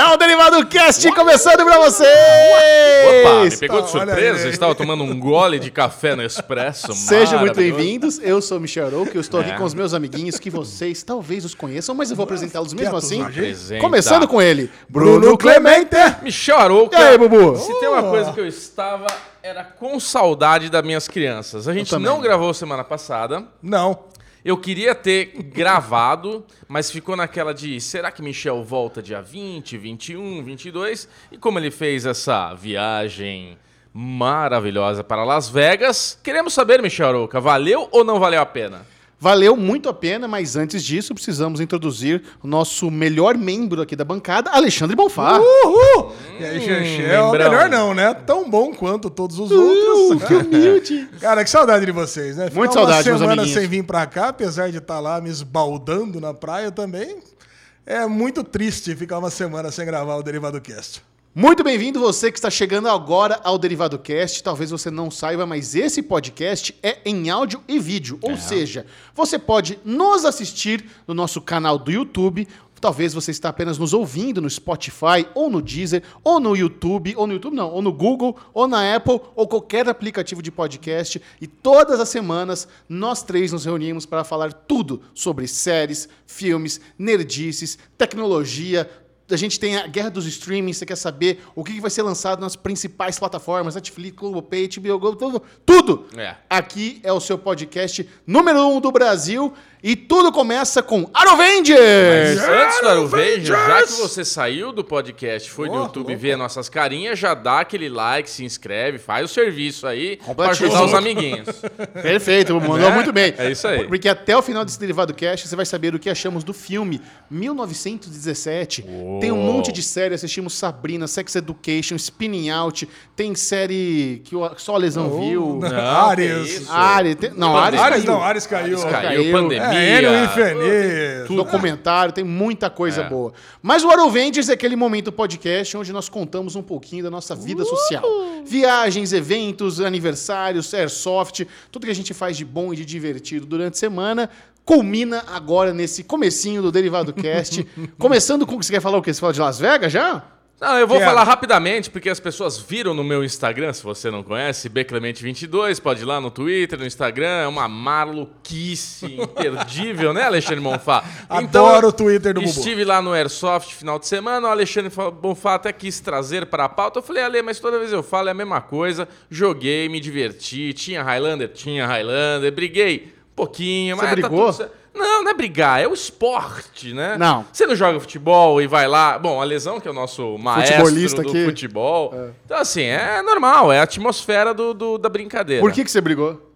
É o Derivado Cast começando pra vocês! Opa, me pegou de surpresa. estava tomando um gole de café no expresso. Sejam muito bem-vindos. Eu sou o Michel Arouca, eu estou aqui É. com os meus amiguinhos que vocês talvez os conheçam, mas eu vou apresentá-los mesmo assim. Apresenta. Começando com ele, Bruno Clemente. Michel Arouca. E aí, Bubu? Se tem uma coisa que eu estava, era com saudade das minhas crianças. A gente não gravou semana passada. Não. Eu queria ter gravado, mas ficou naquela de será que Michel volta dia 20, 21, 22? E como ele fez essa viagem maravilhosa para Las Vegas, queremos saber, Michel Arouca, valeu ou não valeu a pena? Valeu muito a pena, mas antes disso, precisamos introduzir o nosso melhor membro aqui da bancada, Alexandre Bonfá. Uhul! E aí, Xanxel? lembrão. Melhor não, né? Tão bom quanto todos os Uh, outros. que humilde. Cara, que saudade de vocês, né? Ficar Muito saudade, uma meus semana amiguinhos. sem vir pra cá, apesar de estar lá me esbaldando na praia também. É muito triste ficar uma semana sem gravar o Derivado Cast. Muito bem-vindo você que está chegando agora ao Derivado Cast. Talvez você não saiba, mas esse podcast é em áudio e vídeo. Ou seja, você pode nos assistir no nosso canal do YouTube. Talvez você está apenas nos ouvindo no Spotify, ou no Deezer, ou no YouTube, ou no YouTube não, ou no Google, ou na Apple, ou qualquer aplicativo de podcast. E todas as semanas nós três nos reunimos para falar tudo sobre séries, filmes, nerdices, tecnologia, a gente tem a guerra dos streamings, você quer saber o que vai ser lançado nas principais plataformas, Netflix, Globoplay, HBO Go, tudo, tudo. É. Aqui é o seu podcast número um do Brasil e tudo começa com Mas Arovengers! antes do Aruveja, Avengers! já que você saiu do podcast, foi no Oh, YouTube louco. ver nossas carinhas, já dá aquele like, se inscreve, faz o serviço aí pra ajudar os amiguinhos. Perfeito, mandou Né? muito bem. É isso aí. Porque até o final desse Derivado Cast você vai saber o que achamos do filme 1917. Tem um monte de série, assistimos Sabrina, Sex Education, Spinning Out, tem série que só a Lesão viu. não. Não, Ares. Ares, não, Ares, Ares caiu. não, Ares caiu. Ares caiu, caiu. pandemia. É, ele o infeliz. documentário, tem muita coisa É. boa. Mas o Arovengers é aquele momento podcast onde nós contamos um pouquinho da nossa vida social. Viagens, eventos, aniversários, airsoft, tudo que a gente faz de bom e de divertido durante a semana. Culmina agora nesse comecinho do Derivado Cast. Começando com... Você quer falar o quê? Você fala de Las Vegas já? Não, eu vou Quero. falar rapidamente, porque as pessoas viram no meu Instagram, se você não conhece, bclemente22, pode ir lá no Twitter, no Instagram, é uma maluquice imperdível, né, Alexandre Bonfá? Adoro o Twitter do Bubu. Estive lá no Airsoft final de semana, o Alexandre Bonfá até quis trazer para a pauta. Eu falei, Ale, mas toda vez eu falo é a mesma coisa. Joguei, me diverti, tinha Highlander? Tinha Highlander, briguei um pouquinho, Você mas tá brigou? tudo certo. Não, não é brigar, é o esporte, né? Não. Você não joga futebol e vai lá. Bom, a lesão, que é o nosso maestro Futebolista do aqui. futebol. Então, assim, é normal, é a atmosfera do, do- da brincadeira. Por que, que você brigou?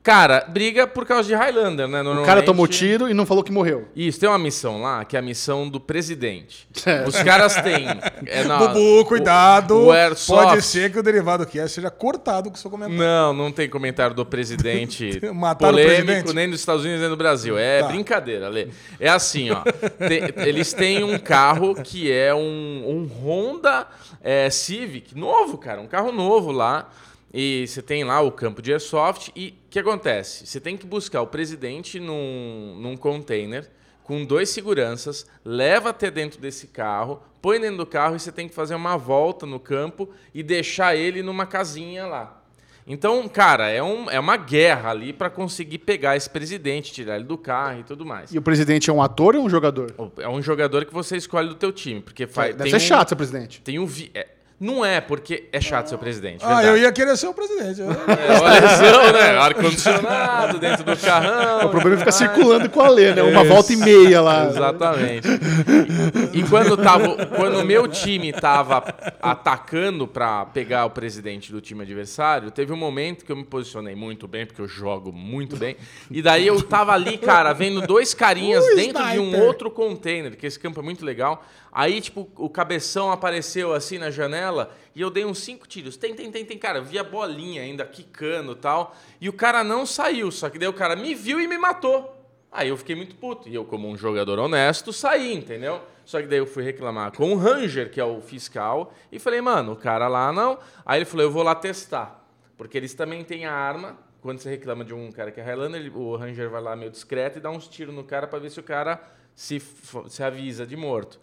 Cara, briga por causa de Highlander, né? O cara Normalmente- tomou tiro e não falou que morreu. Isso, tem uma missão lá, que é a missão do presidente. Certo. Os caras têm. É, na- Bubu, cuidado. O, o Airsoft. Pode ser que o Derivado Cast seja cortado com o seu comentário. Não, não tem comentário do presidente Mataram o polêmico presidente? nem dos Estados Unidos nem do Brasil. É Tá. brincadeira, Lê. É assim, ó. Tem- eles têm um carro que é um, um Honda é, Civic, novo, cara. Um carro novo lá. E você tem lá o campo de airsoft. E o que acontece? Você tem que buscar o presidente num, num container com dois seguranças, leva até dentro desse carro, põe dentro do carro e você tem que fazer uma volta no campo e deixar ele numa casinha lá. Então, cara, é, um, é uma guerra ali para conseguir pegar esse presidente, tirar ele do carro e tudo mais. E o presidente é um ator ou um jogador? É um jogador que você escolhe do teu time, porque faz, Deve ser um- chato ser presidente. Tem um é, não é porque é chato ser o presidente. Ah, verdade. eu ia querer ser o presidente. É lesão, né? Ar-condicionado dentro do carrão. O problema é ficar mais. circulando com a Lê, né? Uma Isso. volta e meia lá. Exatamente. E, e quando, tava, quando o meu time tava atacando pra pegar o presidente do time adversário, teve um momento que eu me posicionei muito bem, porque eu jogo muito bem. E daí eu tava ali, cara, vendo dois carinhas dentro de um outro container, que esse campo é muito legal. Aí, tipo, o cabeção apareceu assim na janela e eu dei uns cinco tiros. Tem, tem, tem, tem. Cara, vi a bolinha ainda quicando e tal. E o cara não saiu, só que daí o cara me viu e me matou. Aí eu fiquei muito puto. E eu, como um jogador honesto, saí, entendeu? Só que daí eu fui reclamar com o Ranger, que é o fiscal, e falei, mano, o cara lá não. Aí ele falou, eu vou lá testar. Porque eles também têm a arma. Quando você reclama de um cara que é Highlander, o Ranger vai lá meio discreto e dá uns tiros no cara pra ver se o cara se, se avisa de morto.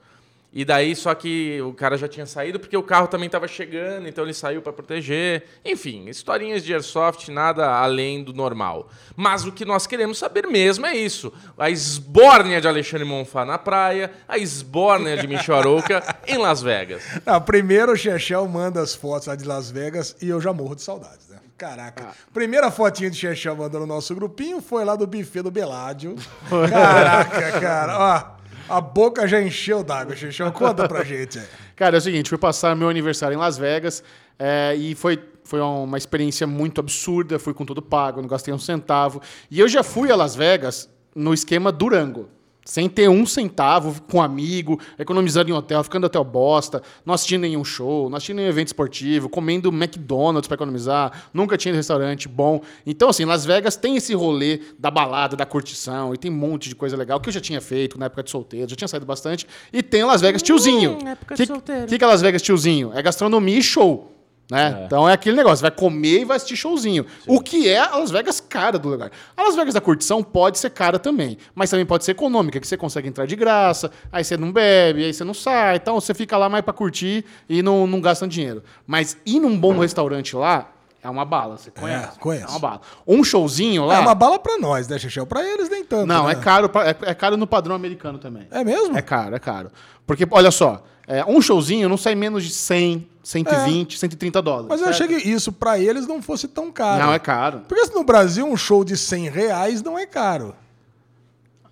E daí, só que o cara já tinha saído porque o carro também estava chegando, então ele saiu para proteger. Enfim, historinhas de airsoft, nada além do normal. Mas o que nós queremos saber mesmo é isso. A esbórnia de Alexandre Monfá na praia, a esbórnia de Michel Arouca em Las Vegas. Não, primeiro o Chechel manda as fotos lá de Las Vegas e eu já morro de saudades, né? Caraca. Primeira fotinha de Chechel mandou no nosso grupinho foi lá do buffet do Beládio. Caraca, cara. Ó, a boca já encheu d'água, Chechel. Conta pra gente. Cara, é o seguinte, fui passar meu aniversário em Las Vegas é, e foi, foi uma experiência muito absurda. Fui com tudo pago, não gastei um centavo. E eu já fui a Las Vegas no esquema Durango. Sem ter um centavo, com amigo, economizando em hotel, ficando hotel bosta, não assistindo nenhum show, não assistindo nenhum evento esportivo, comendo McDonald's para economizar, nunca tinha ido restaurante bom. Então, assim, Las Vegas tem esse rolê da balada, da curtição, e tem um monte de coisa legal que eu já tinha feito na época de solteiro, já tinha saído bastante. E tem o Las Vegas tiozinho. Hum, época de que, solteiro. que que é Las Vegas tiozinho? É gastronomia e show. Né? Então é aquele negócio, vai comer e vai assistir showzinho. O que é a Las Vegas cara do lugar. A Las Vegas da curtição pode ser cara também, mas também pode ser econômica, que você consegue entrar de graça, aí você não bebe, aí você não sai, então você fica lá mais pra curtir e não, não gasta dinheiro. Mas ir num bom restaurante lá é uma bala, você conhece? conheço. É uma bala. Um showzinho lá. É uma bala pra nós, né, Chechel? Pra eles nem tanto. Não, né? é caro, pra- é, é caro no padrão americano também. É mesmo? É caro, é caro. Porque, olha só, é, um showzinho não sai menos de 100, 120, 130 dólares. Mas eu certo? achei que isso pra eles não fosse tão caro. Não, é caro. Porque se no Brasil um show de 100 reais não é caro.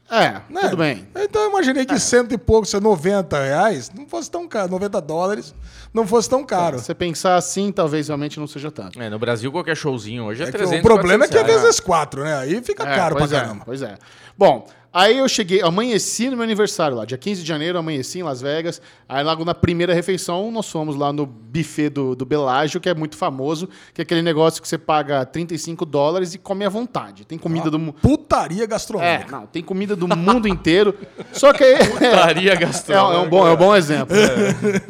É, né? tudo bem. Então eu imaginei que cento e pouco, se é 90 reais, não fosse tão caro. 90 dólares não fosse tão caro. Se você pensar assim, talvez realmente não seja tanto. É, no Brasil, qualquer showzinho hoje é, É que 300, o problema é que é 400 vezes 4, né? Aí fica É, caro pra é, caramba. Pois é. Bom, aí eu cheguei, amanheci no meu aniversário lá, dia 15 de janeiro, amanheci em Las Vegas. Aí logo na primeira refeição, nós fomos lá no buffet do, do Belágio, que é muito famoso, que é aquele negócio que você paga 35 dólares e come à vontade. Tem comida do mundo. Putaria É, gastronômica. não, tem comida do mundo inteiro. Só que aí. Putaria É, gastronômica. é um bom, é um bom exemplo.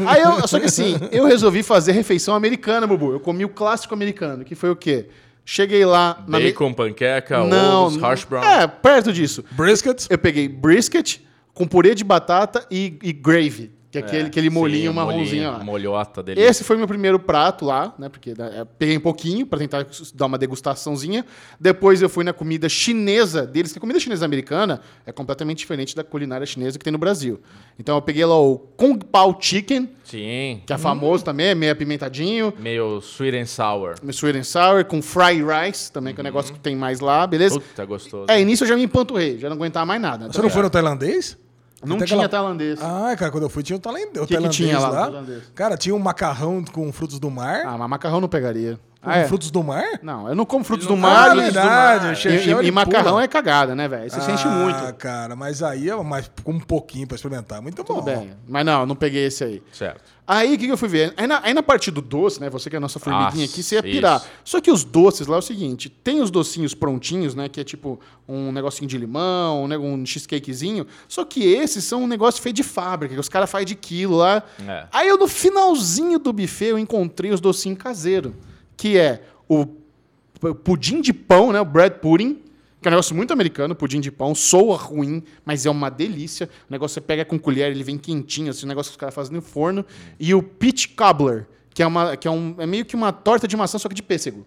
Aí eu, só que assim, eu resolvi fazer refeição americana, Bubu. Eu comi o clássico americano, que foi o quê? Cheguei lá na me- Bacon, panqueca, Não, ovos, hash brown. É, perto disso. Brisket. Eu peguei brisket com purê de batata e, e gravy, que é aquele, aquele molinho Sim, marronzinho lá. Molhota dele. Esse foi meu primeiro prato lá, né? Porque né, eu peguei um pouquinho pra tentar dar uma degustaçãozinha. Depois eu fui na comida chinesa deles, que a comida chinesa americana é completamente diferente da culinária chinesa que tem no Brasil. Então eu peguei lá o Kung Pao Chicken, Sim. que é famoso também, é meio apimentadinho. Meio sweet and sour. Sweet and sour, com fry rice, também, que é um negócio que tem mais lá, beleza? Puta, gostoso. É, nisso eu já me empanturrei, já não aguentava mais nada. Você não foi no tailandês? Não tinha aquela- tailandês. Ah, cara, quando eu fui tinha o tailandês, o Que que tinha lá lá. Cara, tinha um macarrão com frutos do mar. Ah, mas macarrão não pegaria. Ah, é? frutos do mar? Não, eu não como frutos Ele do não mar. come e- frutos do verdade, mar. Chechel, E, e ele macarrão é cagada, né, velho? Você sente muito. Ah, cara, mas aí é mais com um pouquinho pra experimentar. Muito Tudo bom. bem. Mas não, não peguei esse aí. Certo. Aí o que, que eu fui ver? Aí na, aí na parte do doce, né? Você que é a nossa formiguinha Nossa, aqui, você ia pirar. isso. Só que os doces lá é o seguinte: tem os docinhos prontinhos, né? Que é tipo um negocinho de limão, um, um cheesecakezinho. Só que esses são um negócio feito de fábrica, que os caras fazem de quilo lá. É. Aí eu, no finalzinho do buffet, eu encontrei os docinhos caseiros. Que é o pudim de pão, né? O bread pudding. Que é um negócio muito americano, pudim de pão. Soa ruim, mas é uma delícia. O negócio você pega com colher, ele vem quentinho, assim, um negócio que os caras fazem no forno. E o peach cobbler, que é, uma, que é, um, é meio que uma torta de maçã, só que de pêssego.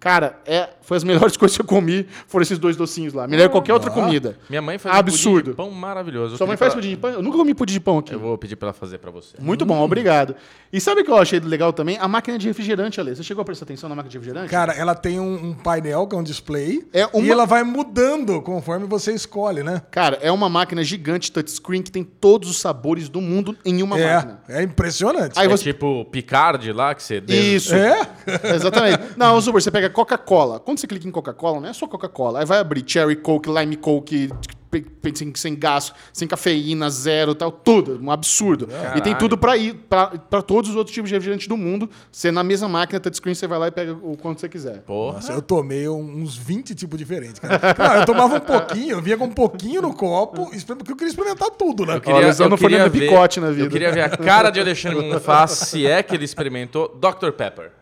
Cara, é, foi as melhores coisas que eu comi, foram esses dois docinhos lá. Melhor que qualquer outra comida. Minha mãe faz Absurdo. um pudim de pão maravilhoso. Eu Sua mãe faz pra- pudim de pão? Eu nunca comi pudim de pão aqui. Eu vou pedir pra ela fazer pra você. Muito bom, obrigado. E sabe o que eu achei legal também? A máquina de refrigerante, Ale. Você chegou a prestar atenção na máquina de refrigerante? Cara, ela tem um, um painel que é um display É e uma- ela vai mudando conforme você escolhe, né? Cara, é uma máquina gigante touchscreen que tem todos os sabores do mundo em uma máquina. É, é impressionante. Aí é você- tipo Picard lá, que você... Isso. É? Exatamente. Não, Zuber, você pega Coca-Cola. Quando você clica em Coca-Cola, não é só Coca-Cola. Aí vai abrir Cherry Coke, Lime Coke, sem, sem gás, sem cafeína, zero tal, tudo. Um absurdo. E tem Caralho. tudo pra ir pra, pra todos os outros tipos de refrigerante do mundo. Você na mesma máquina, touchscreen, você vai lá e pega o quanto você quiser. Porra. Nossa, eu tomei uns 20 tipos diferentes, cara. Cara, eu tomava um pouquinho, eu vinha com um pouquinho no copo, porque eu queria experimentar tudo, né? Eu queria, Lesão eu não foi queria nem ver, picote na vida. Eu queria ver a cara de Alexandre Monfá se é que ele experimentou Dr. Pepper.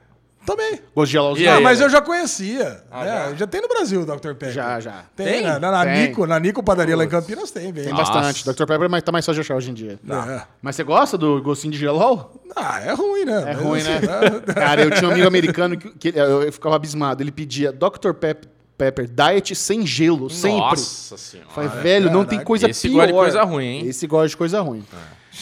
Também. Gosto de. E Ah, aí, mas eu já conhecia. Ah, né? já? já? tem no Brasil o Dr. Pepper. Já, já. Tem, Tem? Na, na, Tem. Nico, na Nico Padaria lá em Campinas tem, vem. Tem Nossa. bastante. Dr. Pepper mas tá mais fácil de achar hoje em dia. É. Mas você gosta do gostinho de gelol? Ah, é ruim, né? É Mas, ruim, né? assim, Cara, eu tinha um amigo americano que, que eu, eu ficava abismado. Ele pedia Dr. Pep- Pepper Diet sem gelo, sempre. Nossa senhora. Falei, velho, não tem coisa Esse pior. gosta de coisa ruim, hein? Esse gosta de coisa ruim.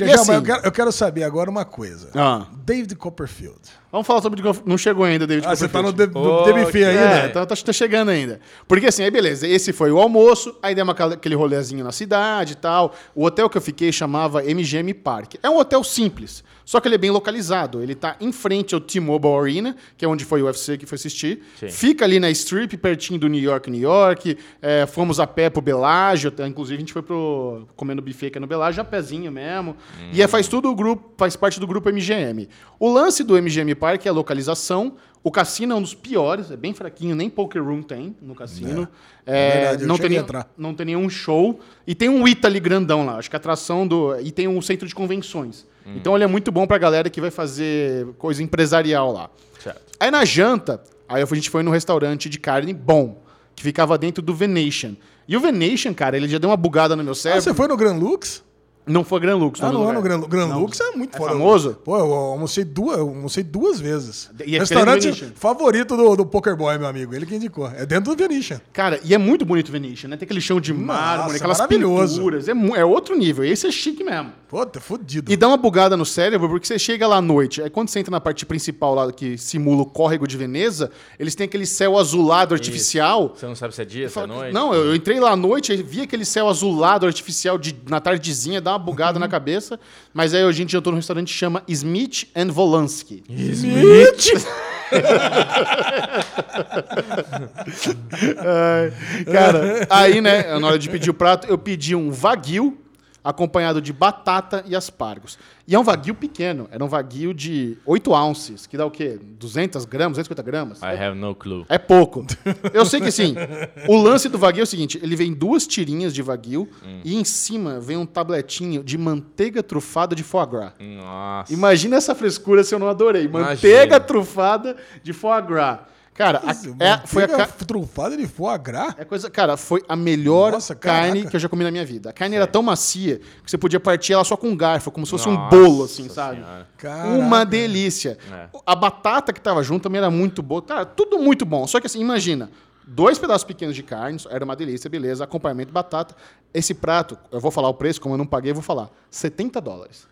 E assim- mas eu, quero, eu quero saber agora uma coisa. Ah, David Copperfield. Vamos falar sobre... Não chegou ainda, David Ah, você tá no, de, DBF que- ainda? É, então tá, tá chegando ainda. Porque assim, aí beleza, esse foi o almoço, aí demos aquele rolezinho na cidade e tal. O hotel que eu fiquei chamava MGM Park. É um hotel simples, só que ele é bem localizado. Ele tá em frente ao T-Mobile Arena, que é onde foi o UFC que foi assistir. Sim. Fica ali na Strip, pertinho do New York, New York. É, fomos a pé pro Belágio, até, inclusive a gente foi pro comendo buffet aqui no Belágio, a pezinho mesmo. E é, faz tudo o grupo, faz parte do grupo MGM. O lance do MGM Park é a localização. O cassino é um dos piores, é bem fraquinho, nem poker room tem no cassino. É, É verdade, eu não, tem nenhum, entrar. não tem nenhum show. E tem um Ita ali grandão lá, acho que a atração do. E tem um centro de convenções. Então ele é muito bom pra galera que vai fazer coisa empresarial lá. Certo. Aí na janta, aí a gente foi num restaurante de carne bom, que ficava dentro do Venetian. E o Venetian, cara, ele já deu uma bugada no meu Ah, cérebro. você foi no Grand Lux? Não foi Gran Lux. Ah, nome do não é no lugar. Grand, Grand Não. Lux, é muito É foda. famoso? Pô, eu almocei duas, eu almocei duas vezes. E é Restaurante do favorito do, do Poker Boy, meu amigo. Ele que indicou. É dentro do Venetian. Cara, e é muito bonito o Venetian, né? Tem aquele chão de mármore, Nossa, aquelas maravilhoso. pinturas. É, é outro nível. Esse é chique mesmo. Pô, tá fudido. E dá uma bugada no cérebro, porque você chega lá à noite, aí quando você entra na parte principal lá que simula o córrego de Veneza, eles têm aquele céu azulado artificial. Você não sabe se é dia, se é noite? Não, eu, eu entrei lá à noite e vi aquele céu azulado artificial de, na tardezinha, dá uma bugada Uhum. na cabeça. Mas aí a gente jantou num restaurante que chama Smith and Volansky. Smith! Ai, cara, aí, né, na hora de pedir o prato, eu pedi um wagyu acompanhado de batata e aspargos. E é um wagyu pequeno, era um wagyu de 8 ounces, que dá o quê? 200 gramas, 250 gramas? I have no clue. É pouco. Eu sei que sim. O lance do Wagyu é o seguinte: ele vem duas tirinhas de Wagyu e em cima vem um tabletinho de manteiga trufada de foie gras. Nossa. Imagina essa frescura se eu não adorei. Imagina. Manteiga trufada de foie gras. Cara, a- é, foi a ca- trufada de foie gras? é coisa, cara, foi a melhor Nossa, carne que eu já comi na minha vida. A carne era tão macia que você podia partir ela só com um garfo, como se fosse um Nossa bolo, assim, sabe? Uma delícia. É. A batata que tava junto também era muito boa. Cara, tudo muito bom. Só que assim, imagina, dois pedaços pequenos de carne, era uma delícia, beleza, acompanhamento de batata. Esse prato, eu vou falar o preço, como eu não paguei, eu vou falar. 70 dólares.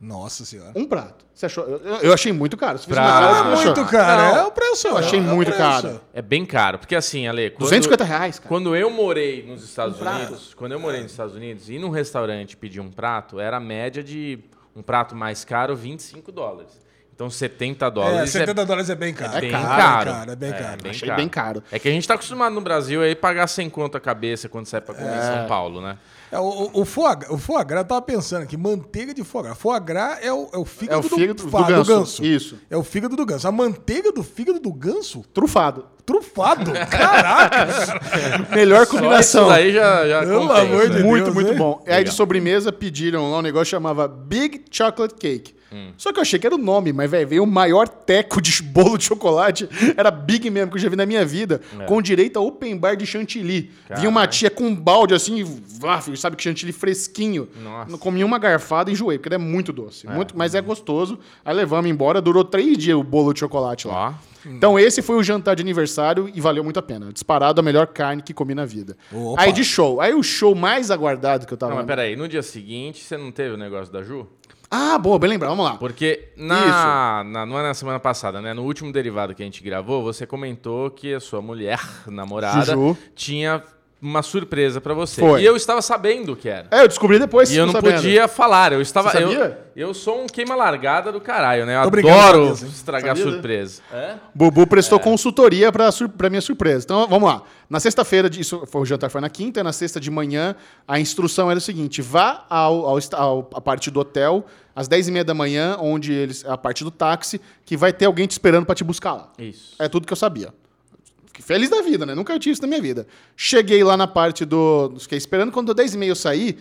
Nossa senhora. Um prato. Você achou? Eu, eu achei muito caro. Pra- cara, É muito, cara. Não, é o preço. eu achei é muito preço. caro. É bem caro, porque assim, Ale, quando, 250 reais, cara. quando eu morei nos Estados Um prato. Unidos, quando eu morei nos Estados Unidos, ir num restaurante pedir um prato, era a média de um prato mais caro, 25 dólares. Então 70 É, dólares é, 70 dólares é bem caro. bem caro, caro. É caro, é bem caro. Achei bem caro. É que a gente tá acostumado no Brasil aí pagar 100 conto a cabeça quando sai pra comer em São Paulo, né? É, o, o, o, foie, gras- o foie gras, eu tava pensando aqui, manteiga de foie gras. Foie gras é o, é o fígado, É o fígado do fa- ganso. Isso. É o fígado do ganso. A manteiga do fígado do ganso? Trufado. Trufado. Caraca. Melhor Só combinação. isso daí já, já Pelo amor de né? Deus. muito, muito hein? bom. Aí de sobremesa pediram lá um negócio que chamava Big Chocolate Cake. Só que eu achei que era o nome, mas velho, veio o maior teco de bolo de chocolate. Era Big mesmo, que eu já vi na minha vida. Com direito a open bar de chantilly. Vinha uma tia com um balde assim, sabe que chantilly fresquinho. Nossa. Não Comi uma garfada e enjoei, porque ele é muito doce. muito, mas é gostoso. Aí levamos embora, durou três dias o bolo de chocolate lá. Ó. Então esse foi o jantar de aniversário e valeu muito a pena. Disparado a melhor carne que comi na vida. Opa. Aí de show. Aí o show mais aguardado que eu tava... Não, mas peraí, no dia seguinte você não teve o negócio da Ju? Ah, boa, bem lembrar, vamos lá. Porque na, na- não é na semana passada, né? No último derivado que a gente gravou, você comentou que a sua mulher, namorada, Juju. tinha uma surpresa pra você. Foi. E eu estava sabendo que era. É, eu descobri depois. E eu não sabendo. podia falar. Eu estava. Você eu, sabia? eu sou um queima-largada do caralho, né? Eu Tô adoro hein? estragar Sabia, né? surpresa. É? Bubu prestou consultoria pra, sur minha surpresa. Então, vamos lá. Na sexta-feira, de- isso foi, o jantar foi na quinta, na sexta de manhã, a instrução era o seguinte: vá ao, ao, ao- a parte do hotel às 10h30 da manhã, onde eles. a parte do táxi, que vai ter alguém te esperando pra te buscar lá. Isso. É tudo que eu sabia. Feliz da vida, né? Nunca tinha isso na minha vida. Cheguei lá na parte do. Fiquei esperando. Quando deu 10 e meia eu saí,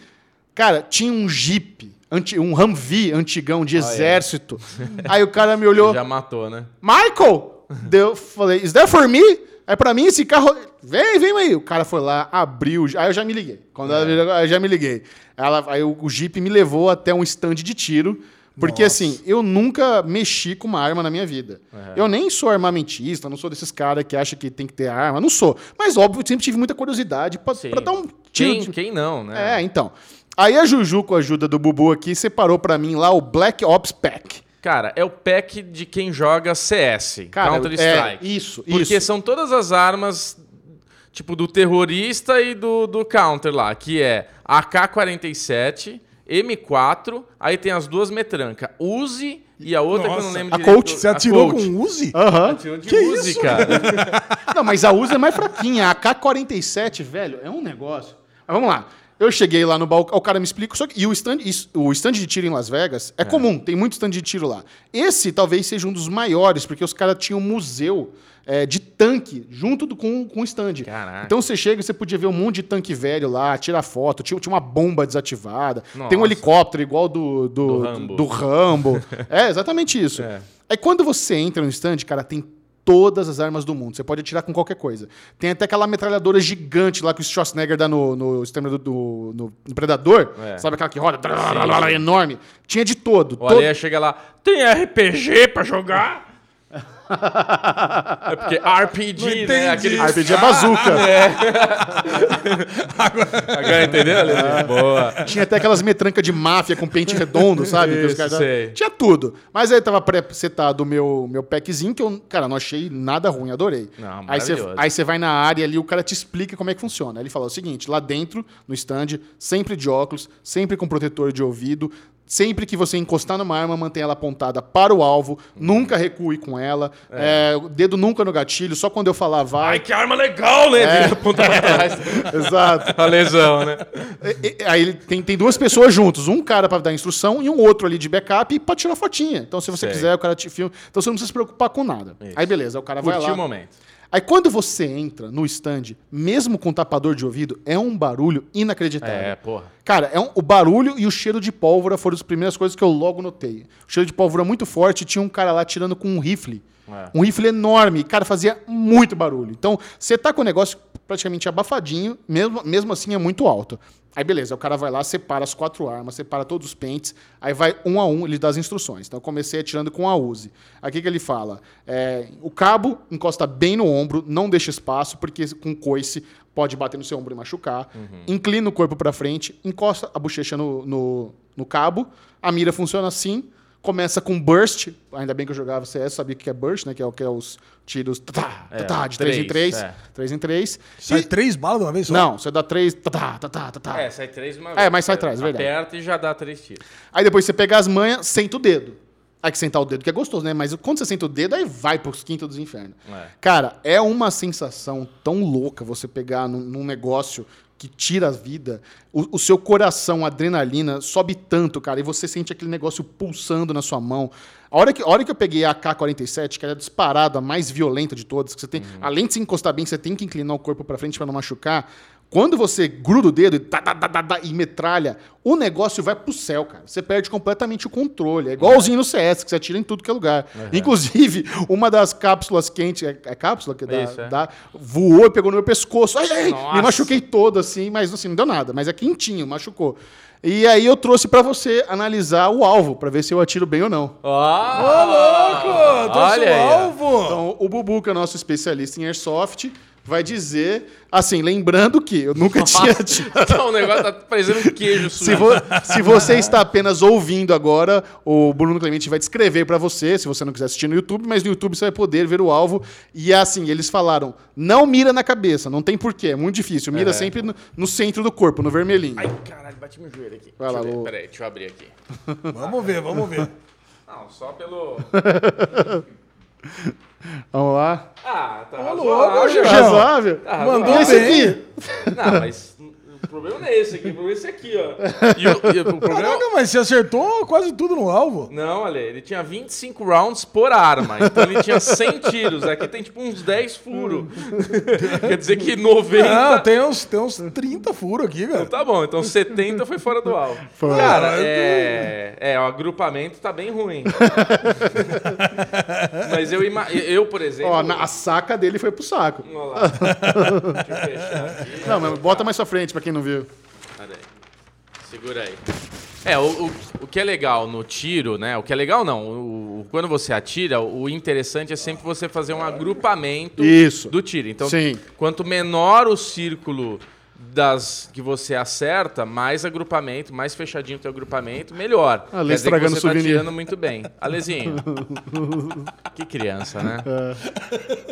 cara, tinha um Jeep, anti- um Humvee antigão de exército. Aí o cara me olhou. Já matou, né? Michael! Deu, falei, is that for me? Aí pra mim esse carro. Vem, vem aí. O cara foi lá, abriu. Aí eu já me liguei. Quando ela virou, aí eu já me liguei. Ela, aí o, o Jeep me levou até um stand de tiro. Porque Nossa. assim, eu nunca mexi com uma arma na minha vida. Eu nem sou armamentista, não sou desses caras que acham que tem que ter arma. Não sou. Mas óbvio, eu sempre tive muita curiosidade pra dar um tiro. Quem, de- quem não, né? É, então. Aí a Juju, com a ajuda do Bubu aqui, separou pra mim lá o Black Ops Pack. Cara, é o pack de quem joga CS, Counter-Strike. é, isso, Porque isso. são todas as armas, tipo, do terrorista e do, do counter lá, que é AK-47, M4, aí tem as duas metrancas, Uzi e a outra que eu não Nossa, lembro a direito. Colt. Você atirou Colt. com Uzi? Aham. Atirou de Que Uzi, isso? cara. Não, mas a USA é mais fraquinha. A AK-47, velho, é um negócio. Mas vamos lá. Eu cheguei lá no balcão, o cara me explica. Só que, e o stand, o stand de tiro em Las Vegas é, comum, tem muito stand de tiro lá. Esse talvez seja um dos maiores, porque os caras tinham um museu é, de tanque junto do, com, com o stand. Caraca. Então você chega e você podia ver um monte de tanque velho lá, tirar foto, tinha, tinha uma bomba desativada, Nossa. tem um helicóptero igual do, do, Do do Rambo. do Rambo. é, exatamente isso. É. Aí quando você entra no stand, cara, tem todas as armas do mundo. Você pode atirar com qualquer coisa. Tem até aquela metralhadora gigante lá que o Schwarzenegger dá no, no, Exterminador do- no- no Predador. É. Sabe aquela que roda? enorme. Tinha de todo. O todo- chega lá, tem RPG pra jogar? É porque RPG, né? Aquele... RPG é bazuca. Agora entendeu, Aleia? Boa. Tinha até aquelas metrancas de máfia com pente redondo, sabe? Que os Isso, caras- sei. Tinha tudo. Mas aí tava pré-setado o meu, meu packzinho, que eu, cara, não achei nada ruim, adorei. Não, aí você maravilhoso. aí você vai na área ali, o cara te explica como é que funciona. Aí ele fala o seguinte: lá dentro, no stand, sempre de óculos, sempre com protetor de ouvido. Sempre que você encostar numa arma, mantenha ela apontada para o alvo, nunca recue com ela, é, o dedo nunca no gatilho, só quando eu falar vai. Ai, que arma legal, né? É. Vira ponta pra trás. Exato. A lesão, né? E- e- Aí ele tem, tem duas pessoas juntos, um cara pra dar instrução e um outro ali de backup pra tirar fotinha. Então, se você Sei. quiser, o cara te filma. Então, você não precisa se preocupar com nada. Isso. Aí, beleza, o cara vai Curtiu lá. o momento. Aí, quando você entra no stand, mesmo com tapador de ouvido, é um barulho inacreditável. É, porra. Cara, é um- o barulho e o cheiro de pólvora foram as primeiras coisas que eu logo notei. O cheiro de pólvora muito forte, tinha um cara lá tirando com um rifle. É. Um rifle enorme, cara, fazia muito barulho. Então, você tá com o negócio praticamente abafadinho, mesmo, mesmo assim é muito alto. Aí, beleza, o cara vai lá, separa as quatro armas, separa todos os pentes, aí vai um a um, ele dá as instruções. Então, eu comecei atirando com a Uzi. O que, ele fala? É, o cabo encosta bem no ombro, não deixa espaço, porque com coice pode bater no seu ombro e machucar. Inclina o corpo para frente, encosta a bochecha no, no, no cabo, a mira funciona assim, começa com burst, ainda bem que eu jogava CS, sabia o que é burst, né, que é o que é os tiros tá, É, tá, de 3 em três, 3, é. 3 em 3. Sai três balas de uma vez só? Não, você dá 3, tá, tá, tá, tá, tá. É, sai três de uma É, vez. mas sai atrás, verdade. Aperta e já dá três tiros. Aí depois você pega as manhas, senta o dedo. Aí que sentar o dedo que é gostoso, né? Mas quando você senta o dedo, aí vai pros quintos dos infernos. É. Cara, é uma sensação tão louca você pegar num, num negócio que tira a vida. O, o seu coração, a adrenalina, sobe tanto, cara, e você sente aquele negócio pulsando na sua mão. A hora que, a hora que eu peguei a AK-47, que era disparada, a mais violenta de todas, que você tem, além de se encostar bem, você tem que inclinar o corpo pra frente pra não machucar. Quando você gruda o dedo e, tá, tá, tá, tá, tá, e metralha, o negócio vai pro céu, cara. Você perde completamente o controle. É igualzinho no CS, que você atira em tudo que é lugar. Inclusive, uma das cápsulas quentes, é, é cápsula que dá, Isso, é. dá- voou e pegou no meu pescoço. Ai, ai, me machuquei todo, assim, mas assim, não deu nada. Mas é quentinho, machucou. E aí eu trouxe pra você analisar o alvo, pra ver se eu atiro bem ou não. Ô, louco! Tô Olha aí, ó. alvo! Então, o Bubu, que é o nosso especialista em airsoft, vai dizer, assim, lembrando que eu nunca tinha atirado. o negócio tá parecendo um queijo Se, sujo. vo- se você está apenas ouvindo agora, o Bruno Clemente vai descrever para você, se você não quiser assistir no YouTube, mas no YouTube você vai poder ver o alvo. E assim, eles falaram: não mira na cabeça, não tem porquê, é muito difícil. Mira É. sempre no, no centro do corpo, no vermelhinho. Ai, caralho, bati meu joelho aqui. Vai deixa lá, eu ver, peraí, deixa eu abrir aqui. Vamos ver, vamos ver. Não, só pelo... Vamos lá. Ah, tá louco, razoável. Jorge. Razoável? Tá Mandou esse aqui? Não, mas O problema não é esse aqui, o problema é esse aqui, ó. E o, e o problema... Caraca, mas você acertou quase tudo no alvo. Não, olha, ele tinha 25 rounds por arma, então ele tinha 100 tiros. Aqui tem tipo uns 10 furos. Quer dizer que 90... Não, tem uns, tem uns 30 furos aqui, cara. Tá bom, então 70 foi fora do alvo. Foi. Cara, é, é, o agrupamento tá bem ruim. Mas eu, ima- eu por exemplo... Ó, na- a saca dele foi pro saco. Olha lá. Deixa eu fechar aqui. Não, mas bota mais pra frente pra quem não viu. Pera aí. Segura aí. É, o, o, o que é legal no tiro, né? O que é legal não. O, o- quando você atira, o interessante é sempre você fazer um agrupamento Isso. do tiro. Então, Sim. quanto menor o círculo das que você acerta, mais agrupamento, mais fechadinho o teu agrupamento, melhor. Ale Quer dizer que estragando você o souvenir. tá tirando muito bem. Alezinho. que criança, né? É.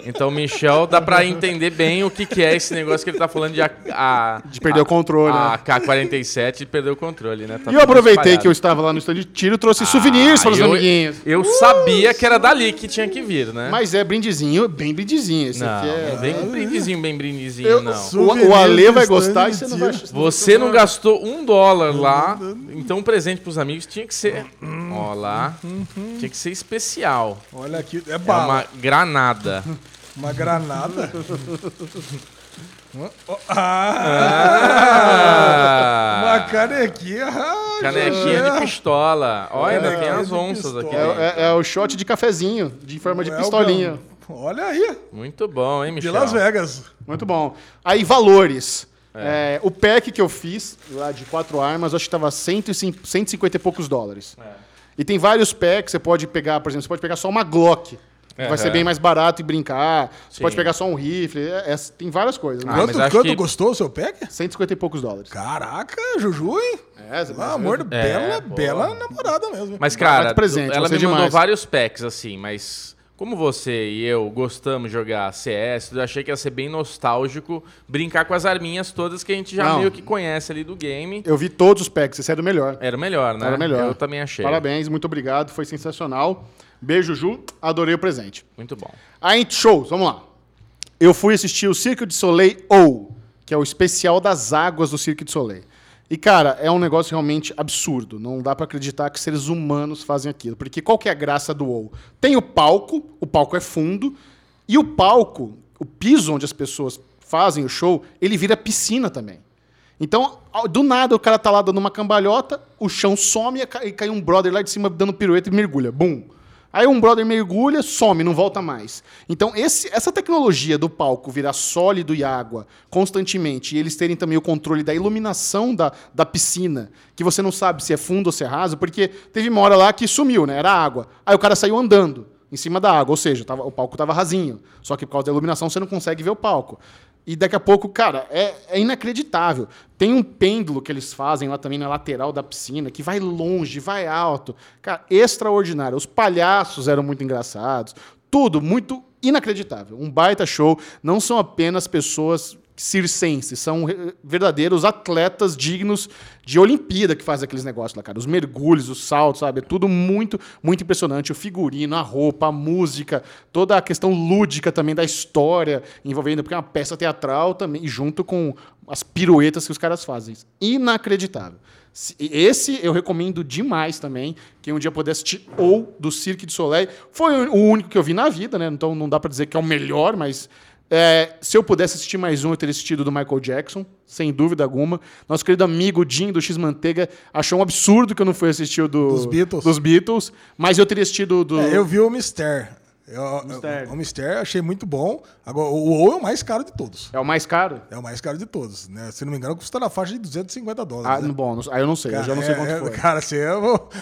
Então, Michel, dá pra entender bem o que, que é esse negócio que ele tá falando de, a, a- De perder o controle, a né? K-47 e perder o controle, né? Tá E eu aproveitei espalhado. que eu estava lá no stand de tiro e trouxe souvenirs para os amiguinhos. Eu sabia que era dali que tinha que vir, né? Mas é brindezinho, bem brindezinho. Esse não, aqui é. não vem brindezinho, bem brindezinho, Eu- não. o, o Ale vai Gostar e você de não vai. tiro. Você não gastou um dólar lá, então um presente pros amigos tinha que ser. Ó lá. Tinha que ser especial. Olha aqui, é É bala. uma granada. Uma granada. Oh, ah, uma Ah! canequinha. Ah, Canequinha já- de pistola. Olha, ainda tem Canequinha as de onças aqui. É, é- é o shot de cafezinho, de forma de pistolinha. Olha aí, Muito bom, hein, de Michel? Las Vegas. Muito bom. Aí, valores. É, o pack que eu fiz, lá de quatro armas, eu acho que tava 105 150 e poucos dólares. E tem vários packs, você pode pegar, por exemplo, você pode pegar só uma Glock. que Vai ser bem mais barato e brincar. Você Sim. pode pegar só um rifle. é- é- tem várias coisas. né? Ah, quanto quanto que- gostou o seu pack? 150 e poucos dólares. Caraca, Juju, hein? É, você- Pelo amor de É, bela, pô. bela namorada mesmo. Mas, cara, presente, ela me mandou demais. vários packs, assim, mas como você e eu gostamos de jogar CS, eu achei que ia ser bem nostálgico brincar com as arminhas todas que a gente já Não. meio que conhece ali do game. Eu vi todos os packs, esse era o melhor. Era o melhor, né? Era o melhor. Eu também achei. Parabéns, muito obrigado, foi sensacional. Beijo, Ju, adorei o presente. Muito bom. Aí, shows, vamos lá. Eu fui assistir o Cirque du Soleil ou, que é o especial das águas do Cirque du Soleil. E, cara, é um negócio realmente absurdo. Não dá pra acreditar que seres humanos fazem aquilo. Porque qual que é a graça do WoW? Tem o palco, o palco é fundo, e o palco, o piso onde as pessoas fazem o show, ele vira piscina também. Então, do nada, o cara tá lá dando uma cambalhota, o chão some e cai um brother lá de cima dando pirueta e mergulha. Bum! Aí um brother mergulha, some, não volta mais. Então, esse- essa tecnologia do palco virar sólido e água constantemente, e eles terem também o controle da iluminação da, da piscina, que você não sabe se é fundo ou se é raso, porque teve uma hora lá que sumiu, né? Era água. Aí o cara saiu andando em cima da água, ou seja, tava- o palco estava rasinho. Só que por causa da iluminação você não consegue ver o palco. E daqui a pouco, cara, é, é inacreditável. Tem um pêndulo que eles fazem lá também na lateral da piscina, que vai longe, vai alto. Cara, extraordinário. Os palhaços eram muito engraçados. Tudo muito inacreditável. Um baita show. Não são apenas pessoas circenses, são re- verdadeiros atletas dignos de Olimpíada que fazem aqueles negócios lá, cara. Os mergulhos, os saltos, sabe? É tudo muito, muito impressionante. O figurino, a roupa, a música, toda a questão lúdica também da história envolvendo, porque é uma peça teatral também, junto com as piruetas que os caras fazem. Inacreditável. Se- Esse eu recomendo demais também. Quem um dia puder assistir ou do Cirque du Soleil. Foi o único que eu vi na vida, né? Então não dá pra dizer que é o melhor, mas é, se eu pudesse assistir mais um, eu teria assistido do Michael Jackson, sem dúvida alguma. Nosso querido amigo Jim do X Manteiga achou um absurdo que eu não fui assistir o do, Dos Beatles. dos Beatles, mas eu teria assistido o do. É, eu vi o Mister. Eu- Mister. O Mister achei muito bom. Agora, o WoW é o mais caro de todos. É o mais caro? É o mais caro de todos, né? Se não me engano, custa na faixa de 250 Ah, dólares. né? bom, aí eu não sei, eu já não sei é- quanto é- foi. Cara, você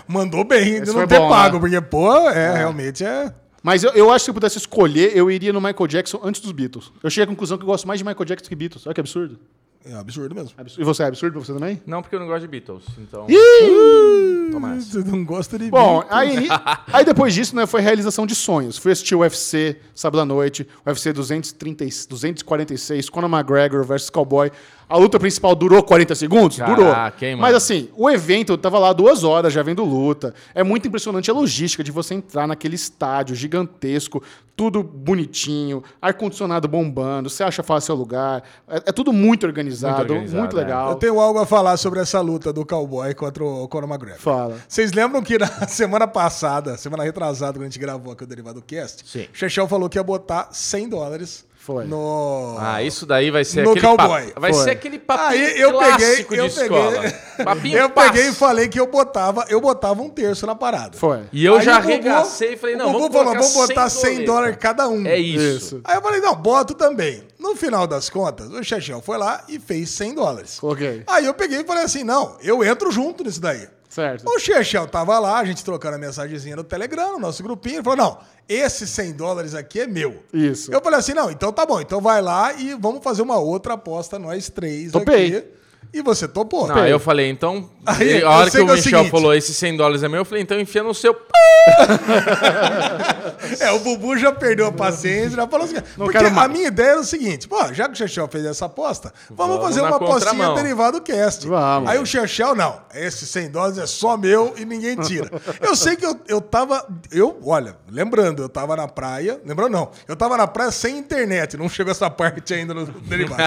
mandou bem de não ter bom, pago, né? porque, pô, é, realmente é. Mas eu, eu acho que se eu pudesse escolher, eu iria no Michael Jackson antes dos Beatles. Eu cheguei à conclusão que eu gosto mais de Michael Jackson que Beatles. Olha que absurdo. É absurdo mesmo. Absurdo. E você, é absurdo pra você também? Não, porque eu não gosto de Beatles, então... Toma essa. Você não gosta de Bom, aí, aí depois disso, né, foi realização de sonhos. Fui assistir o UFC sábado à noite, UFC 230, 246, Conor McGregor versus Cowboy. A luta principal durou 40 segundos? Caraca, durou. hein? Mas assim, o evento tava lá duas horas já vendo luta. É muito impressionante a logística de você entrar naquele estádio gigantesco, tudo bonitinho, ar-condicionado bombando, você acha fácil o lugar. É, é tudo muito organizado, Muito muito, organizado, é. legal. Eu tenho algo a falar sobre essa luta do cowboy contra o Conor McGregor. Fala. Vocês lembram que na semana passada, semana retrasada, quando a gente gravou aqui o Derivado Cast, Sim. o Chechel falou que ia botar 100 dólares Foi. no... Ah, isso daí vai ser No aquele cowboy. papo. Vai Foi. ser aquele papinho Aí eu clássico peguei, eu de peguei, Papinho eu passo. peguei e falei que eu botava, eu botava um terço na parada. Foi. E eu Aí já arregacei e falei, não, vamos falou, vamos botar 100 doletas. dólares cada um. É isso. Isso. Aí eu falei, não, boto também. No final das contas, o Chechel foi lá e fez 100 dólares. Coloquei. Aí eu peguei e falei assim, não, eu entro junto nisso daí. Certo. O Chechel tava lá, a gente trocando a mensagenzinha no Telegram, no nosso grupinho, ele falou, não, esse 100 dólares aqui é meu. Isso. Eu falei assim, não, então tá bom, então vai lá e vamos fazer uma outra aposta, nós três Topei. aqui. E você topou. Não, aí eu falei, então. Aí, a hora que o é o Michel seguinte. falou, esse 100 dólares é meu, eu falei, então enfia no seu. É, o Bubu já perdeu a paciência, já falou assim. porque quero a minha ideia era o seguinte: pô, já que o Chechel fez essa aposta, vamos, Vamos fazer uma apostinha contramão. derivado cast. Vamos. Aí o Chechel, não, esse 100 dólares é só meu e ninguém tira. eu sei que eu, eu tava. Eu, olha, lembrando, eu tava na praia. Lembrando, não, eu tava na praia sem internet, não chegou essa parte ainda no derivado.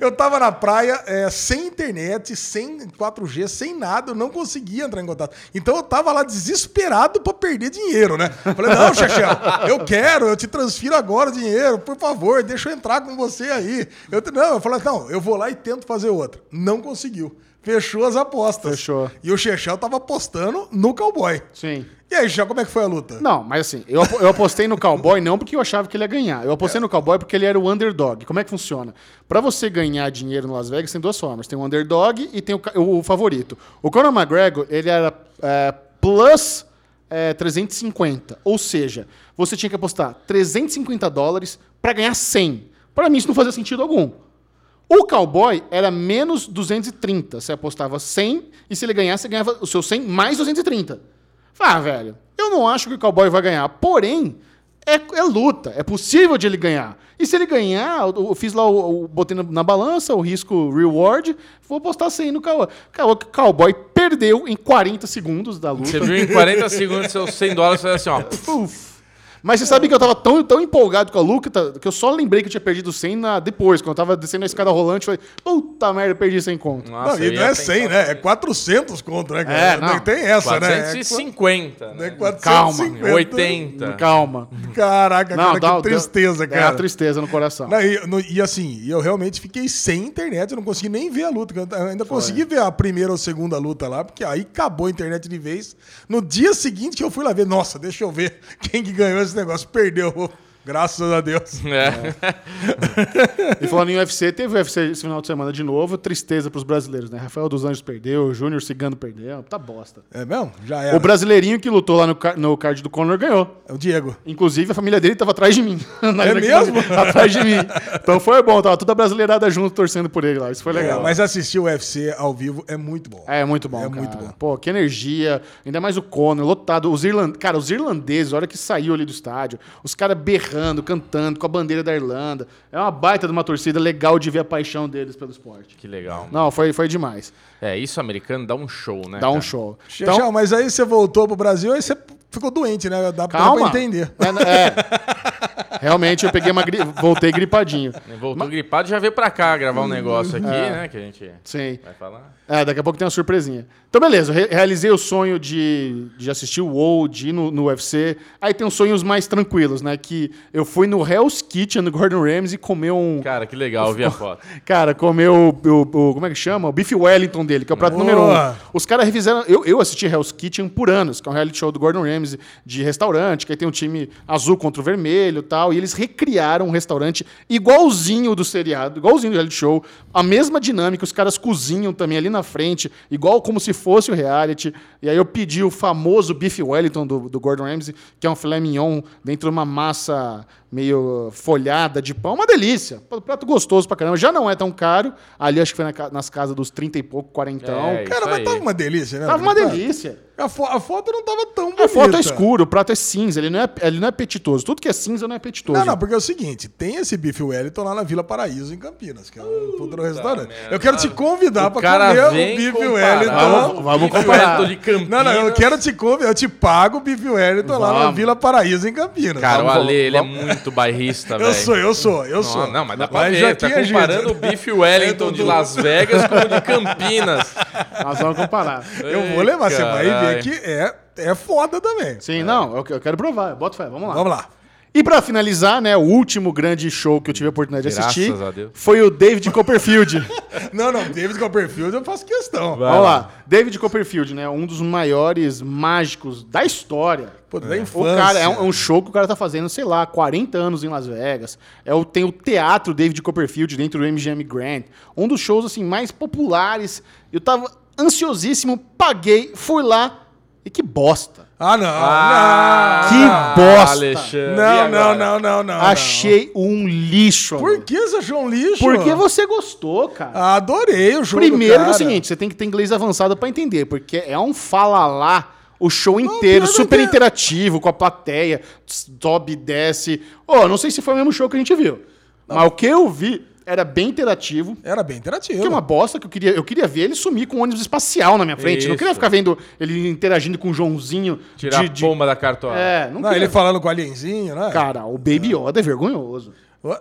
eu tava na praia é, sem internet, sem 4G, sem nada, eu não conseguia entrar em contato. Então eu tava lá desesperado pra perder dinheiro, né? Falei, não, Chechel, eu quero, eu te transfiro agora o dinheiro, por favor, deixa eu entrar com você aí. Eu, não, eu falei, não, eu vou lá e tento fazer outra. Não conseguiu. Fechou as apostas. Fechou. E o Chechel tava apostando no cowboy. Sim. E aí, Chechel, como é que foi a luta? Não, mas assim, eu, eu apostei no cowboy não porque eu achava que ele ia ganhar. Eu apostei no cowboy porque ele era o underdog. Como é que funciona? Pra você ganhar dinheiro no Las Vegas, tem duas formas. Tem o underdog e tem o, o favorito. O Conor McGregor, ele era é, plus é, 350. Ou seja, você tinha que apostar 350 dólares pra ganhar 100. Pra mim isso não fazia sentido algum. O cowboy era menos 230. Você apostava 100 e se ele ganhasse, você ganhava o seu 100 mais 230. Ah, velho, eu não acho que o cowboy vai ganhar. Porém, é, é luta. É possível de ele ganhar. E se ele ganhar, eu, eu fiz lá, o, botei na, na balança o risco reward, vou apostar 100 no cowboy. O cowboy perdeu em 40 segundos da luta. Você viu em 40 segundos seus 100 dólares, você assim, ó. Uf. Mas você sabe que eu tava tão, tão empolgado com a luta que eu só lembrei que eu tinha perdido 100 na, depois, quando eu tava descendo a escada rolante. Eu falei, puta merda, eu perdi 100 conto. Nossa, não, e não é pensar 100, né? É 400 contra, né? cara? É, não. tem essa, né? É 450, É né? 450. 80. Calma. Caraca, cara, dá- que tristeza, dá- É cara. a tristeza no coração. Não, e, no- e assim, e eu realmente fiquei sem internet, eu não consegui nem ver a luta. Eu ainda consegui ver a primeira ou segunda luta lá, porque aí acabou a internet de vez. No dia seguinte que eu fui lá ver, nossa, deixa eu ver quem que ganhou esse negócio, perdeu. Graças a Deus. É. E falando em UFC, teve UFC esse final de semana de novo. Tristeza pros brasileiros, né? Rafael dos Anjos perdeu, Júnior Cigano perdeu. Tá bosta. É mesmo? Já era. O brasileirinho que lutou lá no, no card do Conor ganhou. É o Diego. Inclusive, a família dele tava atrás de mim. Na- É mesmo? atrás de mim. Então foi bom, tava toda brasileirada junto, torcendo por ele lá. Isso foi legal. É, mas assistir o UFC ao vivo é muito bom. É muito bom, É cara. muito bom. Pô, que energia. Ainda mais o Conor, lotado. Os irland... Cara, os irlandeses, a hora que saiu ali do estádio, os caras berrando, cantando com a bandeira da Irlanda. É uma baita de uma torcida legal de ver a paixão deles pelo esporte. Que legal. Não, foi, foi demais. É, isso americano dá um show, né? Dá um cara? show. Xexão, Então, mas aí você voltou pro Brasil, aí você ficou doente, né? Dá, calma. pra entender. É, é. Realmente eu peguei uma gri... voltei gripadinho. Voltou gripado já veio pra cá gravar um negócio aqui, né? Que a gente Sim. vai falar. É, daqui a pouco tem uma surpresinha. Então, beleza, eu re- realizei o sonho de, de assistir o WoW, de ir no, no UFC. Aí tem os sonhos mais tranquilos, né? Que eu fui no Hell's Kitchen do Gordon Ramsay comer um. Cara, que legal, eu vi a foto. Cara, comer o, o- o- Como é que chama? O Beef Wellington dele, que é o prato número um. Boa. Os caras revisaram. Eu, eu assisti Hell's Kitchen por anos, que é um reality show do Gordon Ramsay de restaurante, que aí tem um time azul contra o vermelho e tal. E eles recriaram um restaurante igualzinho do seriado, igualzinho do reality show. A mesma dinâmica, os caras cozinham também ali na frente, igual como se fosse o reality. E aí eu pedi o famoso Beef Wellington do, do Gordon Ramsay, que é um filé mignon dentro de uma massa meio folhada de pão. Uma delícia. Prato gostoso pra caramba. Já não é tão caro. Ali acho que foi na nas casas dos 30 e pouco, 40. É, Cara, mas aí. tava uma delícia, né? Tava uma delícia. A, fo- a foto não tava tão bonita. A foto é escura, o prato é cinza, ele não é, ele não é apetitoso. Tudo que é cinza não é apetitoso. Não, não, porque é o seguinte, tem esse bife Wellington lá na Vila Paraíso, em Campinas, que é um restaurante. merda. Eu quero te convidar O pra cara comer o bife comparar. Wellington. Vamos- vamos comparar. Wellington de Campinas. Não, não, eu quero te convidar, eu te pago o bife Wellington lá na Vamos. Vila Paraíso, em Campinas. Cara, o Vamos, Ale, ele é vamos. muito bairrista, velho. eu sou, eu sou, eu sou. Não, não, mas dá pra Mas ver. já Tá comparando o Bife Wellington É, de. Las Vegas com o de Campinas. Nós vamos comparar. Eu vou levar, você vai que é, é foda também. Sim, não, eu, eu quero provar. Bota fé, vamos lá. Vamos lá. E pra finalizar, né, o último grande show que eu tive a oportunidade de Graças assistir a Deus. foi o David Copperfield. Não, não, David Copperfield eu faço questão. Vai. Vamos lá. David Copperfield, né, um dos maiores mágicos da história. Pô, da O infância. cara é um, é um show que o cara tá fazendo, sei lá, 40 anos em Las Vegas. É o, tem o Teatro David Copperfield dentro do MGM Grand. Um dos shows assim mais populares. Eu tava ansiosíssimo, paguei, fui lá e que bosta. Ah, não, Ah, Que bosta. Alexandre. não. Não, não, não, não, não. Achei um lixo. não. Por que você achou um lixo? Porque você gostou, cara. Adorei o show Primeiro é o seguinte, você tem que ter inglês avançado pra entender, porque é um fala lá o show inteiro, que super interativo com a plateia, sobe e desce. Ô, não sei se foi o mesmo show que a gente viu, mas o que eu vi era bem interativo. Era bem interativo. Que é uma bosta que eu queria, eu queria ver ele sumir com um ônibus espacial na minha frente. Não Isso. queria ficar vendo ele interagindo com o Joãozinho. Tirar de, a de- pomba da cartola. É, não, Não, ele falando com o alienzinho, né? Cara, o Baby Yoda é vergonhoso.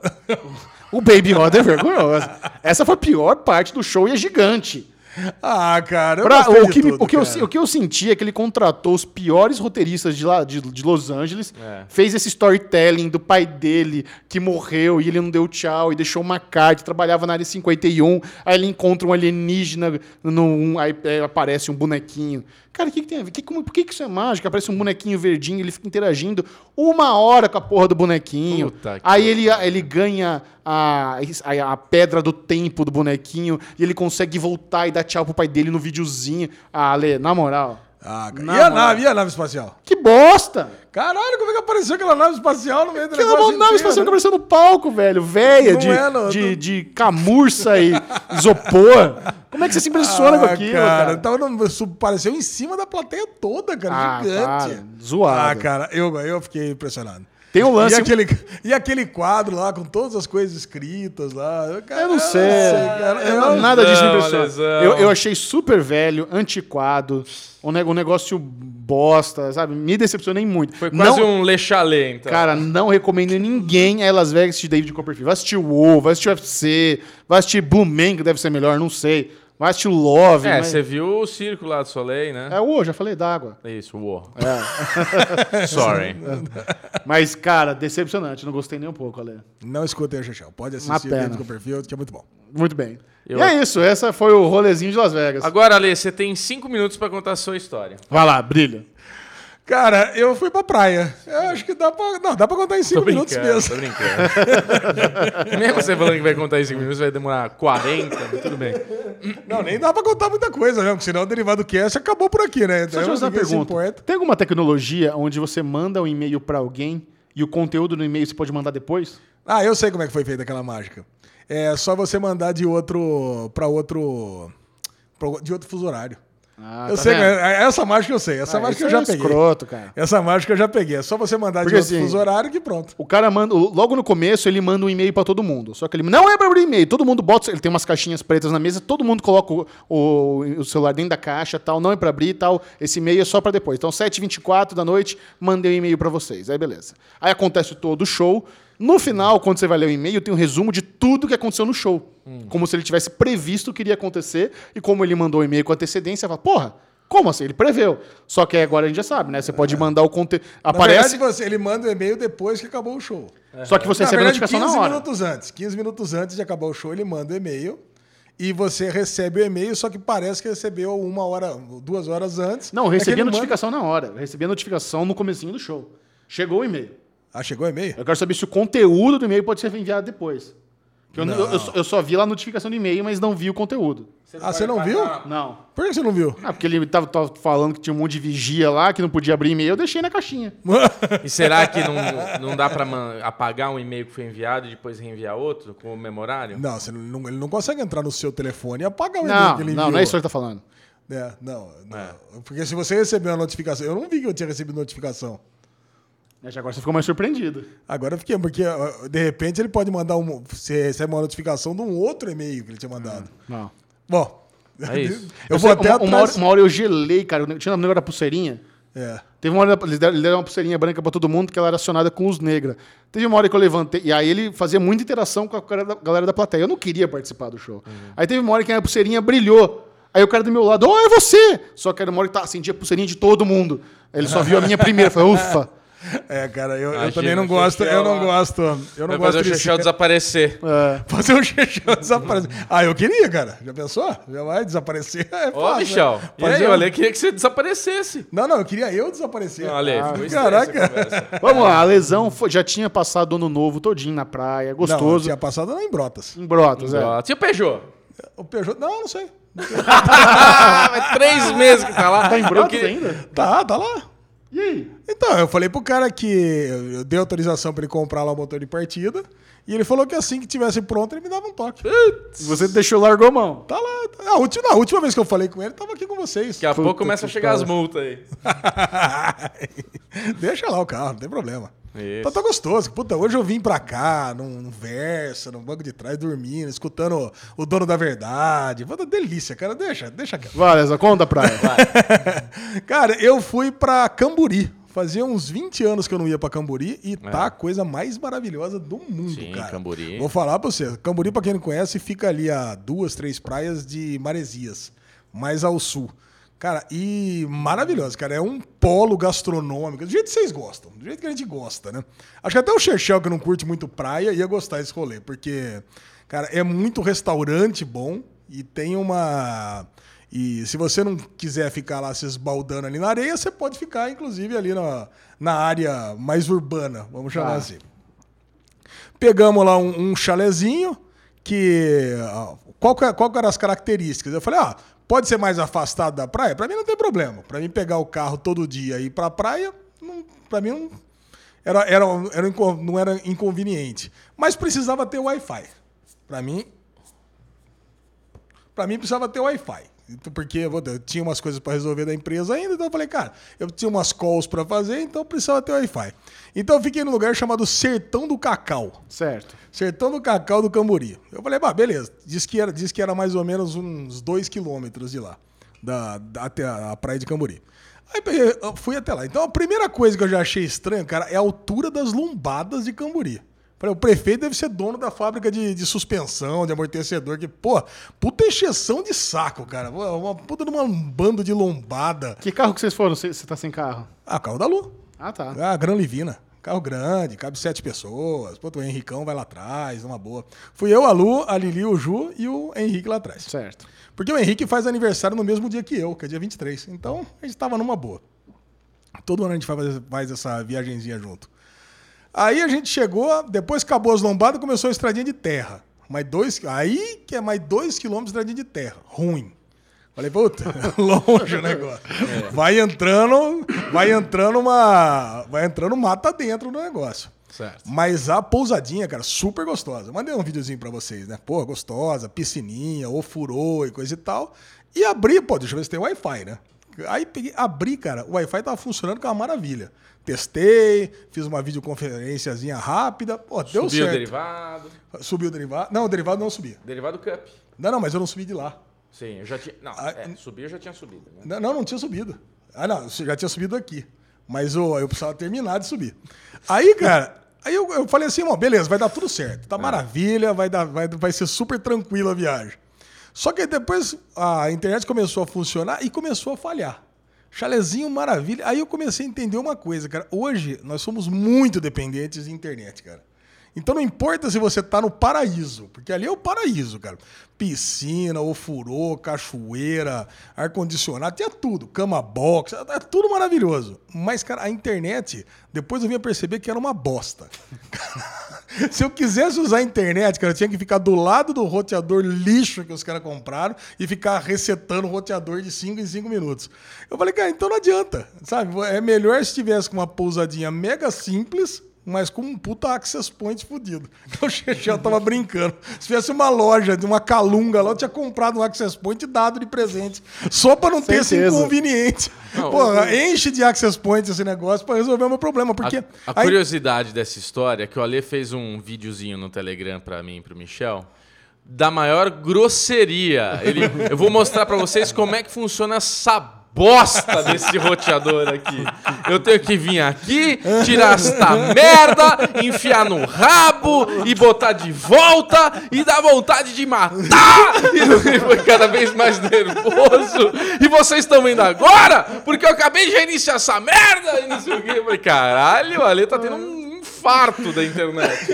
O Baby Yoda é vergonhoso. Essa foi a pior parte do show e é gigante. Ah, cara, eu Pra- o, que, tudo, o, que eu, cara. o que eu senti é que ele contratou os piores roteiristas de, lá, de, de Los Angeles, É. fez esse storytelling do pai dele que morreu e ele não deu tchau e deixou uma carta, trabalhava na área 51, aí ele encontra um alienígena, num, aí é, aparece um bonequinho. Cara, o que, que tem a ver? Que, como, por que, que isso é mágica? Aparece um bonequinho verdinho, ele fica interagindo uma hora com a porra do bonequinho. Puta aí ele, ele ganha a, a, a pedra do tempo do bonequinho e ele consegue voltar e dar tchau pro pai dele no videozinho. Ah, Ale, na moral. Ah, cara. Na E a nave, e a nave espacial? Que bosta! Caralho, como é que apareceu aquela nave espacial no meio do Aquela nave inteiro, espacial né? apareceu no palco, velho. Véia, de, é, não, de, não. de camurça e isopor. Como é que você se impressiona com Ah, aquilo, cara? cara? Tava no, sub- pareceu em cima da plateia toda, cara. Ah, gigante. para, zoado. Ah, cara, eu, eu fiquei impressionado. Tem um lance- E aquele, e aquele quadro lá com todas as coisas escritas lá. Cara, Eu não sei. cara. Eu- Eu- nada disso me impressiona. Eu, eu achei super velho, antiquado, um, um negócio bosta, sabe? Me decepcionei muito. Foi quase não, um Lechalé, então. Cara, não recomendo ninguém a Las Vegas assistir David Copperfield. Vai assistir o WoW, vai assistir o UFC, vai assistir Blue Man, que deve ser melhor, não sei. Vai assistir o Love. é, mas- você viu o circo lá do Soleil, né? É o já falei d'água. Isso, o É. Sorry. Mas, cara, decepcionante. Não gostei nem um pouco, Ale. Não escutem o Chechel. Pode assistir dentro do perfil, que é muito bom. Muito bem. Eu- E é isso, essa foi o rolezinho de Las Vegas. Agora, Ale, você tem cinco minutos pra contar a sua história. Vai lá, brilha. Cara, eu fui pra praia. Eu acho que dá pra. Não, dá pra contar em 5 Tô minutos mesmo. tô brincando. Mesmo você falando que vai contar em cinco minutos, vai demorar 40, mas tudo bem. Não, nem dá pra contar muita coisa mesmo, porque senão o derivado cast acabou por aqui, né? Só deixa eu fazer uma pergunta. importa. Tem alguma tecnologia onde você manda um e-mail pra alguém e o conteúdo no e-mail você pode mandar depois? Ah, eu sei como é que foi feita aquela mágica. É só você mandar de outro. pra outro. pra- de outro fuso horário. Ah, eu tá sei, vendo? é- essa mágica eu sei. Essa Ah, mágica eu isso já é peguei. escroto, cara. Essa mágica eu já peguei. É só você mandar Porque de outro assim- fuso horário que pronto. O cara manda, logo no começo, ele manda um e-mail pra todo mundo. Só que ele não é pra abrir e-mail. Todo mundo bota, ele tem umas caixinhas pretas na mesa, todo mundo coloca o, o- o celular dentro da caixa, tal, não é pra abrir, tal. Esse e-mail é só pra depois. Então, 7h24 da noite, mandei um e-mail pra vocês. Aí beleza. Aí acontece todo o show. No final, quando você vai ler o e-mail, tem um resumo de tudo que aconteceu no show. Como se ele tivesse previsto o que iria acontecer e como ele mandou o e-mail com antecedência, fala, porra, como assim? Ele preveu. Só que agora a gente já sabe, né? Você pode mandar o conteúdo. Aparece, verdade, você, ele manda o e-mail depois que acabou o show. só que você Na recebe a verdade, notificação 15 na hora. minutos antes. 15 minutos antes de acabar o show, ele manda o e-mail. E você recebe o e-mail, só que parece que recebeu uma hora, duas horas antes. Não, eu É recebi ele a manda- notificação na hora. Eu recebi a notificação no comecinho do show. Chegou o e-mail. Ah, chegou o e-mail? Eu quero saber se o conteúdo do e-mail pode ser enviado depois. Que eu, eu- eu só- eu só vi lá a notificação do e-mail, mas não vi o conteúdo. Ah, você não viu? Não. Por que você não viu? Ah, porque ele tava, tava falando que tinha um monte de vigia lá, que não podia abrir e-mail, eu deixei na caixinha. E será que não, não dá pra man- apagar um e-mail que foi enviado e depois reenviar outro com o memorário? Não, você não, ele não consegue entrar no seu telefone e apagar o e-mail Não, que ele não, enviou. não é isso que ele tá falando. É, não, não. Porque se você recebeu a notificação... Eu não vi que eu tinha recebido notificação. Mas agora você ficou mais surpreendido. Agora eu fiquei, porque de repente ele pode mandar um. Você recebe uma notificação de um outro e-mail que ele tinha mandado. Não. Bom. É isso. eu Eu vou sei, até uma, uma atrás. hora, uma hora eu gelei, cara. Eu Tinha um negócio da pulseirinha. É. Teve uma hora, eles deram, uma pulseirinha branca pra todo mundo, que ela era acionada com luz negra. Teve uma hora que eu levantei, e aí ele fazia muita interação com a galera da, plateia. Eu não queria participar do show. Aí teve uma hora que a pulseirinha brilhou. Aí o cara do meu lado, oh, é você! Só que era uma hora que tá, acendia a pulseirinha de todo mundo. Ele só viu a minha primeira, falou, ufa. É, cara, eu, eu também não o gosto, eu não gosto. Eu não Vai fazer gosto o Chechel desaparecer. É. fazer um Chechel desaparecer. Ah, eu queria, cara. Já pensou? Já vai desaparecer. É Ô, fácil, Michel. né? E Fazer aí, um- olha, eu queria que você desaparecesse. Não, não, eu queria eu desaparecer. Olha aí, Ah, Caraca. Vamos lá, a lesão foi- já tinha passado o ano novo todinho na praia, Não, gostoso. tinha passado em Brotas. Em Brotas, é. Ó, Tinha o Peugeot. O Peugeot. Não, não sei. Mas três meses que tá lá. Tá em Brotas queria- ainda? Tá, tá lá. E aí? Então, eu falei pro cara que eu dei autorização pra ele comprar lá o motor de partida. E ele falou que assim que tivesse pronto, ele me dava um toque. Você deixou, largou a mão. Tá lá. tá- A última, a última vez que eu falei com ele, tava aqui com vocês. Daqui a pouco Puta começa a chegar as pariu. multas aí. Deixa lá o carro, não tem problema. Isso. Tá, tá gostoso. Puta, hoje eu vim pra cá, num, num Versa, no banco de trás, dormindo, escutando o, o dono da verdade. Puta, delícia, cara. Deixa, deixa. Vai, Lesa, conta a praia. Cara, eu fui pra Camburi. Fazia uns 20 anos que eu não ia pra Camburi e É. tá a coisa mais maravilhosa do mundo, Sim, cara. Camburi. Vou falar pra você. Camburi, pra quem não conhece, fica ali a duas, três praias de Maresias, mais ao sul. Cara, e maravilhoso, cara. É um polo gastronômico, do jeito que vocês gostam, do jeito que a gente gosta, né? Acho que até o Chechel, que não curte muito praia, ia gostar desse rolê, porque, cara, é muito restaurante bom e tem uma. E se você não quiser ficar lá se esbaldando ali na areia, você pode ficar, inclusive, ali na, na área mais urbana, vamos chamar Tá. assim. Pegamos lá um, um chalezinho que. ó, Qual, é- qual eram as características? Eu falei, ah, pode ser mais afastado da praia? Pra mim não tem problema. Pra mim pegar o carro todo dia e ir pra praia, não, pra mim não era, era, era, não era inconveniente. Mas precisava ter Wi-Fi. Pra mim. Pra mim precisava ter Wi-Fi. Então, Porque eu tinha umas coisas para resolver da empresa ainda, então eu falei, cara, eu tinha umas calls para fazer, então precisava ter Wi-Fi. Então eu fiquei num lugar chamado Sertão do Cacau. Certo. Sertão do Cacau do Cambori. Eu falei, bah, beleza. Diz que era, diz que era mais ou menos uns dois quilômetros de lá, da, da- até a, praia de Cambori. Aí peguei, fui até lá. Então a primeira coisa que eu já achei estranho, cara, é a altura das lombadas de Cambori. Falei, o prefeito deve ser dono da fábrica de, de suspensão, de amortecedor, que, pô, puta encheção de saco, cara. Uma, puta de uma- bando de lombada. Que carro que vocês foram? Você você tá sem carro? Ah, carro da Lu. Ah, tá. Ah, Gran Livina. Carro grande, cabe sete pessoas. Pô, o Henricão vai lá atrás, numa boa. Fui eu, a Lu, a Lili, o Ju e o Henrique lá atrás. Certo. Porque o Henrique faz aniversário no mesmo dia que eu, que é dia 23. Então, a gente tava numa boa. Todo ano a gente faz, faz essa viagenzinha junto. Aí a gente chegou, depois acabou as lombadas, começou a estradinha de terra. Mais dois, aí que é mais dois quilômetros de estradinha de terra. Ruim. Falei, puta, longe o negócio. Vai entrando, vai entrando uma. Vai entrando mata dentro do negócio. Certo. Mas a pousadinha, cara, super gostosa. Mandei um videozinho pra vocês, né? Pô, gostosa, piscininha, ofurô e coisa e tal. E abri, pô, deixa eu ver se tem Wi-Fi, né? Aí peguei, abri, cara, o Wi-Fi tava funcionando com uma maravilha. Testei, fiz uma videoconferenciazinha rápida, pô, deu Subiu o certo. derivado. Subiu o derivado. Não, o derivado não subia. Derivado Cup. Não, não, mas eu não subi de lá. Sim, eu já tinha. Não, Ah, é, subir eu já tinha subido. Né? Não, não, tinha subido. Ah, não, você já tinha subido aqui. Mas ô, eu precisava terminar de subir. Aí, cara, aí eu, eu falei assim, beleza, vai dar tudo certo. Tá maravilha, vai, dar, vai, vai ser super tranquila a viagem. Só que depois a internet começou a funcionar e começou a falhar. Chalezinho maravilha. Aí eu comecei a entender uma coisa, cara. Hoje nós somos muito dependentes de internet, cara. Então não importa se você tá no paraíso, porque ali é o paraíso, cara. Piscina, ofurô, cachoeira, ar-condicionado, tinha tudo. Cama box, é tudo maravilhoso. Mas, cara, a internet, depois eu vim a perceber que era uma bosta. Se eu quisesse usar a internet, cara, eu tinha que ficar do lado do roteador lixo que os caras compraram e ficar resetando o roteador de 5 em 5 minutos. Eu falei, cara, então não adianta, sabe? É melhor se tivesse com uma pousadinha mega simples, mas com um puta access point fudido. Então o Chechel tava brincando. Se tivesse uma loja de uma calunga lá, eu tinha comprado um access point e dado de presente. Só pra não ter esse Certeza. inconveniente. Não, Porra, enche de access point esse negócio pra resolver o meu problema. Porque. A, a aí- curiosidade dessa história é que o Ale fez um videozinho no Telegram pra mim e pro Michel da maior grosseria. Ele, eu vou mostrar pra vocês como é que funciona essa bosta desse roteador aqui. Eu tenho que vir aqui, tirar esta merda, enfiar no rabo e botar de volta e dar vontade de matar. E foi cada vez mais nervoso. E vocês estão vendo agora? Porque eu acabei de reiniciar essa merda e não sei o. Eu falei, caralho, o Ale tá tendo um infarto da internet.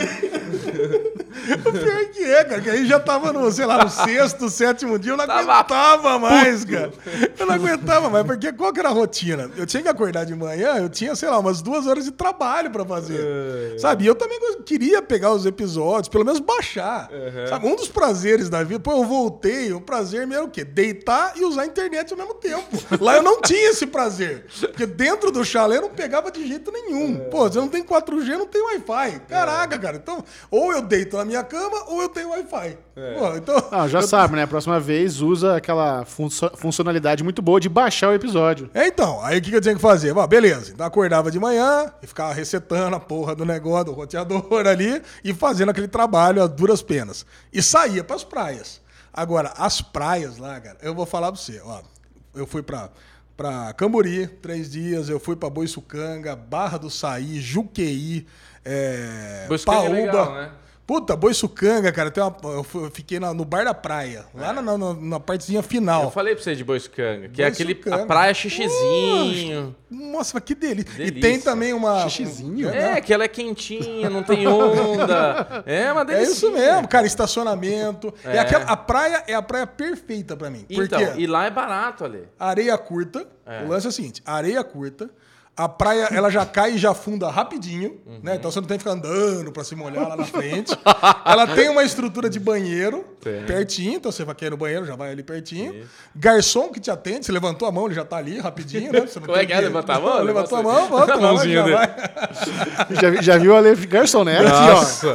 O pior que é, cara, que aí já tava no, sei lá, no sexto, sétimo dia, eu não Tava aguentava mais, cara. Eu não aguentava mais, porque qual que era a rotina? Eu tinha que acordar de manhã, eu tinha, sei lá, umas duas horas de trabalho pra fazer. Sabe? E eu também queria pegar os episódios, pelo menos baixar. Sabe? Um dos prazeres da vida, pô, eu voltei, o prazer meu era o quê? Deitar e usar a internet ao mesmo tempo. Lá eu não tinha esse prazer. Porque dentro do chalé eu não pegava de jeito nenhum. Pô, você não tem 4G, não tem Wi-Fi. Caraca, cara. Então, ou eu deito na minha cama, ou eu tenho Wi-Fi. Pô, então. Ah, já sabe, né? A próxima vez usa aquela funcio- funcionalidade muito boa de baixar o episódio. É, então, aí o que eu tinha que fazer? Bom, beleza, então acordava de manhã e ficava resetando a porra do negócio, do roteador ali e fazendo aquele trabalho a duras penas. E saía pras praias. Agora, as praias lá, cara, eu vou falar pra você, ó. Eu fui pra, pra Cambori, três dias, eu fui pra Boiçucanga, Barra do Saí, Juqueí, é, Boiçucanga é Paúba. legal, né? Puta, Boiçucanga, cara, tem uma, eu fiquei na- no bar da praia, lá na, na, na partezinha final. Eu falei pra você de Boiscanga, que é aquele Boiçucanga. a praia xixizinho. Nossa, mas que delícia. E Delícia. tem também uma. Xixizinho? É, que ela é quentinha, não tem onda. É uma É delícia. isso mesmo, cara, estacionamento. É. aquela, a praia é a praia perfeita pra mim. Porque Então, e lá é barato, Ale. areia curta, o lance é o seguinte, areia curta, a praia ela já cai e já afunda rapidinho, Uhum. né? Então você não tem que ficar andando pra se molhar lá na frente. ela tem uma estrutura de banheiro Tem. pertinho, então você vai querer no banheiro, já vai ali pertinho. Garçom que te atende, você levantou a mão, ele já tá ali rapidinho, né? Você não Como é tem que é? Levantar a mão? Levantou a mão, volta, a mãozinha já dele. Já, já viu o Ale Garçom, né? É aqui, Nossa. ó.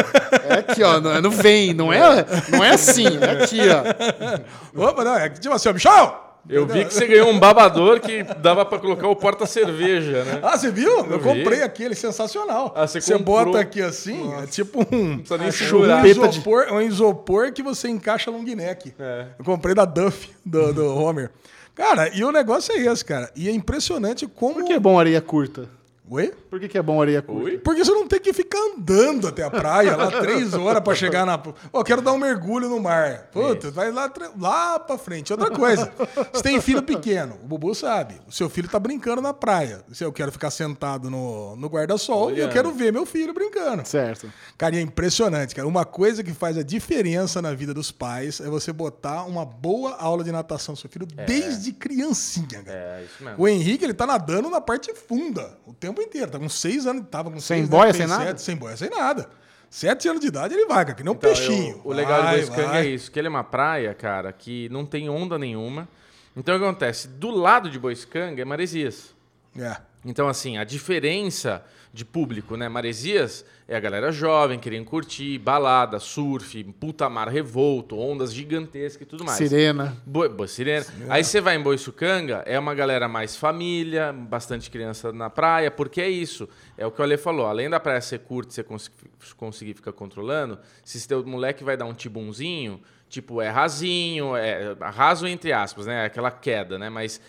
É aqui, ó. Não, é- não vem, não é, não é assim. É aqui, ó. Opa, não, é tipo assim, ó, Michel! Eu vi que você ganhou um babador que dava pra colocar o porta-cerveja, né? Ah, você viu? Eu, vi. comprei aquele, sensacional. Ah, você você bota aqui assim, é tipo um, precisa nem um isopor, um isopor que você encaixa long neck. É. Eu comprei da Duff, do, do Homer. Cara, e o negócio é esse, cara. E é impressionante como... Por que é bom areia curta? Oi? Por que, que é bom areia curta? Oi? Porque você não tem que ficar andando até a praia, lá três horas pra chegar na. Ó, quero dar um mergulho no mar. Puta, vai lá, lá pra frente. Outra coisa, você tem filho pequeno, o Bubu sabe. O seu filho tá brincando na praia. Se eu quero ficar sentado no, no guarda-sol, e eu quero ver meu filho brincando. Certo. Cara, é impressionante, cara. Uma coisa que faz a diferença na vida dos pais é você botar uma boa aula de natação do seu filho desde criancinha, cara. É, isso mesmo. O Henrique, ele tá nadando na parte funda o tempo inteiro. Tá com seis anos, tava com Sem seis, boia, tem sem nada? sem boia, sem nada. Sete anos de idade ele vai, cara, que nem um Então, peixinho. eu- o legal Vai, de Boiscanga vai. é isso, que ele é uma praia, cara, que não tem onda nenhuma. Então o que acontece? Do lado de Boiscanga é Maresias. É. Então, assim, a diferença de público, né? Maresias é a galera jovem, querendo curtir, balada, surf, puta mar revolto, ondas gigantescas e tudo mais. Sirena. Boi, boi, sirena. Aí você vai em Boiçucanga, é uma galera mais família, bastante criança na praia, porque é isso. É o que o Ale falou. Além da praia ser curta e você cons- conseguir ficar controlando, se teu moleque vai dar um tibunzinho, tipo, é rasinho, é raso entre aspas, né? Aquela queda, né? Mas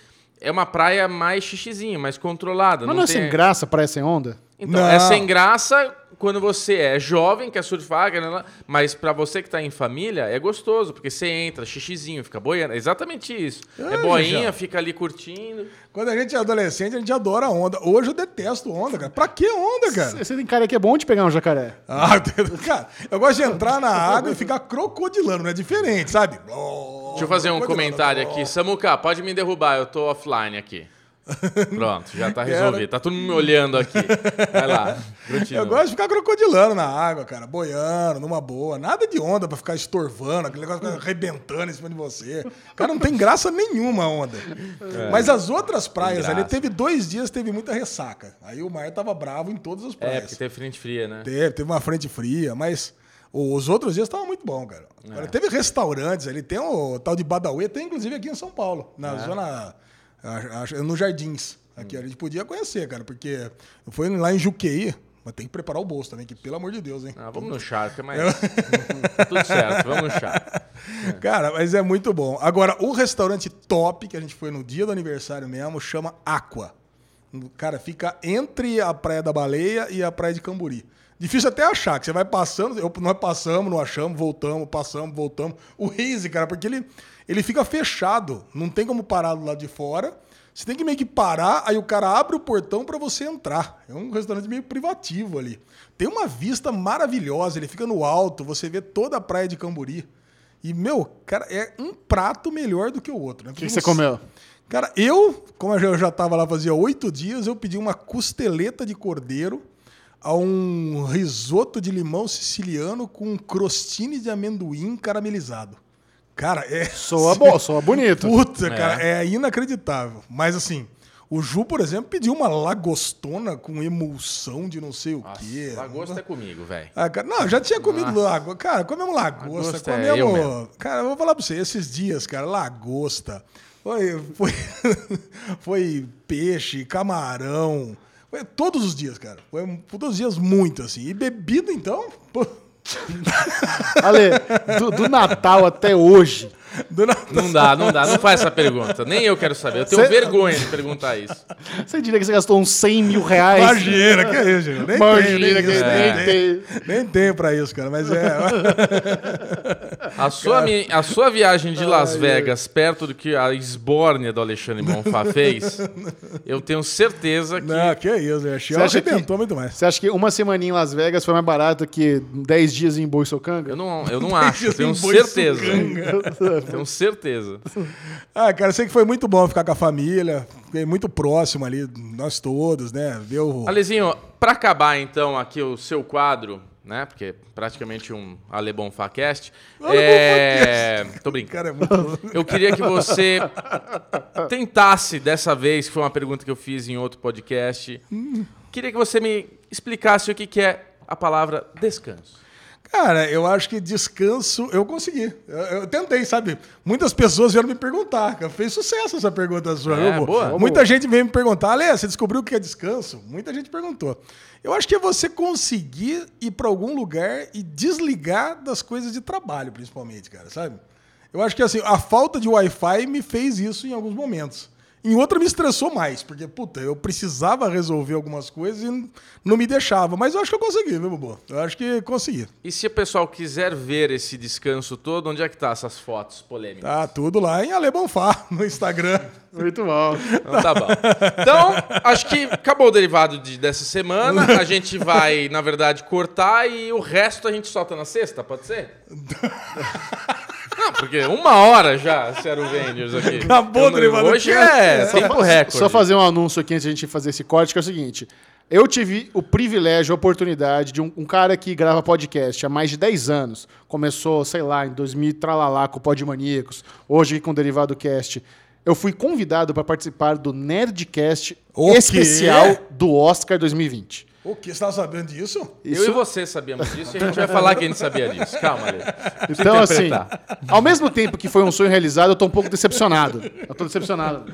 é uma praia mais xixizinho, mais controlada. Mas não é tem- sem graça, praia sem onda? Então, Não. é sem graça quando você é jovem, quer surfar, quer... mas pra você que tá em família, é gostoso, porque você entra, xixizinho, fica boiando. É exatamente isso. é Ah, boinha, já. fica ali curtindo. Quando a gente é adolescente, a gente adora onda. Hoje eu detesto onda, cara. Pra que onda, cara? Você tem cara que é bom de pegar um jacaré. Ah, cara, eu gosto de entrar na água e ficar crocodilando, não é diferente, sabe? Deixa eu fazer um comentário aqui. Samuca, pode me derrubar, eu tô offline aqui. Pronto, já tá resolvido. Tá todo mundo me olhando aqui. Vai lá. continua. Eu gosto de ficar crocodilando na água, cara, boiando, numa boa. Nada de onda pra ficar estorvando, aquele negócio arrebentando em cima de você. Cara, não tem graça nenhuma a onda. Mas as outras praias ali, teve dois dias, teve muita ressaca. Aí o mar tava bravo em todas as É, praias. porque teve frente fria, né? Teve, teve uma frente fria, mas os outros dias estavam muito bom, cara. É. Agora, Teve restaurantes ali, tem o tal de Badauê, tem inclusive aqui em São Paulo, na É. zona, no Jardins. Aqui a gente podia conhecer, cara, porque eu fui lá em Juqueí, mas tem que preparar o bolso também, que pelo amor de Deus, hein? Ah, vamos no charque, mas. Tá tudo certo, vamos no charque. Cara, mas é muito bom. Agora, o restaurante top que a gente foi no dia do aniversário mesmo chama Aqua. Cara, fica entre a Praia da Baleia e a Praia de Camburi. Difícil até achar, que você vai passando, eu- nós passamos, não achamos, voltamos, passamos, voltamos. O Raze, cara, porque ele, ele fica fechado, não tem como parar do lado de fora. Você tem que meio que parar, aí o cara abre o portão pra você entrar. É um restaurante meio privativo ali. Tem uma vista maravilhosa, ele fica no alto, você vê toda a praia de Camburi. E, meu, cara, é um prato melhor do que o outro. Né? O que, que você comeu? Cara, eu, como eu já- eu já estava lá fazia oito dias, eu pedi uma costeleta de cordeiro a um risoto de limão siciliano com crostini de amendoim caramelizado. Cara, é. Soa bom, soa bonito. Puta, cara, é inacreditável. Mas assim, o Ju, por exemplo, pediu uma lagostona com emulsão de não sei o quê. Lagosta é comigo, velho. Ah, não, já tinha comido lagosta. Cara, comemos lagosta, Lagosta é eu comemos. mesmo. cara, eu vou falar pra você, esses dias, cara, lagosta. Foi, foi, foi peixe, camarão. Foi todos os dias, cara. Foi todos os dias muito, assim. E bebida, então. pô, Ale, do, do Natal até hoje. Não dá, não dá, não faz essa pergunta. Nem eu quero saber. Eu tenho Cê- vergonha de perguntar isso. você diria que você gastou uns 100 mil reais? Imagina, que é isso, gente? Nem Imagina tem, que nem, isso, nem nem, tem. tem. nem tem pra isso, cara. Mas é. A sua, mi- a sua viagem de Las Vegas, perto do que a esbórnia do Alexandre Bonfá fez, eu tenho certeza que. Não, que é isso, a Você acha que- arrebentou muito mais. Você acha que uma semaninha em Las Vegas foi mais barato que 10 dias em Boiçocanga? Eu não, eu não acho, eu tenho certeza. Tenho certeza. Ah, cara, eu sei que foi muito bom ficar com a família, fiquei muito próximo ali, nós todos, né? Ver o. Alezinho, pra acabar então aqui o seu quadro, né? Porque é praticamente um Ale Bonfá Cast. Ale É... Tô brincando. Cara, é muito. Eu queria que você tentasse dessa vez, que foi uma pergunta que eu fiz em outro podcast. Queria que você me explicasse o que que é a palavra descanso. Cara, eu acho que descanso eu consegui. Eu, eu tentei, sabe? Muitas pessoas vieram me perguntar. Fez sucesso essa pergunta sua. É, boa. Bo? Muita gente veio me perguntar, Ale, você descobriu o que é descanso? Muita gente perguntou. Eu acho que é você conseguir ir para algum lugar e desligar das coisas de trabalho, principalmente, cara, sabe? Eu acho que assim, a falta de Wi-Fi me fez isso em alguns momentos. Em outra me estressou mais, porque, puta, eu precisava resolver algumas coisas e não me deixava. Mas eu acho que eu consegui, viu, Bubu? Eu acho que consegui. E se o pessoal quiser ver esse descanso todo, onde é que tá essas fotos polêmicas? Tá tudo lá em Ale Bonfá, no Instagram. Muito bom. Então tá bom. Então, acho que acabou o derivado de- dessa semana. A gente vai, na verdade, cortar e o resto a gente solta na sexta, pode ser? Não, porque uma hora já, Zero Vendors aqui. Acabou o não- derivado Hoje cast. é tempo recorde. Só fazer um anúncio aqui antes de a gente fazer esse corte, que é o seguinte. Eu tive o privilégio, a oportunidade de um, um cara que grava podcast há mais de 10 anos. Começou, sei lá, em 2000, tralalá, com o Podmaníacos. Hoje com o Derivado Cast. Eu fui convidado para participar do Nerdcast O quê? especial do Oscar 2020. O que? Você estava sabendo disso? Eu e você sabíamos disso e a gente vai falar que a gente sabia disso. Calma, eu Então, assim, ao mesmo tempo que foi um sonho realizado, eu tô um pouco decepcionado. Eu tô decepcionado.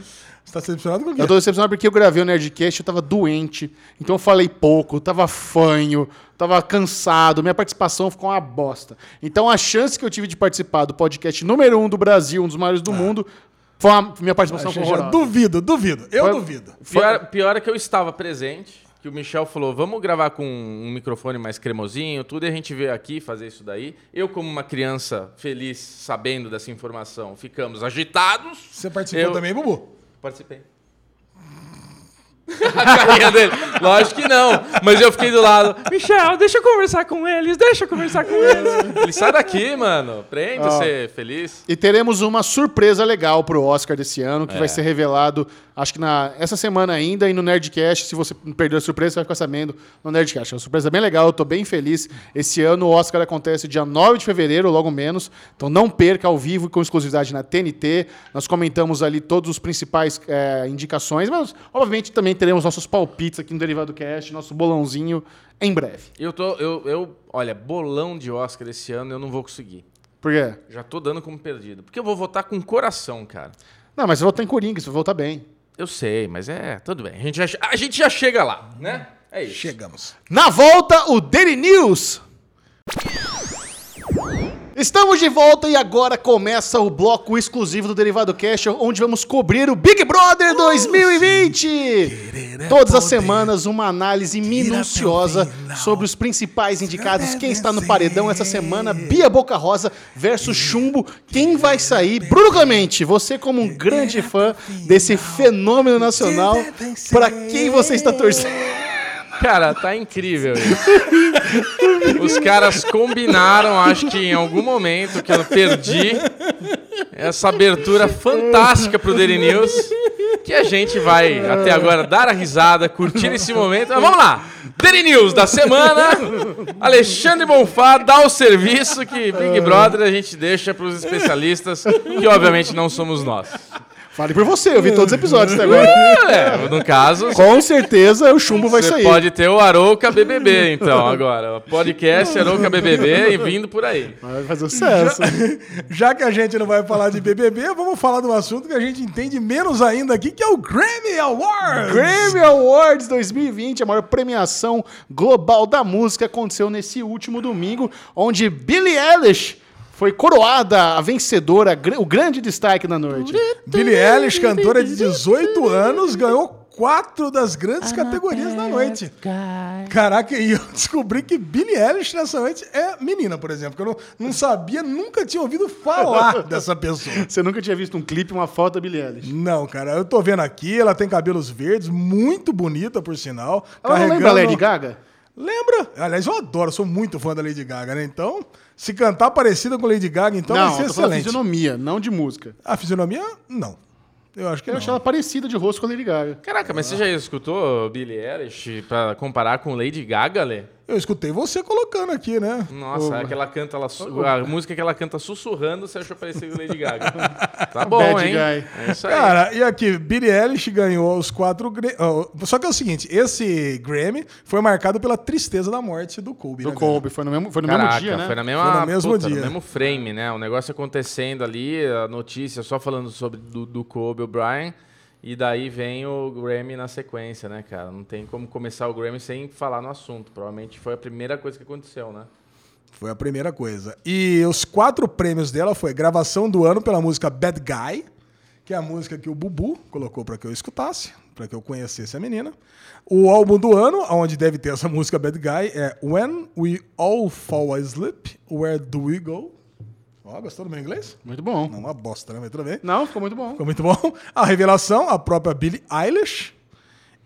Você tá decepcionado com o quê? Eu tô decepcionado porque eu gravei o Nerdcast, eu tava doente, então eu falei pouco, tava fanho, tava cansado, minha participação ficou uma bosta. Então a chance que eu tive de participar do podcast número um do Brasil, um dos maiores do mundo, foi uma, minha participação foi horrorosa. duvido, duvido. Eu Foi- duvido. Pior, pior é que eu estava presente, que o Michel falou, vamos gravar com um microfone mais cremosinho, tudo, e a gente veio aqui fazer isso daí. Eu, como uma criança feliz, sabendo dessa informação, ficamos agitados. Você participou Eu- também, Bubu? Participei. A carinha dele. Lógico que não. Mas eu fiquei do lado. Michel, deixa eu conversar com eles, deixa eu conversar com eles. Ele sai daqui, mano. Prenda ser feliz. E teremos uma surpresa legal pro Oscar desse ano, É. que vai ser revelado, acho que na, essa semana ainda, e no Nerdcast. Se você perdeu a surpresa, você vai ficar sabendo no Nerdcast. É uma surpresa bem legal, eu tô bem feliz. Esse ano o Oscar acontece dia 9 de fevereiro, logo menos. Então não perca ao vivo e com exclusividade na TNT. Nós comentamos ali todos os principais é, indicações, mas obviamente também teremos nossos palpites aqui no Derivado Cast, nosso bolãozinho em breve. Eu tô. Eu, eu, olha, bolão de Oscar esse ano eu não vou conseguir. Por quê? Já tô dando como perdido. Porque eu vou votar com coração, cara. Não, mas você voltar em Coringa, você vai voltar bem. Eu sei, mas é, tudo bem. A gente já, a gente já chega lá, né? É isso. Chegamos. Na volta, o Daily News. Estamos de volta e agora começa o bloco exclusivo do Derivado Cash, onde vamos cobrir o Big Brother 2020. Todas as semanas, uma análise minuciosa sobre os principais indicados. Quem está no paredão essa semana? Bia Boca Rosa versus Chumbo. Quem vai sair? Bruno Clemente, você como um grande fã desse fenômeno nacional, para quem você está torcendo? Cara, tá incrível isso. Os caras combinaram, acho que em algum momento que eu perdi essa abertura fantástica pro Daily News, que a gente vai até agora dar a risada, curtir esse momento. Mas vamos lá! Daily News da semana, Alexandre Bonfá dá o serviço que Big Brother a gente deixa pros especialistas, que obviamente não somos nós. Fale por você, eu vi todos os episódios até agora. É, no caso, Com certeza o chumbo vai sair. pode ter o Arouca BBB, então, agora. O podcast Arouca BBB e vindo por aí. Vai fazer sucesso. Já que a gente não vai falar de BBB, vamos falar de um assunto que a gente entende menos ainda aqui, que é o Grammy Awards. Grammy Awards 2020, a maior premiação global da música, aconteceu nesse último domingo, onde Billie Eilish foi coroada a vencedora, o grande destaque da noite. Billie Eilish, cantora de 18 anos, ganhou quatro das grandes categorias da noite. Caraca, e eu descobri que Billie Eilish nessa noite é menina, por exemplo, que eu não, não sabia, nunca tinha ouvido falar dessa pessoa. Você nunca tinha visto um clipe, uma foto da Billie Eilish. Não, cara, eu tô vendo aqui, ela tem cabelos verdes, muito bonita, por sinal. Ela não lembra a Lady Gaga? Lembra? Aliás, eu adoro, sou muito fã da Lady Gaga, né? Então, se cantar parecida com Lady Gaga, então não, vai ser eu tô excelente. fisionomia, não de música. A fisionomia, não. Eu acho que Eu não. achei ela parecida de rosto com a Lady Gaga. Caraca, mas você já escutou Billie Eilish pra comparar com Lady Gaga, Lê? Eu escutei você colocando aqui, né? Nossa, é que ela canta, ela, a música que ela canta sussurrando, você achou parecido com Lady Gaga. Tá bom, Bad hein? guy. É isso aí. Cara, e aqui, Billie Eilish ganhou os quatro Só que é o seguinte, esse Grammy foi marcado pela tristeza da morte do Kobe. Do né, cara? Kobe, foi no mesmo, foi no Caraca, mesmo dia, né? foi na mesma, Foi no mesmo puta, dia. no mesmo frame, né? O negócio acontecendo ali, a notícia só falando sobre do, do Kobe O'Brien. E daí vem o Grammy na sequência, né, cara? Não tem como começar o Grammy sem falar no assunto. Provavelmente foi a primeira coisa que aconteceu, né? Foi a primeira coisa. E os quatro prêmios dela foi gravação do ano pela música Bad Guy, que é a música que o Bubu colocou para que eu escutasse, para que eu conhecesse a menina. O álbum do ano, onde deve ter essa música Bad Guy, é When We All Fall Asleep, Where Do We Go? Ó, gostou do meu inglês? Muito bom. Não, uma bosta, né? Mas tudo bem. Não, ficou muito bom. Ficou muito bom. A revelação, a própria Billie Eilish.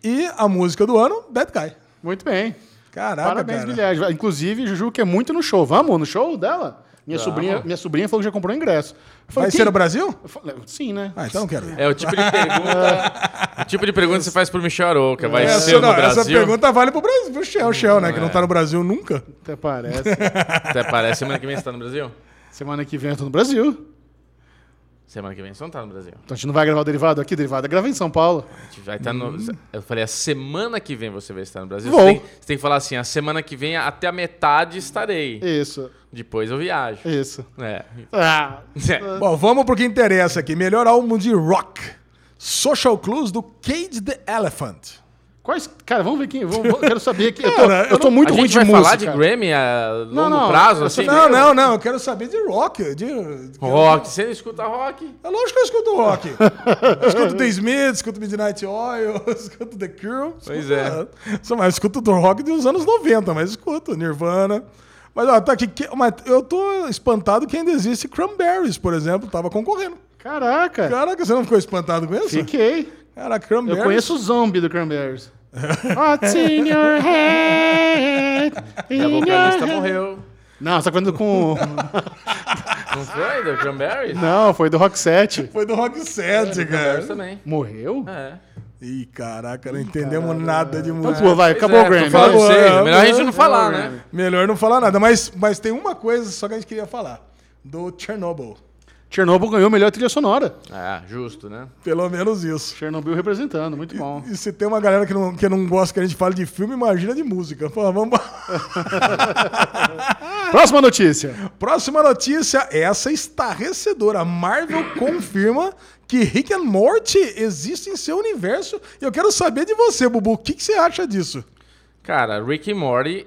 E a música do ano, Bad Guy. Muito bem. Caraca, Parabéns, cara. Billie Eilish. Inclusive, Juju quer muito no show. Vamos no show dela? Minha, Vamos. sobrinha, minha sobrinha falou que já comprou ingresso. Falei, Vai ser no Brasil? Falei, Sim, né? Ah, então quero ir. É o tipo de pergunta. o tipo de pergunta que você faz pro Michel Arouca. Vai Essa, ser no não, Brasil? essa pergunta vale pro Brasil, pro Shell, Shell, né? Que não tá no Brasil nunca. Até parece. Até parece. Semana que vem você tá no Brasil? Semana que vem eu tô no Brasil. Semana que vem você não tá no Brasil. Então a gente não vai gravar o derivado aqui, derivado é grava em São Paulo. A gente vai estar no. Eu falei, a semana que vem você vai estar no Brasil. Vou. Você tem, você tem que falar assim: a semana que vem até a metade estarei. Isso, Depois eu viajo. isso. É. Ah, Bom, vamos pro que interessa aqui. Melhor álbum de rock. Social Clues do Cage the Elephant. Quais. Cara, vamos ver quem. Vamos, quero saber aqui. Eu tô, Cara, eu tô muito a ruim gente de vai música. falar de Grammy a longo Não, não, prazo, assim? Não, não, não. Eu quero saber de rock. De... Rock. Você escuta rock? É lógico que eu escuto rock. Eu escuto The Smiths, escuto Midnight Oil, escuto The Cure. Pois escuto- é. Só mais escuto do rock dos anos 90, mas escuto Nirvana. Mas ó, tá aqui, que- mas eu tô espantado que ainda existe Cranberries, por exemplo, tava concorrendo. Caraca, Caraca, você não ficou espantado com isso? fiquei. Eu Cranberries. conheço o zombie do Cranberries. What's in your head? E a In vocalista morreu. Não, você tá falando com. Não foi? Do Cranberries? Não, foi do Rock 7. Foi do Rock 7, Do Cranberries cara. também. Morreu? É. Ih, caraca, não entendemos nada de Então, música. pô, vai, acabou é, o Grammy. falando é, Melhor a gente não é, falar, é, né? Melhor não falar nada, mas, mas tem uma coisa só que a gente queria falar. Do Chernobyl. Chernobyl ganhou a melhor trilha sonora. É, justo, né? Pelo menos isso. Chernobyl representando, muito bom. E se tem uma galera que não, que não gosta que a gente fale de filme, imagina de música. Pô, vamos... Próxima notícia. Próxima notícia, essa estarrecedora. Marvel confirma que Rick and Morty existe em seu universo. E eu quero saber de você, Bubu. O que, que você acha disso? Cara, Rick e Morty,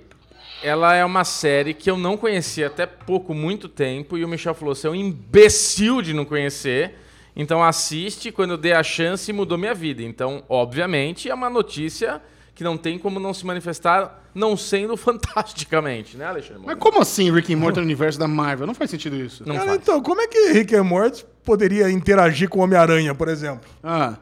ela é uma série que eu não conhecia até pouco, muito tempo, e o Michel falou, você é um imbecil de não conhecer, então assiste, quando eu dei a chance, mudou minha vida. Então, obviamente, é uma notícia que não tem como não se manifestar, não sendo fantasticamente, né, Alexandre? Mas como assim Rick and Morty no universo da Marvel? Não faz sentido isso. Não Cara, faz. então, como é que Rick and Morty poderia interagir com o Homem-Aranha, por exemplo? Ah,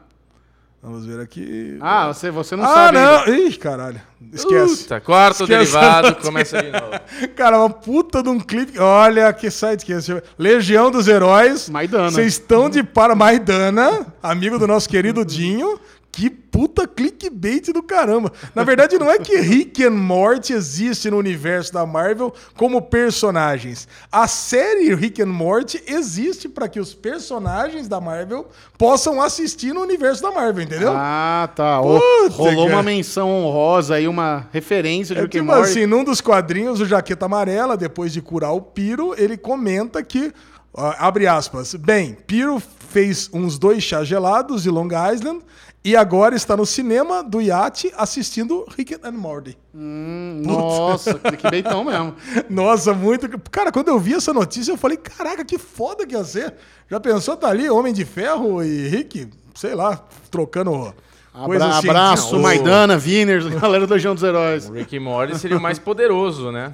Vamos ver aqui. ah você, você não ah, sabe. ainda. não. Ih, caralho. Esquece. Puta, corta o derivado, começa de novo. Cara, uma puta de um clipe. Olha que site que é esse. Legião dos Heróis. Maidana. Vocês estão de para Maidana, amigo do nosso querido Dinho. Que puta clickbait do caramba. Na verdade, não é que Rick and Morty existe no universo da Marvel como personagens. A série Rick and Morty existe para que os personagens da Marvel possam assistir no universo da Marvel, entendeu? Ah, tá. Puta, rolou cara. uma menção honrosa aí, uma referência de É Rick and Morty. assim, num dos quadrinhos, o Jaqueta Amarela, depois de curar o Piro, ele comenta que, ó, abre aspas, bem, Piro fez uns dois chás gelados de Long Island e agora está no cinema do iate assistindo Rick and Morty. Hum, Nossa, clickbaitão mesmo. Nossa, muito... Cara, quando eu vi essa notícia, eu falei, caraca, que foda que ia ser. Já pensou, tá ali, Homem de Ferro e Rick, sei lá, trocando Abra assim. abraço, Não, o- Maidana, Winners, galera do Legião dos Heróis. O Rick e Morty seria o mais poderoso, né?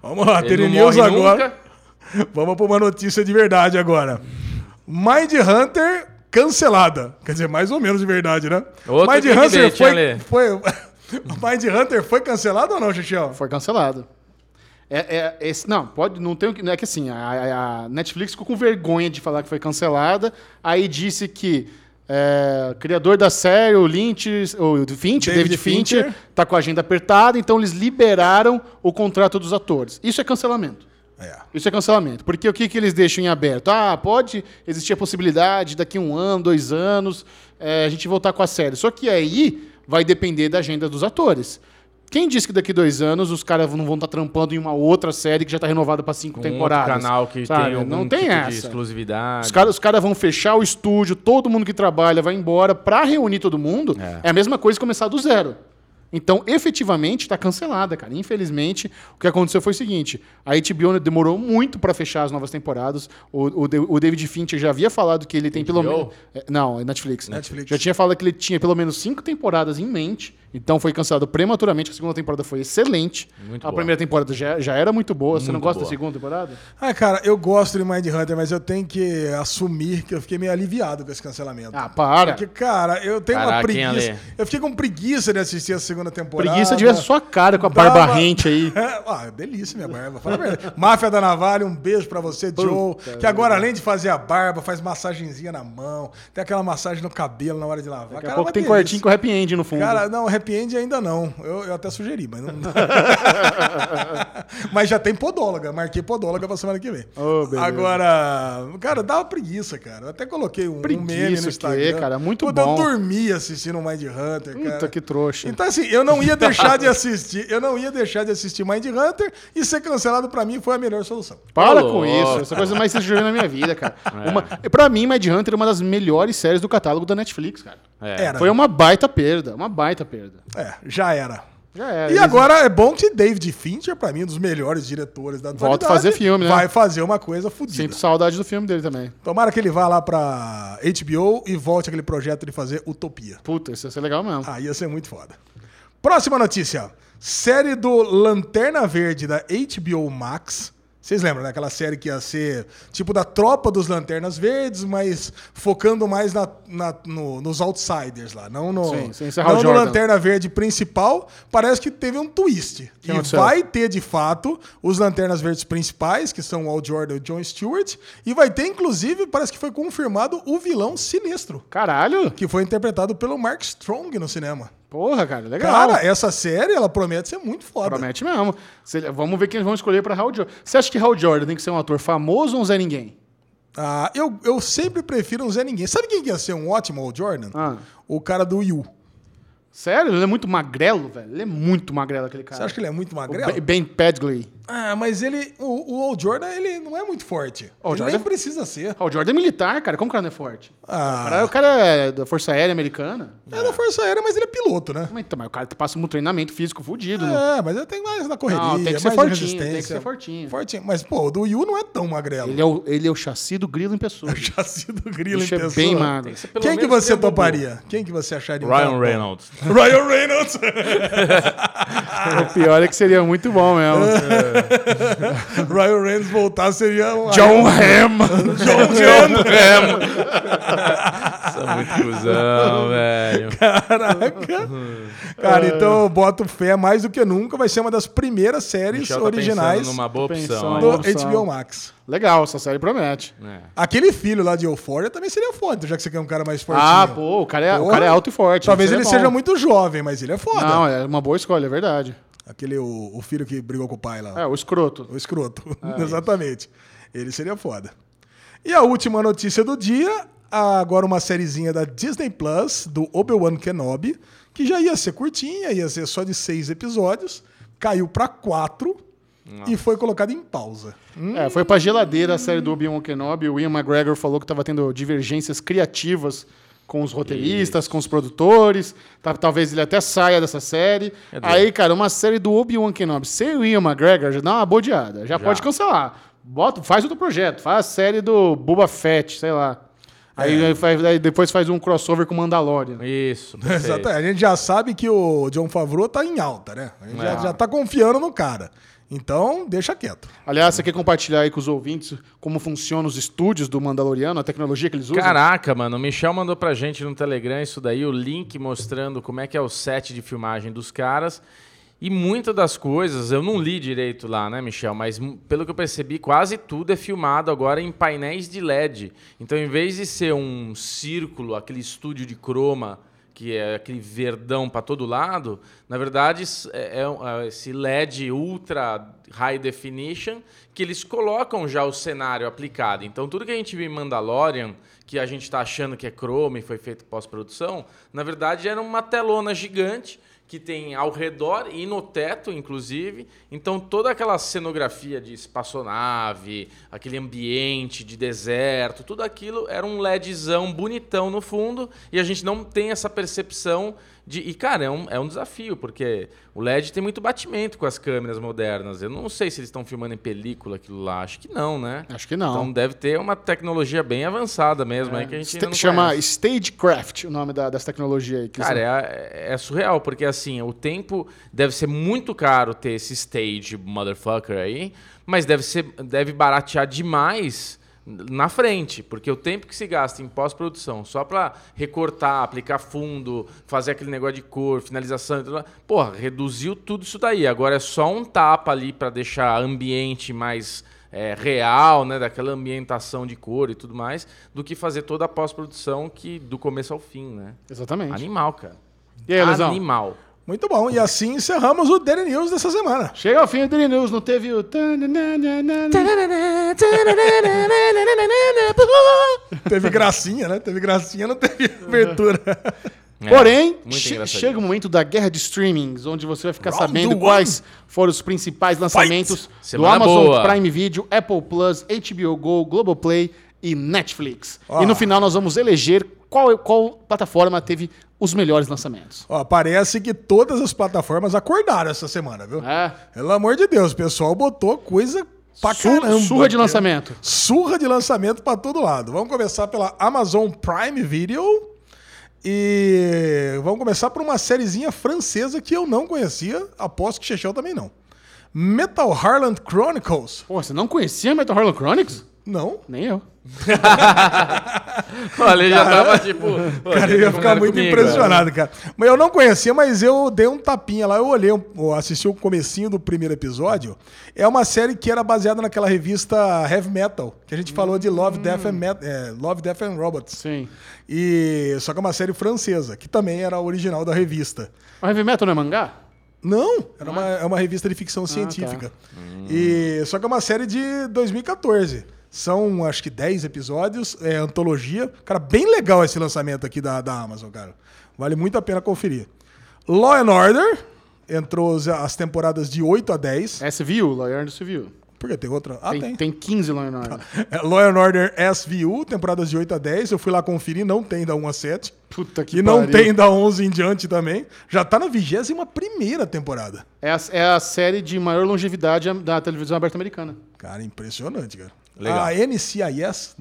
Vamos lá, Ele News morre agora. nunca. Vamos para uma notícia de verdade agora. Mind Hunter cancelada. Quer dizer, mais ou menos de verdade, né? Outro Mind Hunter foi, Ale? foi. Mind Hunter foi cancelado ou não, Xixião? Foi cancelado. É, é- esse, não, pode, não tem o que. Não é que assim, a, a Netflix ficou com vergonha de falar que foi cancelada, aí disse que é, criador da série, o Lynch, o Fincher, David David, Fincher, Fincher. tá com a agenda apertada, então eles liberaram o contrato dos atores. Isso é cancelamento. É. Isso é cancelamento. Porque o que, que eles deixam em aberto? Ah, pode existir a possibilidade daqui um ano, dois anos, é, a gente voltar com a série. Só que aí vai depender da agenda dos atores. Quem disse que daqui dois anos os caras não vão estar trampando em uma outra série que já está renovada para cinco Um temporadas? outro canal que sabe? tem algum não tem tipo de essa. exclusividade. Os caras os caras vão fechar o estúdio, todo mundo que trabalha vai embora para reunir todo mundo. É. É. a mesma coisa começar do zero. Então, efetivamente, está cancelada, cara. Infelizmente, o que aconteceu foi o seguinte: a HBO demorou muito para fechar as novas temporadas. O, o, o David Fincher já havia falado que ele tem pelo HBO? menos. é, Não, é Netflix. né? Netflix. Já tinha falado que ele tinha pelo menos cinco temporadas em mente. Então foi cancelado prematuramente. A segunda temporada foi excelente. Muito a boa. primeira temporada já, já era muito boa. Você não Muito gosta boa. da segunda temporada? Ah, cara, eu gosto de Mind Hunter, mas eu tenho que assumir que eu fiquei meio aliviado com esse cancelamento. Ah, para. Porque, cara, eu tenho uma Caraca, hein, preguiça. Eu fiquei com preguiça de assistir a segunda temporada. Preguiça tivesse sua cara com a Dava- barba rente aí. ah, delícia minha barba. Fala a verdade. Máfia da Navalha, um beijo pra você, Joe. Que agora, além de fazer a barba, faz massagenzinha na mão. Tem aquela massagem no cabelo na hora de lavar. Daqui Cara, a pouco uma tem delícia. quartinho com happy end no fundo. Cara, não, happy end ainda não. Eu, eu até sugeri, mas não. mas já tem podóloga. Marquei podóloga pra semana que vem. Oh. Agora, cara, dá uma preguiça, cara. Eu até coloquei um, um meme Preguiça no Instagram. cara? Muito Puta, bom. Eu dormi assistindo o Mind Hunter, cara. Puta que trouxa. Então, assim, eu não ia deixar de assistir. Eu não ia deixar de assistir Mind Hunter e ser cancelado pra mim foi a melhor solução. Para com isso. Essa coisa mais que eu na minha vida, cara. É. Uma, pra mim, Mind Hunter é uma das melhores séries do catálogo da Netflix, cara. É. Era. Foi uma baita perda. Uma baita perda. É, já era. Já era. E Eles- agora é bom que David Fincher, pra mim, um dos melhores diretores da Volta a atualidade, fazer filme, né? Vai fazer uma coisa fodida. Sinto saudade do filme dele também. Tomara que ele vá lá pra HBO e volte aquele projeto de fazer Utopia. Puta, isso ia ser legal mesmo. Ah, ia ser muito foda. Próxima notícia. Série do Lanterna Verde da HBO Max Vocês lembram, né? Aquela série que ia ser tipo da tropa dos Lanternas Verdes, mas focando mais na, na- no- nos outsiders lá, não no, Sim, Hal não no. Lanterna Verde principal. Parece que teve um twist. que e aconteceu? vai ter, de fato, os Lanternas Verdes principais, que são o Al Jordan e o John Stewart. E vai ter, inclusive, parece que foi confirmado o vilão Sinistro, Caralho! que foi interpretado pelo Mark Strong no cinema. Porra, cara, legal. Cara, essa série, ela promete ser muito foda. Promete mesmo. Se- vamos ver quem eles vão escolher pra Hal Jordan. Você acha que Hal Jordan tem que ser um ator famoso ou um Zé Ninguém? Ah, eu, eu sempre prefiro um Zé Ninguém. Sabe quem que ia ser um ótimo Al Jordan? Ah. O cara do Yu. Sério? Ele é muito magrelo, velho. Ele é muito magrelo, aquele cara. Você acha que ele é muito O magrelo? Ben- Ben Pedgley. Ah, mas ele. O, o Al Jordan, ele não é muito forte. Al ele Jordan- nem precisa ser. Hal Jordan é militar, cara. Como que o cara não é forte? Ah. O, cara, o cara é da Força Aérea Americana. É da Força Aérea, mas ele é piloto, né? Mas, então, mas o cara passa um treinamento físico fudido. né? É, mas ele tem mais na correria, Não, tem que ser mais fortinho, tem que ser fortinho. Fortinho. Mas, pô, o do Yu não é tão magrelo. Ele, é o, ele é o chassi do grilo em pessoa. já sido grilo em Bicho é pessoa. bem magro. Tem que Quem que você toparia? Quem que você acharia? Ryan? Reynolds. Ryan Reynolds. O pior é que seria muito bom mesmo. Ryan Reynolds voltar seria. John Hamm. John Isso é muito cuzão, velho. Caraca. Cara, então eu boto fé mais do que nunca. Vai ser uma das primeiras séries Michel tá originais numa boa opção. Do. HBO Max. Legal, essa série promete. É. Aquele filho lá de Euphoria também seria foda, já que você quer um cara mais fortinho. Ah, pô, o cara é, o Porra. cara é alto e forte. Talvez isso ele é seja muito jovem, mas ele é foda. Não, é uma boa escolha, é verdade. Aquele, o, o filho que brigou com o pai lá. É, o escroto. O escroto. É, Exatamente. Ele seria foda. E a última notícia do dia, agora uma sériezinha da Disney Plus, do Obi-Wan Kenobi, que já ia ser curtinha, ia ser só de seis episódios, caiu pra quatro e foi colocado em pausa. É, foi pra geladeira a série do Obi-Wan Kenobi. O Ian McGregor falou que tava tendo divergências criativas com os roteiristas, com os produtores. Tá- talvez ele até saia dessa série. Aí, cara, uma série do Obi-Wan Kenobi sem o Ian McGregor já dá uma bodeada. Já, pode cancelar. Bota, faz outro projeto. Faz a série do Boba Fett, sei lá. Aí, aí faz- aí depois faz um crossover com Mandalorian. Isso. Exato. A gente já sabe que o John Favreau tá em alta, né? A gente já, É. já tá confiando no cara. Então, deixa quieto. Aliás, você quer compartilhar aí com os ouvintes como funcionam os estúdios do Mandaloriano, a tecnologia que eles usam? Caraca, mano, o Michel mandou pra gente no Telegram isso daí, o link mostrando como é que é o set de filmagem dos caras. E muitas das coisas, eu não li direito lá, né, Michel? Mas pelo que eu percebi, quase tudo é filmado agora em painéis de LED. Então, em vez de ser um círculo, aquele estúdio de croma, que é aquele verdão para todo lado, na verdade é, é é esse LED ultra high definition que eles colocam já o cenário aplicado. Então tudo que a gente viu em Mandalorian, que a gente está achando que é chroma e foi feito pós-produção, na verdade era uma telona gigante que tem ao redor e no teto, inclusive. Então, toda aquela cenografia de espaçonave, aquele ambiente de deserto, tudo aquilo era um LEDzão bonitão no fundo e a gente não tem essa percepção de. E, cara, é um, é um desafio, porque o LED tem muito batimento com as câmeras modernas. Eu não sei se eles estão filmando em película aquilo lá. Acho que não, né? Acho que não. Então deve ter uma tecnologia bem avançada mesmo aí que a gente não Chama conhece. Stagecraft, o nome da, dessa tecnologia aí. que Cara, é, é surreal, porque assim, o tempo deve ser muito caro ter esse stage motherfucker aí, mas deve ser deve baratear demais na frente, porque o tempo que se gasta em pós-produção só pra recortar, aplicar fundo, fazer aquele negócio de cor, finalização tudo porra, reduziu tudo isso daí. Agora é só um tapa ali pra deixar ambiente mais é, real, né, daquela ambientação de cor e tudo mais, do que fazer toda a pós-produção que do começo ao fim, né? Exatamente. Animal, cara. E aí, Lesão? Animal. Muito bom. E assim encerramos o Daily News dessa semana. Chega ao fim do Daily News, não teve o... Teve gracinha, né? Teve gracinha, não teve abertura. É, Porém, che- chega o momento da guerra de streamings, onde você vai ficar Round sabendo one. quais foram os principais lançamentos do Semana Amazon boa. Prime Video, Apple Plus, HBO Go, Globoplay e Netflix. Ó. E no final nós vamos eleger qual, qual plataforma teve os melhores lançamentos. Ó, parece que todas as plataformas acordaram essa semana, viu? É. Pelo amor de Deus, o pessoal botou coisa pra Su- caramba. surra de lançamento. Surra de lançamento pra todo lado. Vamos começar pela Amazon Prime Video. E vamos começar por uma sériezinha francesa que eu não conhecia, aposto que Chechel também não. Metal Harland Chronicles. Pô, você não conhecia Metal Harlem Chronicles? Não. Nem eu. Olha, já tava tipo. Cara, eu ia tá ficar muito comigo, impressionado, cara. Mas eu não conhecia, mas eu dei um tapinha lá. Eu olhei, eu assisti o comecinho do primeiro episódio. É uma série que era baseada naquela revista Heavy Metal, que a gente falou de Love, Death and, Met- é, Love, Death and Robots. Sim. E só que é uma série francesa, que também era a original da revista. O Heavy Metal não é mangá? Não, era uma, é uma revista de ficção científica. Hum. E só que é uma série de 2014. São, acho que 10 episódios, é antologia. Cara, bem legal esse lançamento aqui da, da Amazon, cara. Vale muito a pena conferir. Law and Order entrou as- as temporadas de 8 a 10. SVU, Law and Order SVU. Por que tem outra? Ah, tem, tem. tem 15 Law and Order. É, Law and Order SVU, temporadas de 8 a 10. Eu fui lá conferir, não tem da 1 a 7. Puta que E não pariu. tem da 11 em diante também. Já tá na 21 primeira temporada. É a, é a série de maior longevidade da televisão aberta americana. Cara, impressionante, cara. Legal. A NCIS,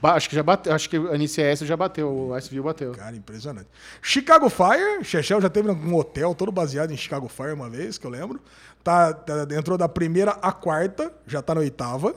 Ba- Acho que já bateu. Acho que a NCS já bateu. O SVU bateu. cara, impressionante. Chicago Fire, Chechel já teve um hotel todo baseado em Chicago Fire uma vez, que eu lembro. Tá, tá- entrou da primeira à quarta, já tá na oitava.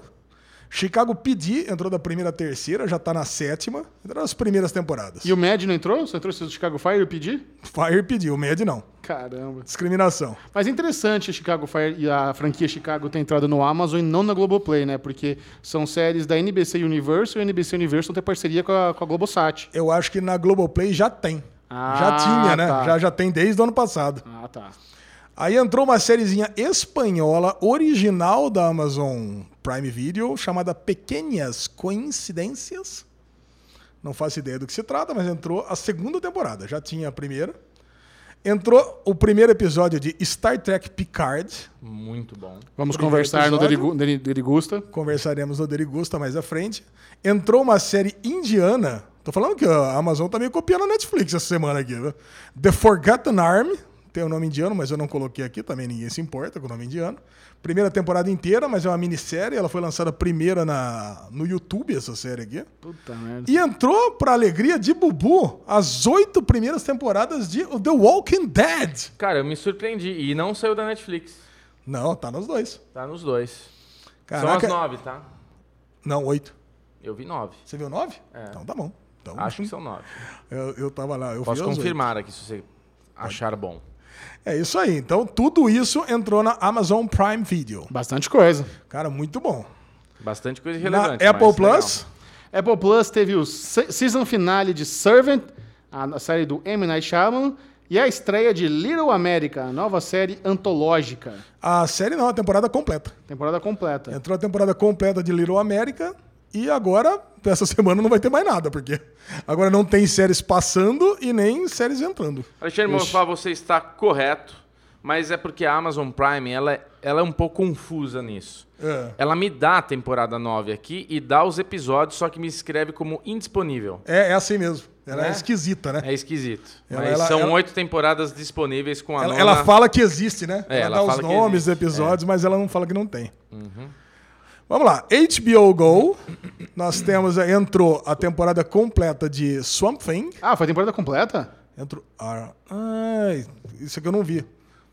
Chicago PD entrou da primeira à terceira, já tá na sétima. Entrou nas primeiras temporadas. E o Mad não entrou? Você trouxe o Chicago Fire e eu pedi? Fire PD, o Med não. Caramba. Discriminação. Mas é interessante a Chicago Fire e a franquia Chicago ter entrado no Amazon e não na Globoplay, né? Porque são séries da NBC Universal e a NBC Universal tem parceria com a, com a Globosat. Eu acho que na Globoplay já tem. Ah, já tinha, né? tá. Já, já tem desde o ano passado. Ah, tá. Aí entrou uma sériezinha espanhola, original da Amazon Prime Video, chamada Pequenas Coincidências. Não faço ideia do que se trata, mas entrou a segunda temporada. Já tinha a primeira. Entrou o primeiro episódio de Star Trek Picard. Muito bom. Vamos Primeiro conversar no episódio. Deri- Derigusta. Conversaremos no Derigusta mais à frente. Entrou uma série indiana. Tô falando que a Amazon tá meio copiando a Netflix essa semana aqui, viu? The Forgotten Army. Tem o nome indiano, mas eu não coloquei aqui, também ninguém se importa com o nome indiano. Primeira temporada inteira, mas é uma minissérie. Ela foi lançada primeira na, no YouTube, essa série aqui. Puta merda. E entrou, pra alegria de Bubu, as oito primeiras temporadas de The Walking Dead. Cara, eu me surpreendi. E não saiu da Netflix. Não, tá nos dois. Tá nos dois. Caraca. São as nove, tá? Não, oito. Eu vi nove. Você viu nove? É. Então tá bom. Então, Acho que são nove. Eu, eu tava lá, eu Posso confirmar aqui se você achar bom. É isso aí. Então, tudo isso entrou na Amazon Prime Video. Bastante coisa. Cara, muito bom. Bastante coisa Na relevante. Apple mas Plus, Apple Plus teve o se- season finale de Servant, a a série do M. Night Shyamalan, e a estreia de Little America, a nova série antológica. a série não, a temporada completa. Temporada completa. Entrou a temporada completa de Little America e agora, essa semana, não vai ter mais nada, porque agora não tem séries passando e nem séries entrando. Alexandre Mofá, você está correto, mas é porque a Amazon Prime ela, é- ela é um pouco confusa nisso. É. Ela me dá a temporada 9 aqui e dá os episódios, só que me escreve como indisponível. É, é assim mesmo. Ela é, Né? esquisita, né? É esquisito. Ela- mas ela- são ela- oito temporadas disponíveis com a Ela, nona. ela fala que existe, né? É, ela, dá os nomes dos é. episódios, mas ela não fala que não tem. Vamos lá. HBO Go. Nós temos, eh, entrou a temporada completa de Swamp Thing. Ah, foi a temporada completa? Entrou. ah, ai, isso aqui eu não vi.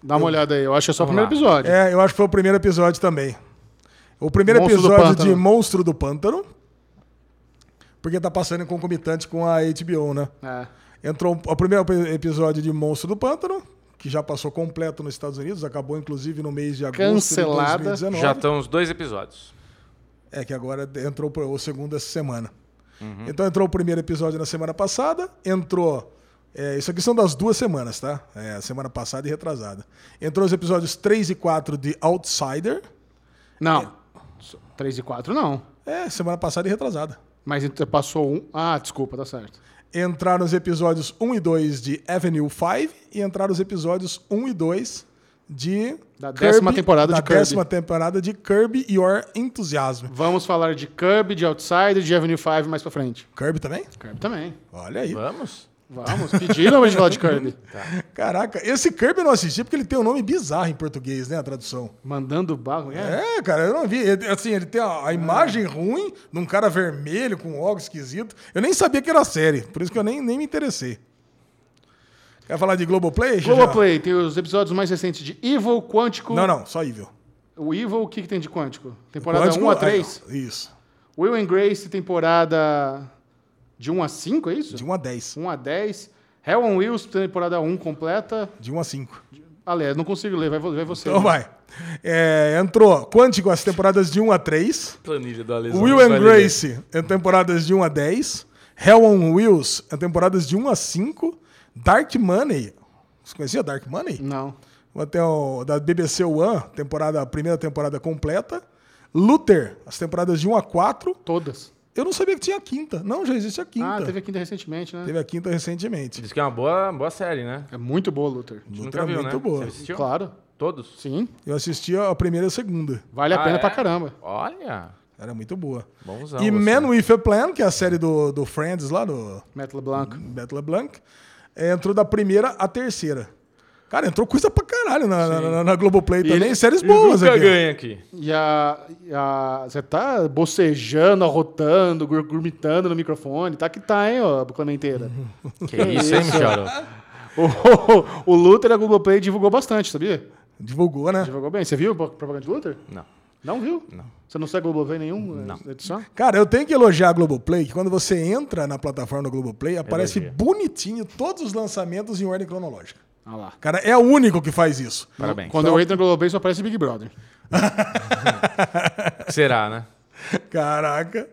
Dá uma olhada aí, eu acho que é só o primeiro lá. episódio. É, eu acho que foi o primeiro episódio também. O primeiro Monstro episódio de. Monstro do Pântano. Porque tá passando em concomitante com a HBO, né? É. Entrou o primeiro episódio de Monstro do Pântano, que já passou completo nos Estados Unidos, acabou inclusive no mês de agosto Cancelada. de 2019. Já estão os dois episódios. É que agora entrou o segundo essa semana. Uhum. Então entrou o primeiro episódio na semana passada, entrou. é, isso aqui são das duas semanas, tá? É, semana passada e retrasada. Entrou os episódios 3 e 4 de Outsider. Não. 3 e 4 não. É, semana passada e retrasada. Mas então passou um. Ah, desculpa, tá certo. Entraram os episódios 1 e 2 de Avenue 5 e entraram os episódios 1 e 2 de. Da décima temporada da de Kirby. décima temporada de Kirby Your Enthusiasm. Vamos falar de Kirby, de Outsider, de Avenue 5 mais pra frente. Kirby também? Kirby também. Olha aí. Vamos? Vamos, pediram pra gente falar de Kirby. Caraca, esse Kirby eu não assisti porque ele tem um nome bizarro em português, né? A tradução. Mandando barro. É. É, cara, eu não vi. Ele- Assim, ele tem a, a imagem ruim de um cara vermelho com óculos esquisito. Eu nem sabia que era série, por isso que eu nem, nem me interessei. Quer falar de Globoplay? Globoplay tem os episódios mais recentes de Evil, Quântico. Não, não, só Evil. O Evil, o que, que tem de quântico? Temporada Quântico, 1 a é, 3? Isso. Will and Grace, temporada de 1 a 5, é isso? De 1 a 10. 1 a 10. Hell on Wheels, temporada 1 completa. De 1 a 5. Ale, não consigo ler, vai, vai você. Então vai. É, entrou Quântico as temporadas de 1 a 3. Planilha do Alesão. Will and Grace em temporadas de 1 a 10. Hell on Wheels em temporadas de 1 a 5. Dark Money. Você conhecia Dark Money? Não. Até o, da BBC One, temporada, a primeira temporada completa. Luther, as temporadas de 1 a 4. Todas. Eu não sabia que tinha a quinta. Não, já existe a quinta. Ah, teve a quinta recentemente, né? Teve a quinta recentemente. Diz que é uma boa, boa série, né? É muito boa, Luther. Luther Nunca é viu, muito né? boa. Você assistiu? Claro. Todos? Sim. Eu assisti a primeira e a segunda. Vale a Ah, pena é? pra caramba. Olha. Era muito boa. Bonzão. e você. Man with a Plan, que é a série do, do Friends lá, do Metal Blanc. Battle Blanc, entrou da primeira à terceira. Cara, entrou coisa pra caralho na, na, na- na Globoplay também. ele- séries E boas nunca aqui. ganha aqui. E a, e a- Você tá bocejando, arrotando, gur- gurmitando no microfone. Tá que tá, hein, ó, Clementeira. Que isso, hein, Michel? o, o Luther, a Globoplay divulgou bastante, sabia? Divulgou, né? Divulgou bem. Você viu a propaganda de Luther? Não. Não viu? Não. Você não segue Globoplay nenhum? Não. eh, Edição? Cara, eu tenho que elogiar a Globoplay, que quando você entra na plataforma da Globoplay, aparece Elogia. bonitinho todos os lançamentos em ordem cronológica. Ah lá. Cara, é o único que faz isso. Parabéns. Quando eu entro no Globoplay, só aparece Big Brother. Será, né? Caraca.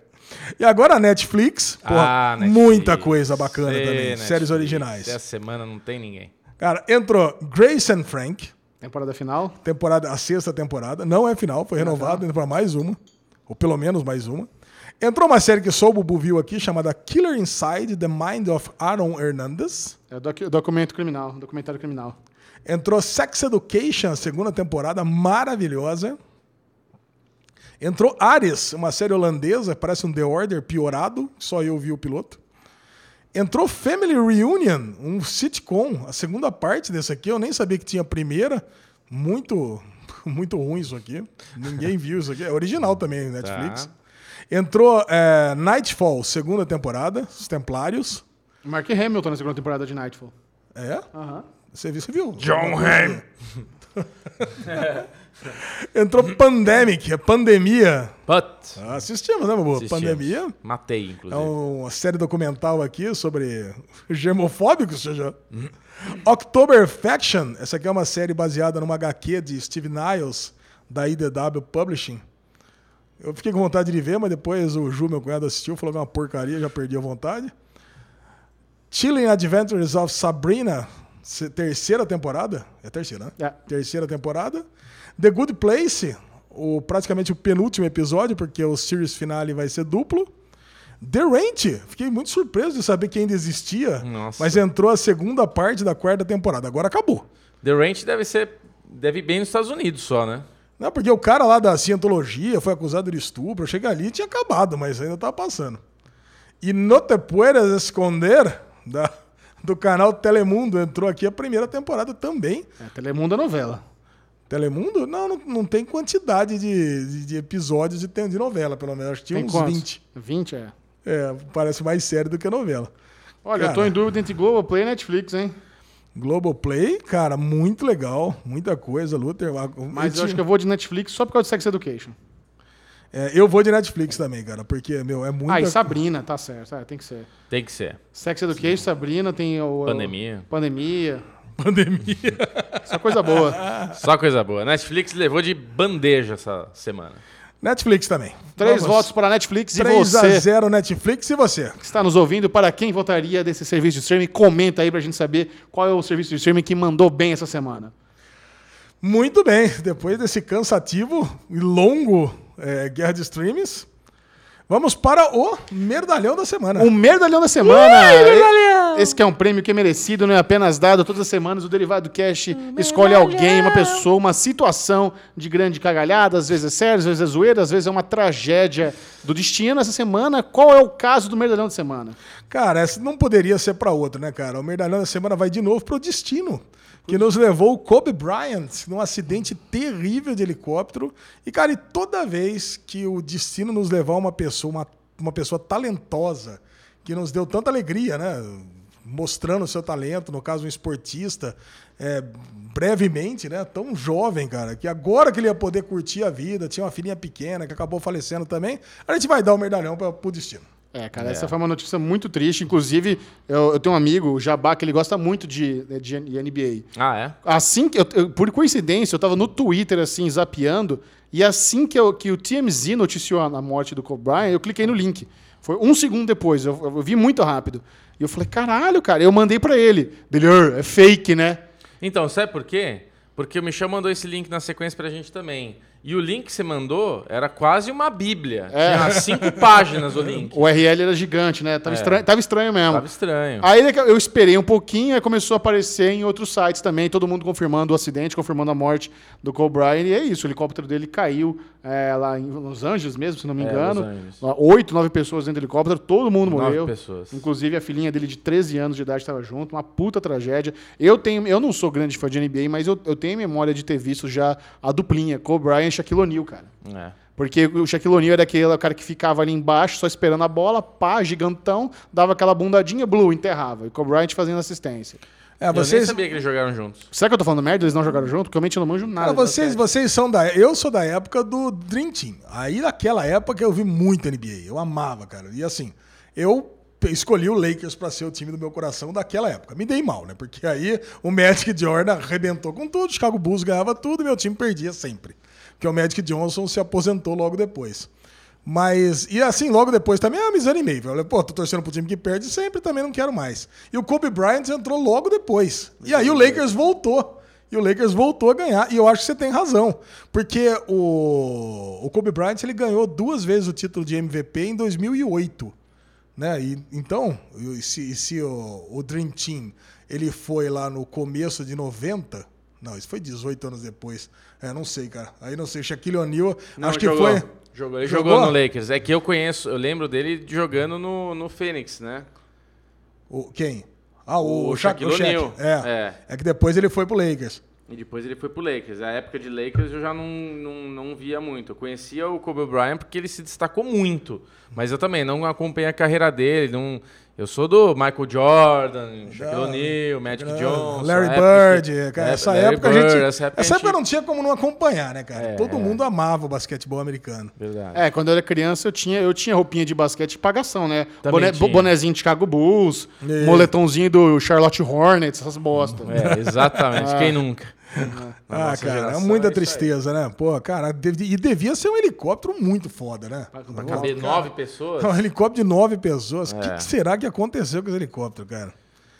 E agora a Netflix, porra, Ah, Netflix. muita coisa bacana Ê, também. Netflix. Séries originais. Essa semana não tem ninguém. Cara, entrou Grace and Frank, Temporada final. temporada, a sexta temporada. Não é final, foi renovado, entrou pra mais uma. Ou pelo menos mais uma. Entrou uma série que só o Bubu viu aqui, chamada Killer Inside the Mind of Aaron Hernandez. É docu- documento criminal. Documentário criminal. Entrou Sex Education, segunda temporada, maravilhosa. Entrou Ares, uma série holandesa, parece um The Order piorado, só eu vi o piloto. Entrou Family Reunion, um sitcom, a segunda parte desse aqui, eu nem sabia que tinha a primeira. Muito, muito ruim isso aqui. Ninguém viu isso aqui. É original também, Netflix. Tá. Entrou é, Nightfall, segunda temporada, Os Templários. Mark Hamilton na segunda temporada de Nightfall. É? Aham. Você viu? Você viu? John Hamm. Entrou Pandemic, é pandemia. But. Assistimos, né, Bubu? Assistimos. Pandemia. Matei, É inclusive. uma série documental aqui sobre germofóbicos, seja. October Faction, essa aqui é uma série baseada numa HQ de Steve Niles, da IDW Publishing. Eu fiquei com vontade de ver, mas depois o Ju, meu cunhado, assistiu, falou que é uma porcaria, já perdi a vontade. Chilling Adventures of Sabrina, terceira temporada. É terceira, né? É. Terceira temporada. The Good Place, o, praticamente o penúltimo episódio, porque o series finale vai ser duplo. The Ranch, fiquei muito surpreso de saber que ainda existia, Nossa. mas entrou a segunda parte da quarta temporada. Agora acabou. The Ranch deve ser. Deve ir bem nos Estados Unidos só, né? Não, porque o cara lá da cientologia foi acusado de estupro. Cheguei ali e tinha acabado, mas ainda tá passando. E No Te Puedes Esconder, da, do canal Telemundo, entrou aqui a primeira temporada também. É, Telemundo é novela. Telemundo? Não, não, não tem quantidade de, de, de episódios de, de novela, pelo menos. Acho que tinha Tem uns quantos? 20. 20, é. É, parece mais sério do que novela. Olha, eu tô Cara. em dúvida entre Globoplay e Netflix, hein? Globoplay, cara, muito legal. Muita coisa, Luther. Mas eu acho que eu vou de Netflix só por causa de Sex Education. É, eu vou de Netflix também, cara, porque, meu, é muito. Ah, e Sabrina, tá certo. É, tem que ser. Tem que ser. Sex Education, Sabrina, tem o... Pandemia. o- pandemia. Pandemia. Só coisa boa. Só coisa boa. Netflix levou de bandeja essa semana. Netflix também. Três Vamos. votos para a Netflix e 3 a você 0 Netflix e você. que está nos ouvindo, para quem votaria desse serviço de streaming? Comenta aí pra gente saber qual é o serviço de streaming que mandou bem essa semana. Muito bem, depois desse cansativo e longo é, Guerra de Streams, vamos para o Merdalhão da Semana. O Merdalhão da Semana. Esse que é um prêmio que é merecido, não é apenas dado. Todas as semanas o Derivado Cash escolhe alguém, uma pessoa, uma situação de grande cagalhada. Às vezes é sério, às vezes é zoeira, às vezes é uma tragédia do destino. Essa semana, qual é o caso do Merdalhão da Semana? Cara, essa não poderia ser para outro, né, cara? O Merdalhão da Semana vai de novo pro destino, que nos levou o Kobe Bryant num acidente terrível de helicóptero. E, cara, e toda vez que o destino nos levar uma pessoa, uma, uma pessoa talentosa, que nos deu tanta alegria, né? mostrando o seu talento, no caso um esportista, é, brevemente, né? Tão jovem, cara, que agora que ele ia poder curtir a vida, tinha uma filhinha pequena que acabou falecendo também, a gente vai dar o medalhão para o destino. É, cara, é. essa foi uma notícia muito triste. Inclusive, eu, eu, tenho um amigo, o Jabá, que ele gosta muito de, de, de NBA. Ah, é? Assim que eu, eu, por coincidência, eu tava no Twitter, assim, zapeando, e assim que, eu, que o TMZ noticiou a morte do Kobe Bryant, eu cliquei no link. Foi um segundo depois, eu, eu vi muito rápido. E eu falei, caralho, cara, eu mandei para ele. Dele, é fake, né? Então, sabe por quê? Porque o Michel mandou esse link na sequência pra gente também. E o link que você mandou era quase uma bíblia. É. Tinha cinco páginas o link. O URL era gigante, né? Tava, é. estranho, tava estranho mesmo. Tava estranho. Aí eu esperei um pouquinho, aí começou a aparecer em outros sites também, todo mundo confirmando o acidente, confirmando a morte do Cole Bryant. E é isso, o helicóptero dele caiu é, lá em Los Angeles mesmo, se não me é, engano. Oito, nove pessoas dentro do helicóptero, todo mundo nove morreu. pessoas. Inclusive a filhinha dele de 13 anos de idade estava junto, uma puta tragédia. Eu tenho, eu não sou grande fã de NBA, mas eu, eu tenho memória de ter visto já a duplinha, Cole Bryant e Shaquille O'Neal, cara. É. Porque o Shaquille O'Neal era aquele cara que ficava ali embaixo só esperando a bola, pá, gigantão, dava aquela bundadinha, blue, enterrava. E o Kobe Bryant fazendo assistência. É, vocês... Eu nem sabia que eles jogaram juntos. Será que eu tô falando merda? Eles não jogaram junto? Porque eu realmente não manjo nada. vocês, vocês são da... Eu sou da época do Dream Team. Aí naquela época eu vi muito NBA. Eu amava, cara. E assim, eu escolhi o Lakers para ser o time do meu coração daquela época. Me dei mal, né? Porque aí o Magic Jordan arrebentou com tudo, o Chicago Bulls ganhava tudo e meu time perdia sempre que o Magic Johnson se aposentou logo depois. Mas, e assim, logo depois também eu me desanimei. Eu falei, pô, tô torcendo pro time que perde sempre, também não quero mais. E o Kobe Bryant entrou logo depois. E aí o Lakers voltou. E o Lakers voltou a ganhar. E eu acho que você tem razão. Porque o, o Kobe Bryant ele ganhou duas vezes o título de MVP em 2008. Né? E, então, se, se o, o Dream Team ele foi lá no começo de 90, não, isso foi 18 anos depois. É, não sei, cara. Aí não sei. Shaquille O'Neal, acho que jogou. foi. Jogou. Ele jogou? jogou? no Lakers. É que eu conheço, eu lembro dele jogando no, no Phoenix, né? O, quem? Ah, o, o Shaquille O'Neal. É. é. É que depois ele foi pro Lakers. E depois ele foi pro Lakers. A época de Lakers eu já não, não, não via muito. Eu conhecia o Kobe Bryant porque ele se destacou muito. Mas eu também não acompanhei a carreira dele. Não, eu sou do Michael Jordan, Shaquille O'Neal, Magic Johnson. Larry Bird. Que, cara, essa, Larry época Bird, a gente, essa época essa época não tinha como não acompanhar, né, cara? É, Todo é. mundo amava o basquetebol americano. Verdade. É, quando eu era criança eu tinha, eu tinha roupinha de basquete de pagação, né? Boné, bonezinho de Chicago Bulls, e... moletomzinho do Charlotte Hornets, essas bostas. É, exatamente. Quem nunca? Ah, cara, é muita é tristeza, né? Pô, cara, e devia ser um helicóptero muito foda, né? Pra, pra caber nove pessoas? Um helicóptero de nove pessoas. O é. que, que, será que aconteceu com esse helicóptero, cara?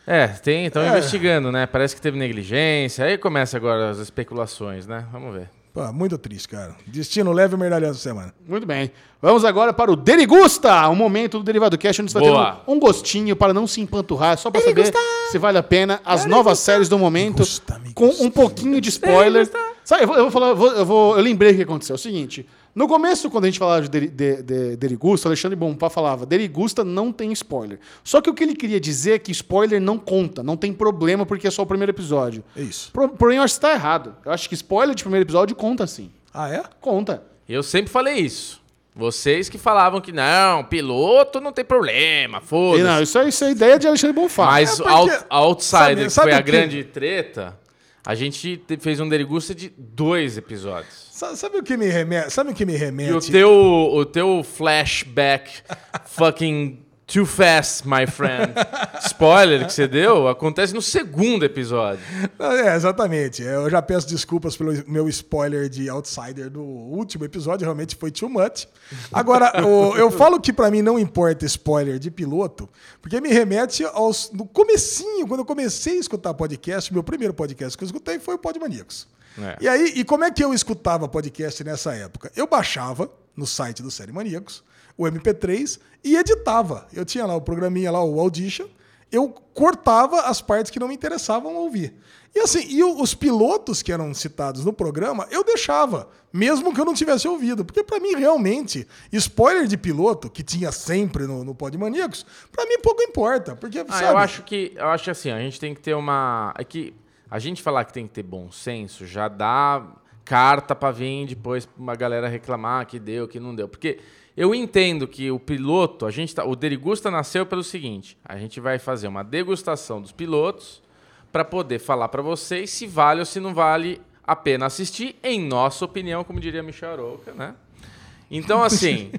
É, tem, estão é. investigando, né? Parece que teve negligência. Aí começa agora as especulações, né? Vamos ver. Pô, muito triste, cara. Destino leve o medalhão da semana. Muito bem. Vamos agora para o Derigusta, o momento do Derivado Cash, onde você vai ter um, um, gostinho para não se empanturrar, só para saber se vale a pena as novas séries do momento, gusta, com um pouquinho de spoiler. Sabe, eu vou, eu vou falar, eu, vou, eu, vou, eu lembrei o que aconteceu. É o seguinte, no começo, quando a gente falava de, de, de Derigusta, Alexandre Bompá falava, Derigusta não tem spoiler. Só que o que ele queria dizer é que spoiler não conta, não tem problema porque é só o primeiro episódio. É isso. Porém, eu acho que está errado. Eu acho que spoiler de primeiro episódio conta sim. Ah, é? Conta. Eu sempre falei isso. Vocês que falavam que não, piloto não tem problema, foda-se. Não, isso é, isso é ideia de Alexandre Bonfá. Mas é porque... Outsider, sabe, sabe que foi a que... grande treta, a gente fez um Derigusta de dois episódios. Sabe o que me remete? Sabe o que me remete? E o teu, o teu flashback fucking Too fast, my friend. Spoiler que você deu acontece no segundo episódio. É, exatamente. Eu já peço desculpas pelo meu spoiler de Outsider do último episódio, realmente foi too much. Agora, eu falo que para mim não importa spoiler de piloto, porque me remete aos no comecinho, quando eu comecei a escutar podcast, meu primeiro podcast que eu escutei foi o Podmaníacos. É. E aí, e como é que eu escutava podcast nessa época? Eu baixava no site do Série Maníacos o MP3 e editava. Eu tinha lá o programinha lá, o Audition, eu cortava as partes que não me interessavam ouvir. E assim, e os pilotos que eram citados no programa, eu deixava, mesmo que eu não tivesse ouvido, porque para mim realmente, spoiler de piloto que tinha sempre no, no Podmaníacos, para mim pouco importa, porque ah, sabe? eu acho que eu acho assim, a gente tem que ter uma, é que a gente falar que tem que ter bom senso já dá carta para vir depois uma galera reclamar que deu, que não deu, porque Eu entendo que o piloto, a gente tá, o Derigusta nasceu pelo seguinte: a gente vai fazer uma degustação dos pilotos para poder falar para vocês se vale ou se não vale a pena assistir, em nossa opinião, como diria Michel Aroca, né? Então, assim,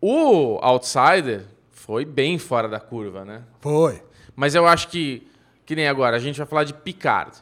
o Outsider foi bem fora da curva, né? Foi. Mas eu acho que, que nem agora, a gente vai falar de Picard.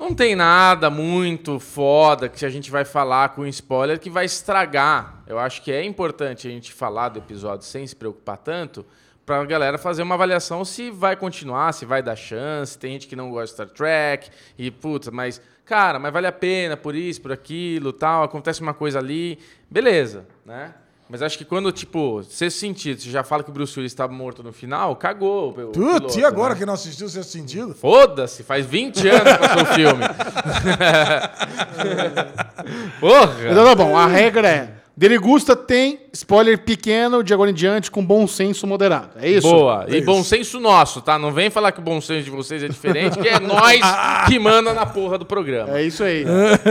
Não tem nada muito foda que a gente vai falar com spoiler que vai estragar. Eu acho que é importante a gente falar do episódio sem se preocupar tanto, pra galera fazer uma avaliação se vai continuar, se vai dar chance. Tem gente que não gosta de Star Trek e, puta, mas, cara, mas vale a pena por isso, por aquilo, tal, acontece uma coisa ali. Beleza, né? Mas acho que quando, tipo, sexto sentido, você já fala que o Bruce Willis estava morto no final, cagou. o Putz, piloto, e agora né? que não assistiu o sexto sentido? Foda-se, faz 20 anos que passou o filme. Porra! Então tá bom, a regra é. Derigusta tem spoiler pequeno de agora em diante com bom senso moderado. É isso? Boa. É e bom senso nosso, tá? Não vem falar que o bom senso de vocês é diferente, que é nós que manda na porra do programa. É isso aí.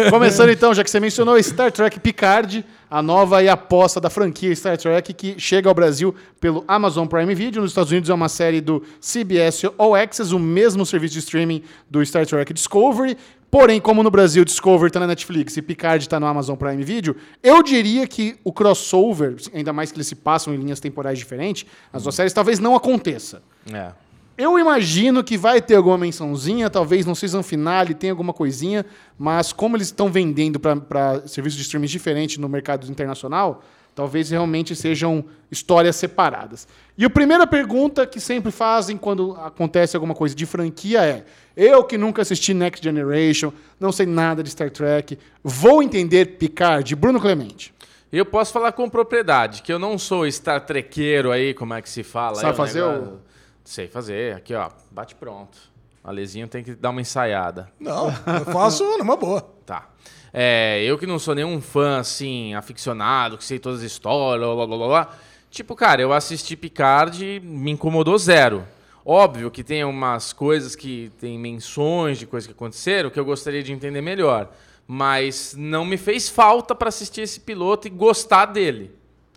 Começando então, já que você mencionou Star Trek Picard, a nova e aposta da franquia Star Trek que chega ao Brasil pelo Amazon Prime Video. Nos Estados Unidos é uma série do CBS All Access, o mesmo serviço de streaming do Star Trek Discovery. Porém, como no Brasil Discovery está na Netflix e Picard está no Amazon Prime Video, eu diria que o crossover, ainda mais que eles se passam em linhas temporais diferentes, as duas séries talvez não aconteça. É. Eu imagino que vai ter alguma mençãozinha, talvez no season finale tenha alguma coisinha, mas como eles estão vendendo para serviços de streaming diferentes no mercado internacional, talvez realmente sejam histórias separadas. E a primeira pergunta que sempre fazem quando acontece alguma coisa de franquia é: eu que nunca assisti Next Generation, não sei nada de Star Trek, vou entender Picard, Bruno Clemente. Eu posso falar com propriedade, que eu não sou Star Trequeiro aí, como é que se fala. Sabe aí, fazer negócio- Sei fazer. Aqui, ó, bate pronto. A Lezinho tem que dar uma ensaiada. Não, eu faço numa boa. Tá. É, eu que não sou nenhum fã, assim, aficionado, que sei todas as histórias, blá, blá, blá, blá, blá. Tipo, cara, eu assisti Picard e me incomodou zero. Óbvio que tem umas coisas que tem menções de coisas que aconteceram que eu gostaria de entender melhor. Mas não me fez falta pra assistir esse piloto e gostar dele.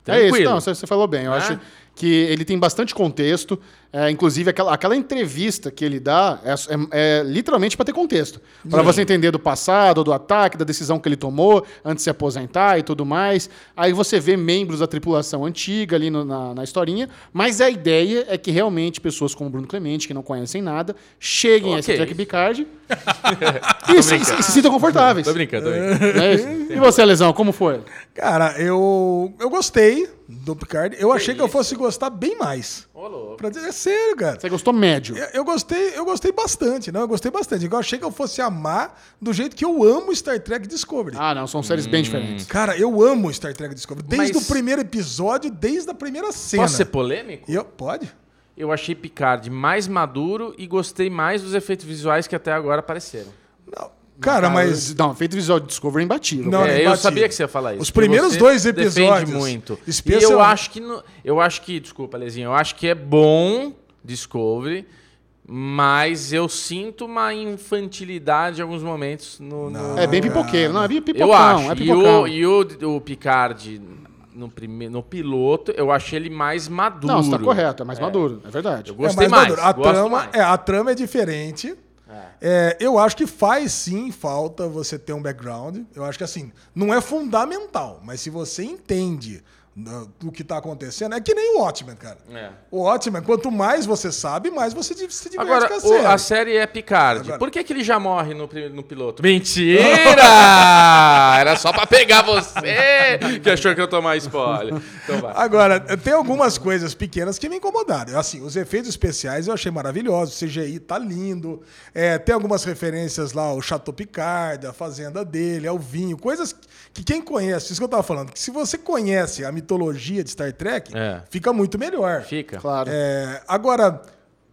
É isso, Tranquilo. não, você falou bem. Eu Né? acho que ele tem bastante contexto. É, inclusive, aquela, aquela entrevista que ele dá é, é- é literalmente para ter contexto. Para você entender do passado, do ataque, da decisão que ele tomou antes de se aposentar e tudo mais. Aí você vê membros da tripulação antiga ali no- na, na historinha. Mas a ideia é que realmente pessoas como o Bruno Clemente, que não conhecem nada, cheguem a esse. Track Picard e, se, e se- e se sintam confortáveis. Tô brincando, tô brincando. Não é? E você, Lesão, como foi? Cara, eu, eu gostei do Picard. Eu achei que eu fosse gostar bem mais. Pra dizer, é sério, cara. Você gostou médio? Eu, eu gostei, eu gostei bastante, não? Eu gostei bastante. Eu achei que eu fosse amar do jeito que eu amo Star Trek Discovery. Ah, não, são séries bem diferentes. Cara, eu amo Star Trek Discovery. Desde Mas- o primeiro episódio, desde a primeira cena. Posso ser polêmico? Eu, pode? Eu achei Picard mais maduro e gostei mais dos efeitos visuais que até agora apareceram. Não. Cara, mas. Não, feito visual de Discovery é imbatível. Não, É, é eu sabia que você ia falar isso. Os primeiros dois episódios, muito. E especial- eu acho que no- eu acho que, desculpa, Lezinho, eu acho que é bom Discovery, mas eu sinto uma infantilidade em alguns momentos no, no- É bem pipoqueiro. Não, é bem pipocão. eu acho. É e pipocão. o, e o, o Picard no, prime, no piloto, eu achei ele mais maduro. Não, você tá correto. É mais maduro. É verdade. Eu gostei é mais. maduro. A gosto trama, mais. É, a trama é diferente. É, eu acho que faz sim falta você ter um background. Eu acho que assim, não é fundamental, mas se você entende do que tá acontecendo, é que nem o Watchmen, cara. É. O Watchmen, quanto mais você sabe, mais você se diverte Agora, com a o- série. a série é Picard. Agora- Por que, que ele já morre no, no piloto? Mentira! Era só pra pegar você que achou que eu tomar spoiler. Então vai. Agora, tem algumas coisas pequenas que me incomodaram. Assim, os efeitos especiais eu achei maravilhosos. O CGI tá lindo. É, tem algumas referências lá ao Chateau Picard, a fazenda dele, ao vinho. Coisas que quem conhece, isso que eu tava falando, que se você conhece a mitologia de Star Trek, É. fica muito melhor. Fica. Claro. É, agora,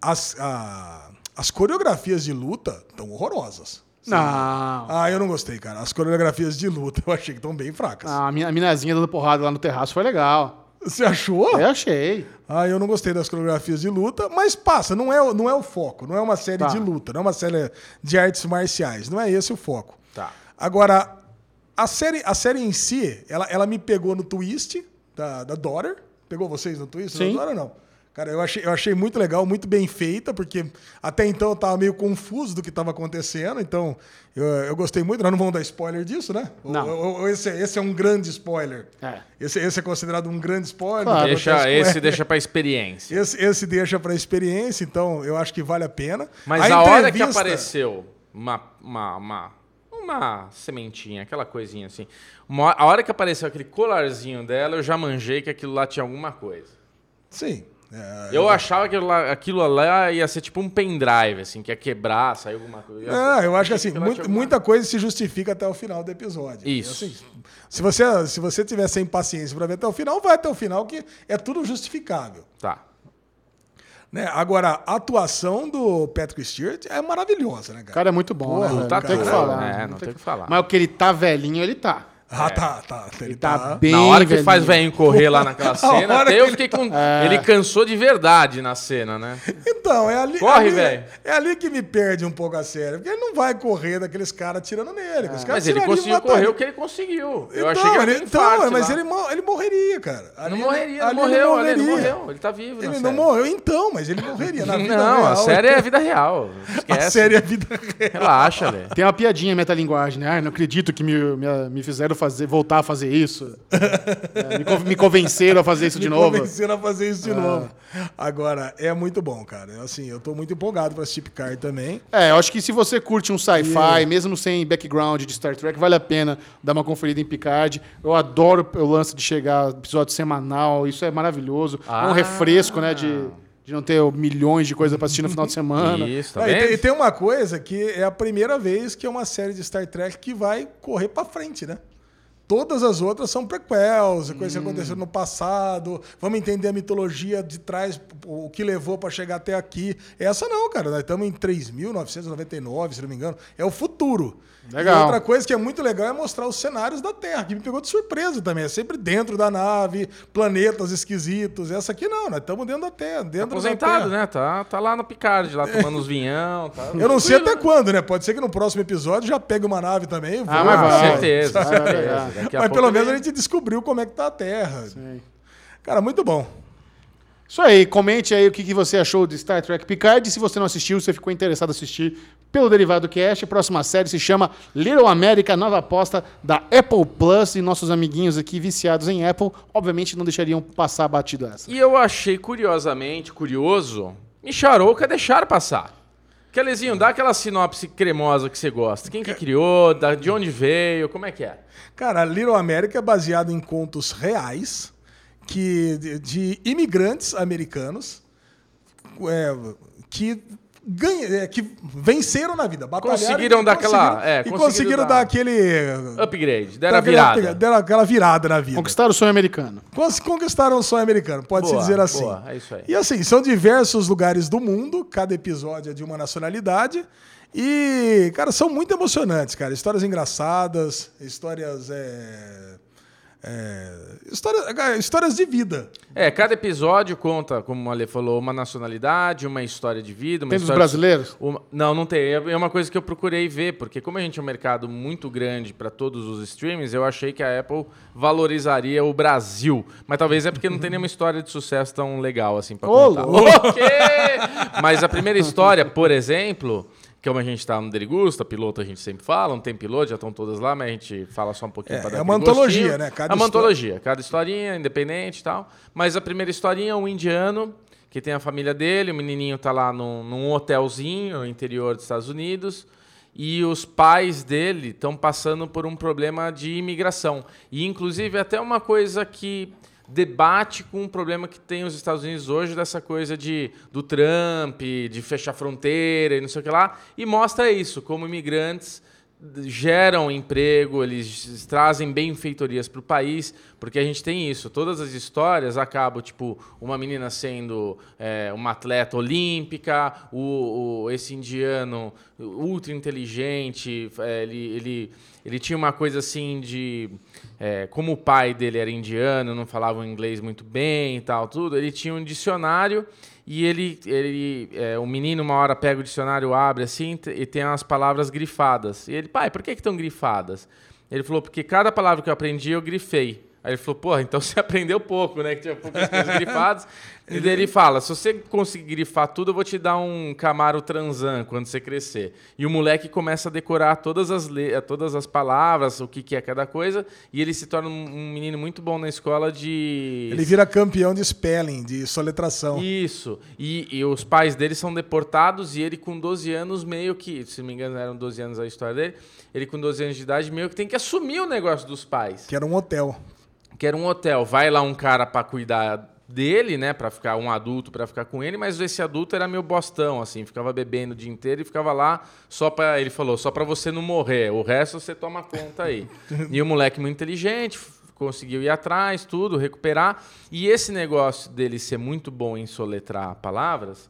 as, a- as coreografias de luta estão horrorosas. Não. Ah, eu não gostei, cara. As coreografias de luta eu achei que estão bem fracas. Ah, a, minha, a minazinha dando porrada lá no terraço foi legal. Você achou? Eu achei. Ah, eu não gostei das coreografias de luta, mas passa, não é, o- não é o foco, não é uma série Tá. de luta, não é uma série de artes marciais, não é esse o foco. Tá. Agora, a série, a série em si, ela, ela me pegou no twist da, da Daughter. Pegou vocês no twist Sim. da não? Cara, eu achei, eu achei muito legal, muito bem feita, porque até então eu tava meio confuso do que estava acontecendo, então eu, eu gostei muito. Nós não vamos dar spoiler disso, né? Não. ou- ou esse, esse é um grande spoiler. É. Esse, esse é considerado um grande spoiler. Claro. Deixa, esse deixa pra experiência. Esse, esse deixa para experiência, então eu acho que vale a pena. Mas a, hora que entrevista- apareceu uma, uma, uma, uma sementinha, aquela coisinha assim, uma- a hora que apareceu aquele colarzinho dela, eu já manjei que aquilo lá tinha alguma coisa. Sim. É, Eu achava que aquilo lá, ia ser tipo um pendrive, assim, que ia quebrar, sair alguma coisa. É, eu acho que assim, alguma- muita coisa se justifica até o final do episódio. Isso. Assim, se você se você tiver sem paciência para ver até o final, vai até o final que é tudo justificável. Tá. Né? Agora, a atuação do Patrick Stewart é maravilhosa, né, O cara? cara é muito bom, Porra, né? velho? tá Não tem o que falar. né? Não tem o que falar. Mas o que ele tá velhinho, ele tá. Ah, tá, tá. Ele Ele tá, tá. bem Na hora que velhinho. faz velhinho correr lá naquela cena, até eu ele fiquei com. Ele cansou de verdade na cena, né? Então, é ali. Corre, velho. É ali que me perde um pouco a série. Porque ele não vai correr daqueles caras tirando nele. caras Mas ele conseguiu correr o que ele conseguiu. Eu Então, achei que era ele, então, mas lá. ele, ele morreria, cara. Ali Não ele- morreria, ali não morreu, ele ele não morreria. morreu. Ele tá vivo, na Ele série. não morreu, então, mas ele morreria na vida Não, real. a série é a vida real. Esquece. A série é a vida real. Relaxa, velho. Tem uma piadinha metalinguagem, né? Ai, não acredito que me, me, me fizeram fazer, voltar a fazer isso. É, me, con- me convenceram a fazer isso de Me novo. convenceram a fazer isso de novo. Agora, é muito bom, cara. Eu, Assim, eu tô muito empolgado pra assistir Picard também. É, eu acho que se você curte um sci-fi, mesmo sem background de Star Trek, vale a pena dar uma conferida em Picard. Eu adoro o lance de chegar episódio semanal, isso é maravilhoso. É um Ah. refresco, né, de, de não ter milhões de coisas pra assistir no final de semana. Isso, tá Ah, e, tem, e tem uma coisa que é a primeira vez que é uma série de Star Trek que vai correr pra frente, né? Todas as outras são prequels, coisas que aconteceram no passado. Vamos entender a mitologia de trás, o que levou para chegar até aqui. Essa não, cara. Nós estamos em 3.999, se não me engano. É o futuro. Legal. E outra coisa que é muito legal é mostrar os cenários da Terra, que me pegou de surpresa também. É sempre dentro da nave, planetas esquisitos. Essa aqui não, nós estamos dentro da Terra. Dentro da Aposentado, Terra. né? Tá, tá lá no Picard, lá tomando uns vinhão. Tá Eu não sei até quando, né? Pode ser que no próximo episódio já pegue uma nave também. Ah, voe. mas vai. certeza, certeza. vai. Daqui a Mas pouco pelo menos a gente descobriu como é que tá a Terra. Cara, muito bom. Isso aí, comente aí o que, que você achou de Star Trek Picard. E se você não assistiu, você ficou interessado em assistir pelo Derivado Cast. A próxima série se chama Little America, nova aposta da Apple Plus. E nossos amiguinhos aqui viciados em Apple, obviamente, não deixariam passar batido essa. E eu achei curiosamente, curioso, Micharouca deixaram passar. Kelezinho, dá aquela sinopse cremosa que você gosta. Quem que criou, da- de onde veio, como é que é? Cara, Little America é baseado em contos reais que, de, de imigrantes americanos é, que, ganha, é, que venceram na vida. batalharam Conseguiram dar aquela- conseguiram- é, e conseguiram dar- dar aquele. Upgrade, deram a virada. Deram aquela virada na vida. Conquistar o sonho americano. Conquistaram o sonho americano, pode-se Boa, dizer assim. boa, é isso aí. E assim, são diversos lugares do mundo, cada episódio é de uma nacionalidade. E, cara, são muito emocionantes, cara. Histórias engraçadas, histórias. É, é, histórias, cara, histórias de vida. É, cada episódio conta, como o Ale falou, uma nacionalidade, uma história de vida. Uma Tem dos brasileiros? Uma- Não, não tem. É uma coisa que eu procurei ver, porque como a gente é um mercado muito grande para todos os streams, eu achei que a Apple valorizaria o Brasil. Mas talvez é porque não tem nenhuma história de sucesso tão legal assim para contar. louco! O quê? Mas a primeira história, por exemplo, como a gente tá no Derigusta, piloto a gente sempre fala, não tem piloto, já estão todas lá, mas a gente fala só um pouquinho É, para dar é uma antologia, né? Cada é uma antologia, cada historinha independente e tal. Mas a primeira historinha é um indiano que tem a família dele, o menininho tá lá num, num hotelzinho no interior dos Estados Unidos. E os pais dele estão passando por um problema de imigração. E, inclusive, até uma coisa que debate com um problema que tem os Estados Unidos hoje, dessa coisa de, do Trump, de fechar fronteira e não sei o que lá. E mostra isso, como imigrantes geram emprego, eles trazem benfeitorias para o país, porque a gente tem isso. Todas as histórias acabam, tipo, uma menina sendo é, uma atleta olímpica, o, o- esse indiano ultra inteligente, é, ele, ele, ele tinha uma coisa assim de... é, como o pai dele era indiano, não falava inglês muito bem e tal, tudo, ele tinha um dicionário e ele, ele é, o menino uma hora pega o dicionário, abre assim e tem as palavras grifadas. E ele, pai, por que estão grifadas? Ele falou, porque cada palavra que eu aprendi eu grifei. Aí ele falou, porra, então você aprendeu pouco, né? Que tinha poucas coisas grifadas. E daí ele fala: se você conseguir grifar tudo, eu vou te dar um Camaro Transan quando você crescer. E o moleque começa a decorar todas as, le todas as palavras, o que, que é cada coisa, e ele se torna um menino muito bom na escola de. Ele vira campeão de spelling, de soletração. Isso. E, e os pais dele são deportados, e ele, com 12 anos, meio que, se não me engano, eram 12 anos a história dele, ele, com 12 anos de idade, meio que tem que assumir o negócio dos pais. Que era um hotel que era um hotel. Vai lá um cara para cuidar dele, né, para ficar um adulto para ficar com ele, mas esse adulto era meu bostão, assim, ficava bebendo o dia inteiro e ficava lá só para ele falou, só para você não morrer, o resto você toma conta aí. e o moleque muito inteligente, conseguiu ir atrás, tudo, recuperar. E esse negócio dele ser muito bom em soletrar palavras,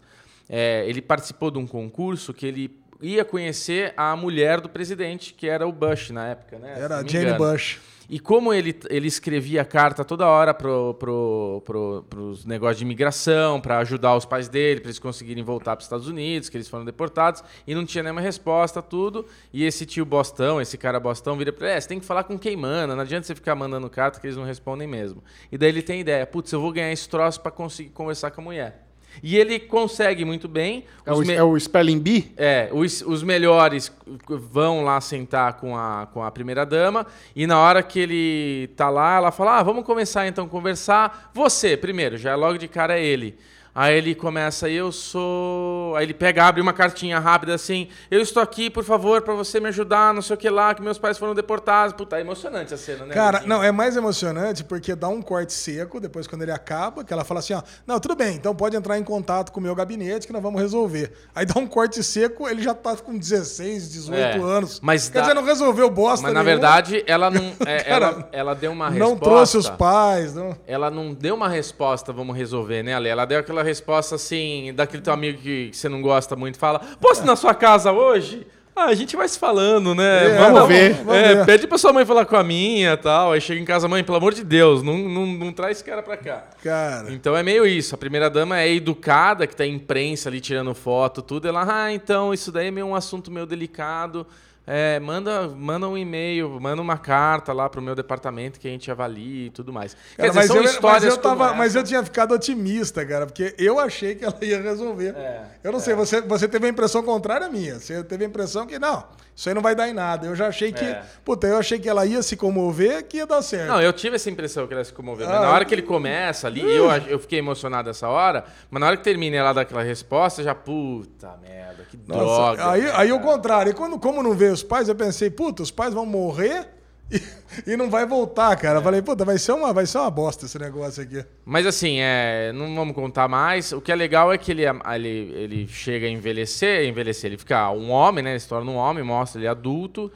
é, ele participou de um concurso que ele ia conhecer a mulher do presidente, que era o Bush na época, né? Era a Jane Bush. E como ele, ele escrevia carta toda hora para pro, pro, os negócios de imigração, para ajudar os pais dele, para eles conseguirem voltar para os Estados Unidos, que eles foram deportados, e não tinha nenhuma resposta, tudo. E esse tio Bostão, esse cara Bostão, vira para ele: é, você tem que falar com quem manda, não adianta você ficar mandando carta que eles não respondem mesmo. E daí ele tem ideia: putz, eu vou ganhar esse troço para conseguir conversar com a mulher. E ele consegue muito bem. É o, me... é o Spelling Bee? É, os, os melhores vão lá sentar com a, com a primeira dama. E na hora que ele tá lá, ela fala: ah, vamos começar então a conversar. Você, primeiro, já logo de cara é ele. Aí ele começa, eu sou. Aí ele pega, abre uma cartinha rápida assim: Eu estou aqui, por favor, para você me ajudar, não sei o que lá, que meus pais foram deportados. Puta, é emocionante a cena, né? Cara, não, é mais emocionante porque dá um corte seco depois quando ele acaba, que ela fala assim: ó, não, tudo bem, então pode entrar em contato com o meu gabinete que nós vamos resolver. Aí dá um corte seco, ele já tá com 16, 18 é, anos. Mas Quer dá... dizer, não resolveu bosta. Mas na verdade, ela não. É, Cara, ela, ela deu uma resposta. Não trouxe os pais. Não... Ela não deu uma resposta, vamos resolver, né, Ale? Ela deu aquela resposta assim, daquele teu amigo que você não gosta muito, fala: Posso ir na sua casa hoje? Ah, a gente vai se falando, né? É, vamos, ver. Vamos é, ver. Pede pra sua mãe falar com a minha e tal. Aí chega em casa, mãe, pelo amor de Deus, não, não, não traz esse cara pra cá. Cara. Então é meio isso. A primeira dama é educada, que tá imprensa ali tirando foto, tudo. Ela, ah, então isso daí é meio um assunto meio delicado. É, manda, manda um e-mail, manda uma carta lá pro meu departamento que a gente avalie e tudo mais. Cara, Quer dizer, são eu, histórias mas eu, tava, mas eu tinha ficado otimista, cara, porque eu achei que ela ia resolver. É, eu não é. sei, você, você teve a impressão contrária minha. Você teve a impressão que, não, isso aí não vai dar em nada. Eu já achei que. É. Puta, eu achei que ela ia se comover, que ia dar certo. Não, eu tive essa impressão que ela ia se comover. Ah, mas na hora que ele começa ali, eu, eu fiquei emocionado nessa hora, mas na hora que termina ela dar aquela resposta, já, puta merda, que Nossa, droga. Aí, aí o contrário, e quando, como não veio os pais, eu pensei, puta, os pais vão morrer e, e, não vai voltar, cara. É. Falei, puta, vai ser, uma, vai ser uma bosta esse negócio aqui. Mas assim, é, não vamos contar mais. O que é legal é que ele, ele, ele chega a envelhecer, envelhecer, ele fica um homem, né? Ele se torna um homem, mostra ele adulto.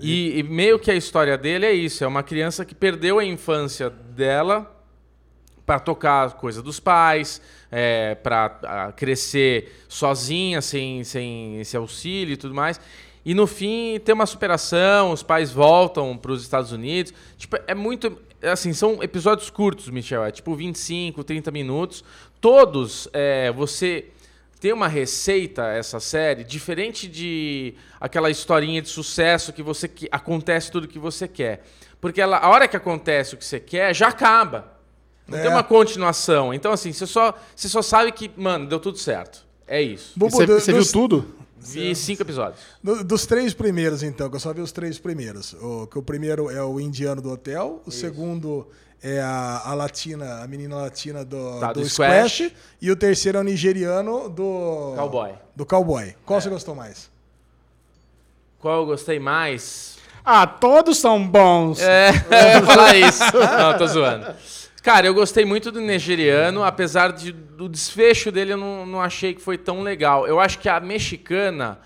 E, e meio que a história dele é isso: é uma criança que perdeu a infância dela para tocar coisa dos pais, é, para crescer sozinha, sem, sem esse auxílio e tudo mais. E no fim tem uma superação, os pais voltam para os Estados Unidos. Tipo, é muito. Assim, são episódios curtos, Michel. É tipo 25, 30 minutos. Todos é, você tem uma receita, essa série, diferente de aquela historinha de sucesso que você que acontece tudo que você quer. Porque ela, a hora que acontece o que você quer, já acaba. Não é. tem uma continuação. Então, assim, você só, você só sabe que, mano, deu tudo certo. É isso. você, você viu tudo? Vi cinco episódios. Do, dos três primeiros, então, que eu só vi os três primeiros. O, que o primeiro é o indiano do hotel, o Isso. segundo é a, a, latina, a menina latina do, tá, do, do squash. squash. E o terceiro é o nigeriano do. Cowboy. Do cowboy. Qual é. você gostou mais? Qual eu gostei mais? Ah, todos são bons. É, eu ia falar isso. Não, tô zoando. Cara, eu gostei muito do nigeriano, apesar de, do desfecho dele eu não, não achei que foi tão legal. Eu acho que a mexicana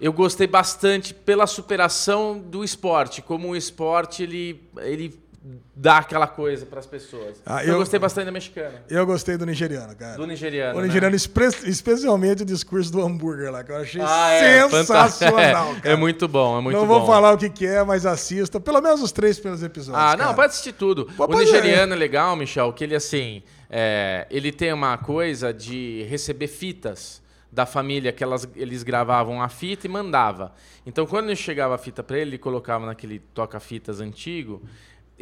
eu gostei bastante pela superação do esporte, como o esporte ele, ele dar aquela coisa para as pessoas. Ah, eu, eu, gostei bastante da mexicana. Eu gostei do nigeriano, cara. Do nigeriano. O nigeriano, né? especialmente o discurso do hambúrguer lá, que eu achei ah, é, sensacional. É, é, muito bom, é muito não bom. Não vou falar o que, que, é, mas assista. Pelo menos os três primeiros episódios. Ah, cara. não, pode assistir tudo. Pô, o nigeriano é. é legal, Michel, que ele assim. É, ele tem uma coisa de receber fitas da família que elas, eles gravavam a fita e mandava. Então, quando chegava a fita para ele, ele colocava naquele toca-fitas antigo,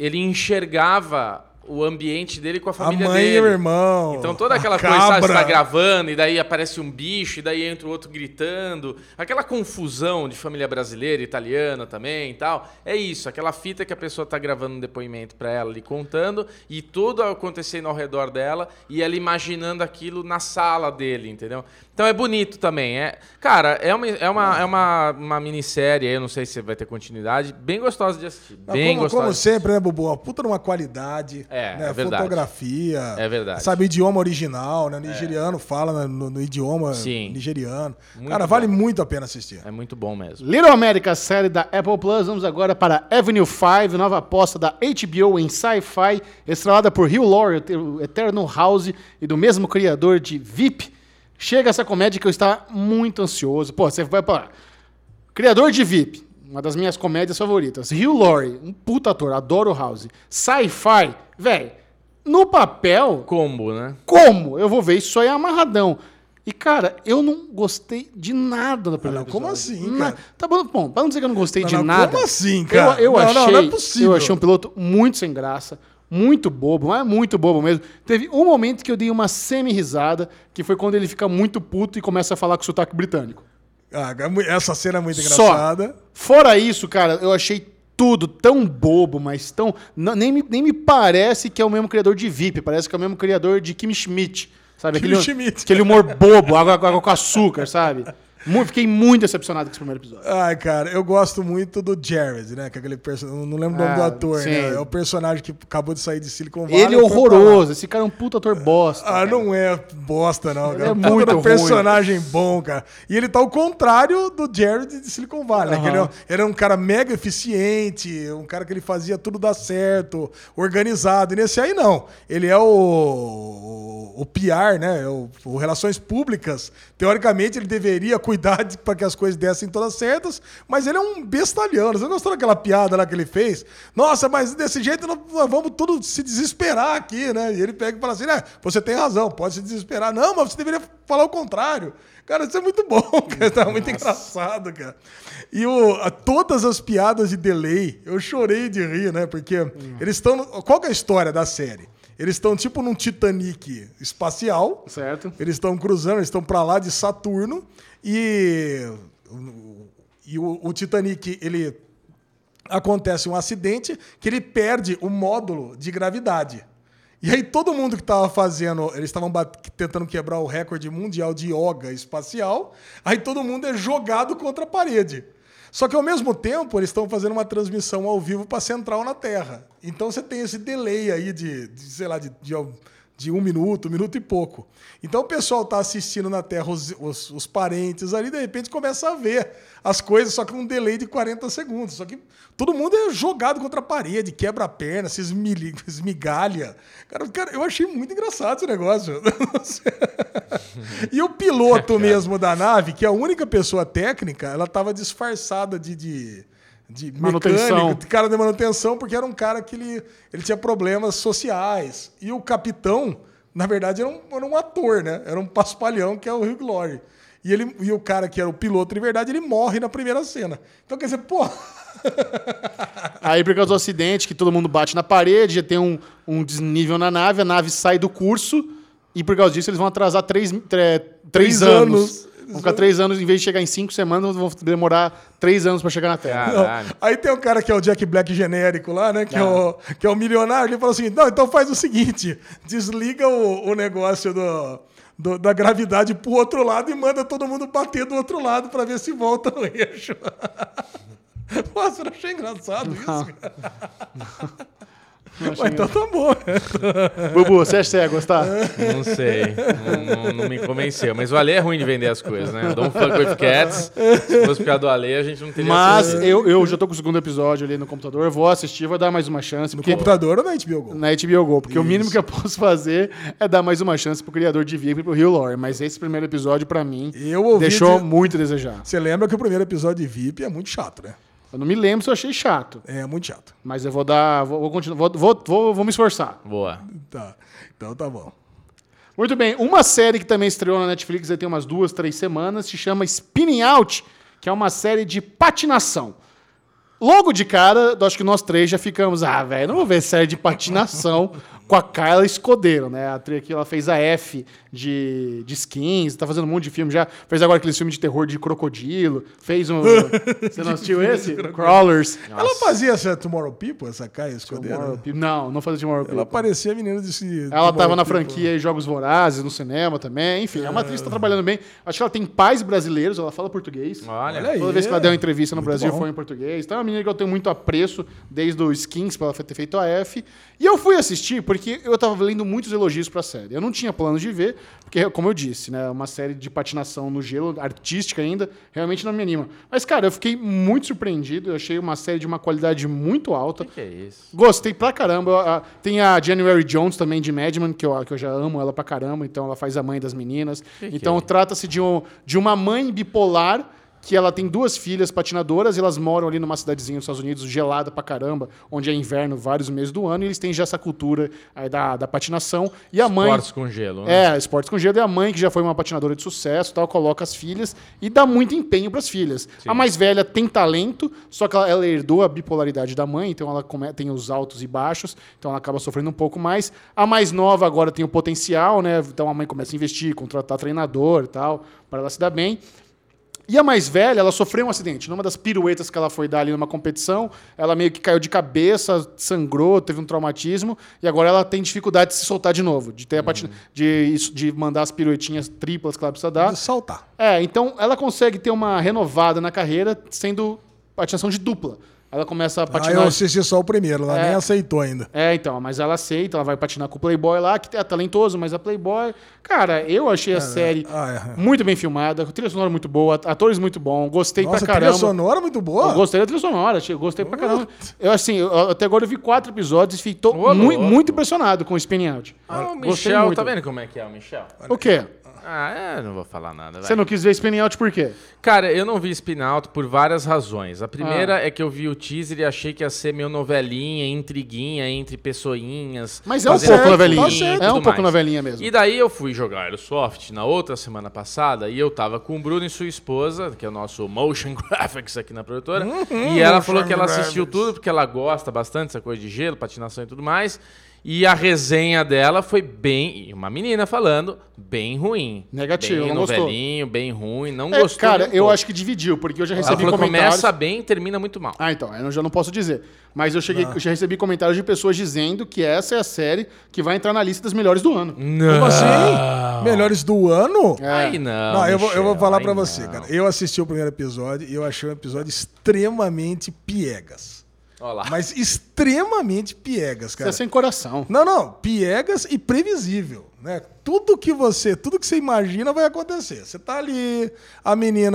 ele enxergava o ambiente dele com a família a mãe dele. e o irmão. Então toda aquela coisa, sabe, você tá gravando e daí aparece um bicho e daí entra o outro gritando. Aquela confusão de família brasileira, italiana também e tal. É isso, aquela fita que a pessoa tá gravando um depoimento para ela ali contando e tudo acontecendo ao redor dela e ela imaginando aquilo na sala dele, entendeu? Então é bonito também. É, cara, é uma, é uma, é uma, uma minissérie, eu não sei se vai ter continuidade, bem gostosa de assistir. Ah, Bem como, gostosa. como sempre, né, Bubu? Uma puta numa qualidade. É, né? é verdade. Fotografia. É verdade. Sabe, idioma original, né? Nigeriano fala né, no, no idioma Sim. nigeriano. Muito Cara, vale bom. muito a pena assistir. É muito bom mesmo. Little America, série da Apple Plus. Vamos agora para Avenue 5, nova aposta da HBO em sci-fi, estrelada por Hugh Laurie, o Eternal House e do mesmo criador de VIP. Chega essa comédia que eu estava muito ansioso. Pô, você vai para criador de VIP, uma das minhas comédias favoritas. Hugh Laurie, um puta ator, adoro o House. Sci-fi, velho, no papel, Combo, né? como? Eu vou ver isso aí amarradão. E, cara, eu não gostei de nada da primeira não, como assim, cara? Tá bom, bom, pra não dizer que eu não gostei Não, de não, nada. como assim, cara? Eu, eu Não, achei, não, não é possível. Eu achei um piloto muito sem graça, muito bobo, mas é muito bobo mesmo. Teve um momento que eu dei uma semi-risada, que foi quando ele fica muito puto e começa a falar com sotaque britânico. Ah, é essa cena é muito Só. engraçada. Fora isso, cara, eu achei tudo tão bobo, mas tão. não- nem, me, nem me parece que é o mesmo criador de VIP, parece que é o mesmo criador de Kim Schmidt. Sabe? Kim aquele, Schmidt. aquele humor bobo, água, água com açúcar, sabe? Fiquei muito decepcionado com esse primeiro episódio. Ai, cara, eu gosto muito do Jared, né? Que é aquele personagem. Não lembro o nome Ah, do ator, sim. né? É o personagem que acabou de sair de Silicon Valley. Ele é horroroso, esse cara é um puta ator bosta. Ah, não é bosta, não. Cara. é muito ruim. personagem bom, cara. E ele tá ao contrário do Jared de Silicon Valley. né? Que ele, é, é um cara mega eficiente, um cara que ele fazia tudo dar certo, organizado. E nesse aí, não. Ele é o, o PR, né? O, o Relações Públicas. Teoricamente, ele deveria cuidar para que as coisas dessem todas certas, mas ele é um bestalhão. Você gostou daquela piada lá que ele fez? Nossa, mas desse jeito nós vamos tudo se desesperar aqui, né? E ele pega e fala assim, né? Você tem razão, pode se desesperar. Não, mas você deveria falar o contrário. Cara, isso é muito bom, cara. Tá muito engraçado, cara. E o, a- todas as piadas de delay, eu chorei de rir, né? Porque eles estão. Qual que é a história da série? Eles estão tipo num Titanic espacial. Certo? Eles estão cruzando, eles estão para lá de Saturno e, e o, o Titanic ele acontece um acidente que ele perde o módulo de gravidade. E aí todo mundo que estava fazendo, eles estavam tentando quebrar o recorde mundial de yoga espacial, aí todo mundo é jogado contra a parede. Só que ao mesmo tempo eles estão fazendo uma transmissão ao vivo para central na Terra. Então você tem esse delay aí de, de, sei lá, de, de, de um minuto, um minuto e pouco. Então o pessoal tá assistindo na Terra, os, os, os parentes ali, de repente começa a ver as coisas, só que um delay de 40 segundos. Só que todo mundo é jogado contra a parede, quebra a perna, se esmigalha. Cara, cara, eu achei muito engraçado esse negócio. e o piloto mesmo da nave, que é a única pessoa técnica, ela tava disfarçada de. de de Manutenção. mecânico, de cara de manutenção, porque era um cara que ele, ele tinha problemas sociais. E o capitão, na verdade, era um, era um ator, né? Era um paspalhão, que é o Hugh Glory. E, ele, e o cara que era o piloto, de verdade, ele morre na primeira cena. Então, quer dizer, pô, Aí, por causa do acidente, que todo mundo bate na parede, já tem um, um desnível na nave, a nave sai do curso, e por causa disso eles vão atrasar três, tre- três, Três anos. anos. Vão ficar três anos, em vez de chegar em cinco semanas, vão demorar três anos para chegar na Terra. Não. Aí tem o cara que é o Jack Black genérico lá, né? Que, é, Ah. o, que é o milionário. Ele falou assim: não, então faz o seguinte: desliga o, o negócio do, do- da gravidade pro outro lado e manda todo mundo bater do outro lado para ver se volta no eixo. Nossa, eu achei engraçado isso. cara. Mas então tá bom. Bubu, você acha que você ia gostar? Não sei. Não, não- não me convenceu. Mas o Ale é ruim de vender as coisas, né? Don't fuck with cats. Se fosse por causa do Ale, a gente não teria... Mas eu, eu já tô com o segundo episódio ali no computador, eu vou assistir, vou dar mais uma chance. No Porque, computador ou na HBO Go? na HBO Go, porque o mínimo Isso. que eu posso fazer é dar mais uma chance pro criador de VIP e pro Hugh Laurie. Mas esse primeiro episódio, pra mim, Eu ouvi deixou dizer- muito a desejar. Você lembra que o primeiro episódio de VIP é muito chato, né? Eu não me lembro se eu achei chato, É muito chato. mas eu vou dar, vou, vou continuar, vou, vou, vou, vou me esforçar. Boa. Tá. Então tá bom. Muito bem, uma série que também estreou na Netflix aí tem umas duas, três semanas, se chama Spinning Out, que é uma série de patinação. Logo de cara, acho que nós três já ficamos, ah, velho, não vou ver série de patinação com a Carla Escodeiro, né? A atriz aqui, ela fez a F de, de skins, tá fazendo um monte de filme já. Fez agora aquele filme de terror de crocodilo. Fez um. você não assistiu esse? Crawlers. Ela fazia essa Tomorrow People, essa? Tomorrow People. Não, não fazia Tomorrow Ela People. parecia a menina desse. Ela Tomorrow tava na People. franquia Jogos Vorazes, no cinema também. Enfim, é uma atriz que tá trabalhando bem. Acho que ela tem pais brasileiros, ela fala português. Olha, Olha aí. Toda vez que ela deu uma entrevista no Muito Brasil bom. foi em português. Então é uma menina que eu tenho muito apreço desde o Skins, pra ela ter feito a F. E eu fui assistir porque eu tava lendo muitos elogios pra série. Eu não tinha planos de ver, porque, como eu disse, né, uma série de patinação no gelo, artística ainda, realmente não me anima. Mas, cara, eu fiquei muito surpreendido. Eu achei uma série de uma qualidade muito alta. O que, que é isso? Gostei pra caramba. A- Tem a January Jones também de Madman, que eu, que eu já amo ela pra caramba. Então ela faz a mãe das meninas. Que então é? trata-se de, um, de uma mãe bipolar que ela tem duas filhas patinadoras e elas moram ali numa cidadezinha nos Estados Unidos gelada pra caramba, onde é inverno vários meses do ano e eles têm já essa cultura aí da, da patinação. E a mãe... Esportes com gelo, né? É, esportes com gelo. E a mãe, que já foi uma patinadora de sucesso, tal, coloca as filhas e dá muito empenho para as filhas. A mais velha tem talento, só que ela, ela herdou a bipolaridade da mãe, então ela come- tem os altos e baixos, então ela acaba sofrendo um pouco mais. A mais nova agora tem o potencial, né? Então a mãe começa a investir, contratar treinador e tal, para ela se dar bem. E a mais velha, ela sofreu um acidente. Numa das piruetas que ela foi dar ali numa competição, ela meio que caiu de cabeça, sangrou, teve um traumatismo, e agora ela tem dificuldade de se soltar de novo, de ter a patina, de, de mandar as piruetinhas triplas que ela precisa dar. De saltar. É, então ela consegue ter uma renovada na carreira sendo patinação de dupla. Ela começa a Ah, patinar. eu assisti só o primeiro, ela É. nem aceitou ainda. É, então, mas ela aceita, ela vai patinar com o Playboy lá, que é talentoso, mas a Playboy. Cara, eu achei a série ah, é. muito bem filmada, trilha sonora muito boa, atores muito bom, gostei Nossa, pra trilha caramba. sonora muito boa. Eu gostei da trilha sonora, achei- gostei pra caramba. Eu, assim, eu- até agora eu vi quatro episódios e fiquei Ô, muito, muito impressionado com o Spinning Out. Ah, o Gostei Michel, muito. tá vendo como é que é o Michel? O quê? Ah, é, não vou falar nada, vai. Você não quis ver Spinning Out por quê? Cara, eu não vi Spin Out por várias razões. A primeira Ah. é que eu vi o teaser e achei que ia ser meio novelinha, intriguinha entre pessoinhas. Mas é um pouco novelinha. tá. É um pouco mais. novelinha mesmo. E daí eu fui jogar Airsoft na outra semana passada e eu tava com o Bruno e sua esposa, que é o nosso Motion Graphics aqui na produtora. e ela falou que ela assistiu Graphics. tudo porque ela gosta bastante dessa coisa de gelo, patinação e tudo mais. E a resenha dela foi bem. e Uma menina falando, bem ruim. Negativo, bem não gostou. novelinho, bem ruim, não É, gostou. cara, eu pouco. acho que dividiu, porque eu já Ela recebi falou que comentários. começa bem e termina muito mal. Ah, então, eu já não posso dizer. Mas eu cheguei, eu já recebi comentários de pessoas dizendo que essa é a série que vai entrar na lista das melhores do ano. Não. Como assim? Melhores do ano? É. Aí não. Não, eu, vou, eu vou falar não. você, cara. Eu assisti o primeiro episódio e eu achei um episódio extremamente piegas. Olha lá. Mas extremamente piegas, Você cara. é sem coração. Não, não, piegas e previsível, né? Tudo que você, tudo que você imagina vai acontecer. Você tá ali, a menina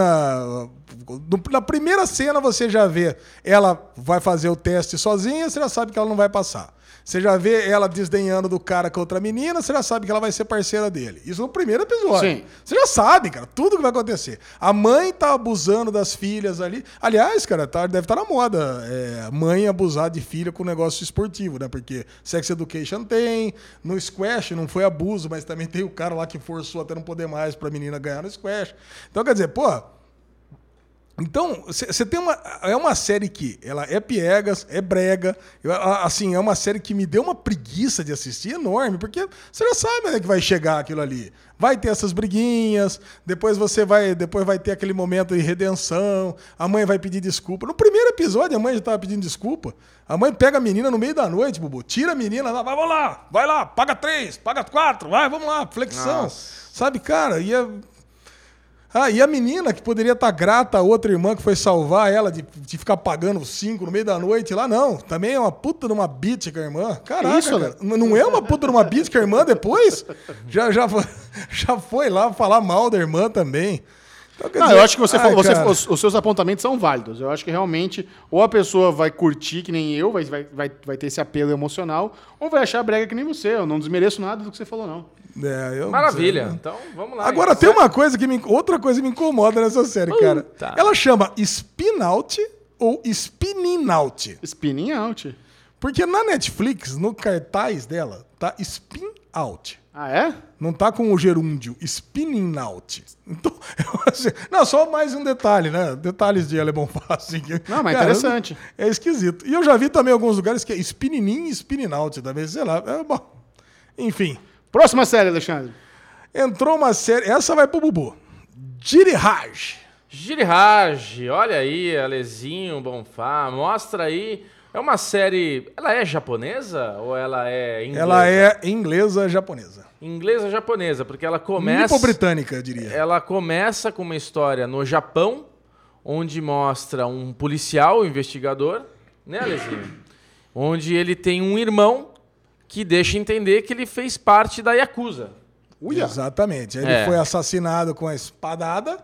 na primeira cena você já vê ela vai fazer o teste sozinha, você já sabe que ela não vai passar. Você já vê ela desdenhando do cara com outra menina, você já sabe que ela vai ser parceira dele. Isso no primeiro episódio. Sim. Você já sabe, cara, tudo que vai acontecer. A mãe tá abusando das filhas ali. Aliás, cara, tá, deve estar na moda. é, mãe abusar de filha com negócio esportivo, né? Porque Sex Education tem, no Squash não foi abuso, mas também tem o cara lá que forçou até não poder mais pra menina ganhar no Squash. Então, quer dizer, pô, então, você tem uma. É uma série que ela é piegas, é brega. eu, assim, é uma série que me deu uma preguiça de assistir enorme, porque você já sabe onde é que vai chegar aquilo ali. Vai ter essas briguinhas, depois você vai. Depois vai ter aquele momento de redenção, a mãe vai pedir desculpa. No primeiro episódio, a mãe já estava pedindo desculpa. A mãe pega a menina no meio da noite, Bubu, tira a menina, lá, vai, vamos lá, vai lá, paga três, paga quatro, vai, vamos lá, flexão. Nossa. Sabe, cara, ia. Ah, e a menina que poderia estar grata à outra irmã que foi salvar ela de, de ficar pagando cinco no meio da noite lá, não. Também é uma puta de uma bitch com a irmã. Caraca, isso, cara. Não é uma puta de uma bitch com a irmã depois? Já, já, já foi lá falar mal da irmã também. Então, Não, dizer, eu acho que você ai, falou, você- os, os seus apontamentos são válidos. Eu acho que realmente, ou a pessoa vai curtir que nem eu, vai, vai, vai, vai ter esse apelo emocional, ou vai achar brega que nem você. Eu não desmereço nada do que você falou, não. É, eu- Maravilha. Então, vamos lá. Agora tem uma coisa que me, outra coisa que me incomoda nessa série, cara. Ela chama Spin Out ou Spinning Out. Spinning out. Porque na Netflix, no cartaz dela, tá Spin Out. Ah, é? Não tá com o gerúndio, spinning out. Então, não, só mais um detalhe, né? Detalhes de alemão fácil. aqui. Não, mas interessante. É esquisito. E eu já vi também alguns lugares que é spinning in e spinning out também, sei lá. É bom. Enfim, Próxima série, Alexandre. entrou uma série, essa vai pro Bubu. Dirihaj. Girihage, olha aí, Alezinho, Bonfá, mostra aí. É uma série. Ela é japonesa ou ela é inglesa? Ela é inglesa japonesa. Inglesa japonesa, porque ela começa. Nipo-britânica, eu diria. Ela começa com uma história no Japão, onde mostra um policial, um investigador, né, Alezinho? onde ele tem um irmão que deixa entender que ele fez parte da Yakuza. Uia. Exatamente. Ele É. foi assassinado com a espadada.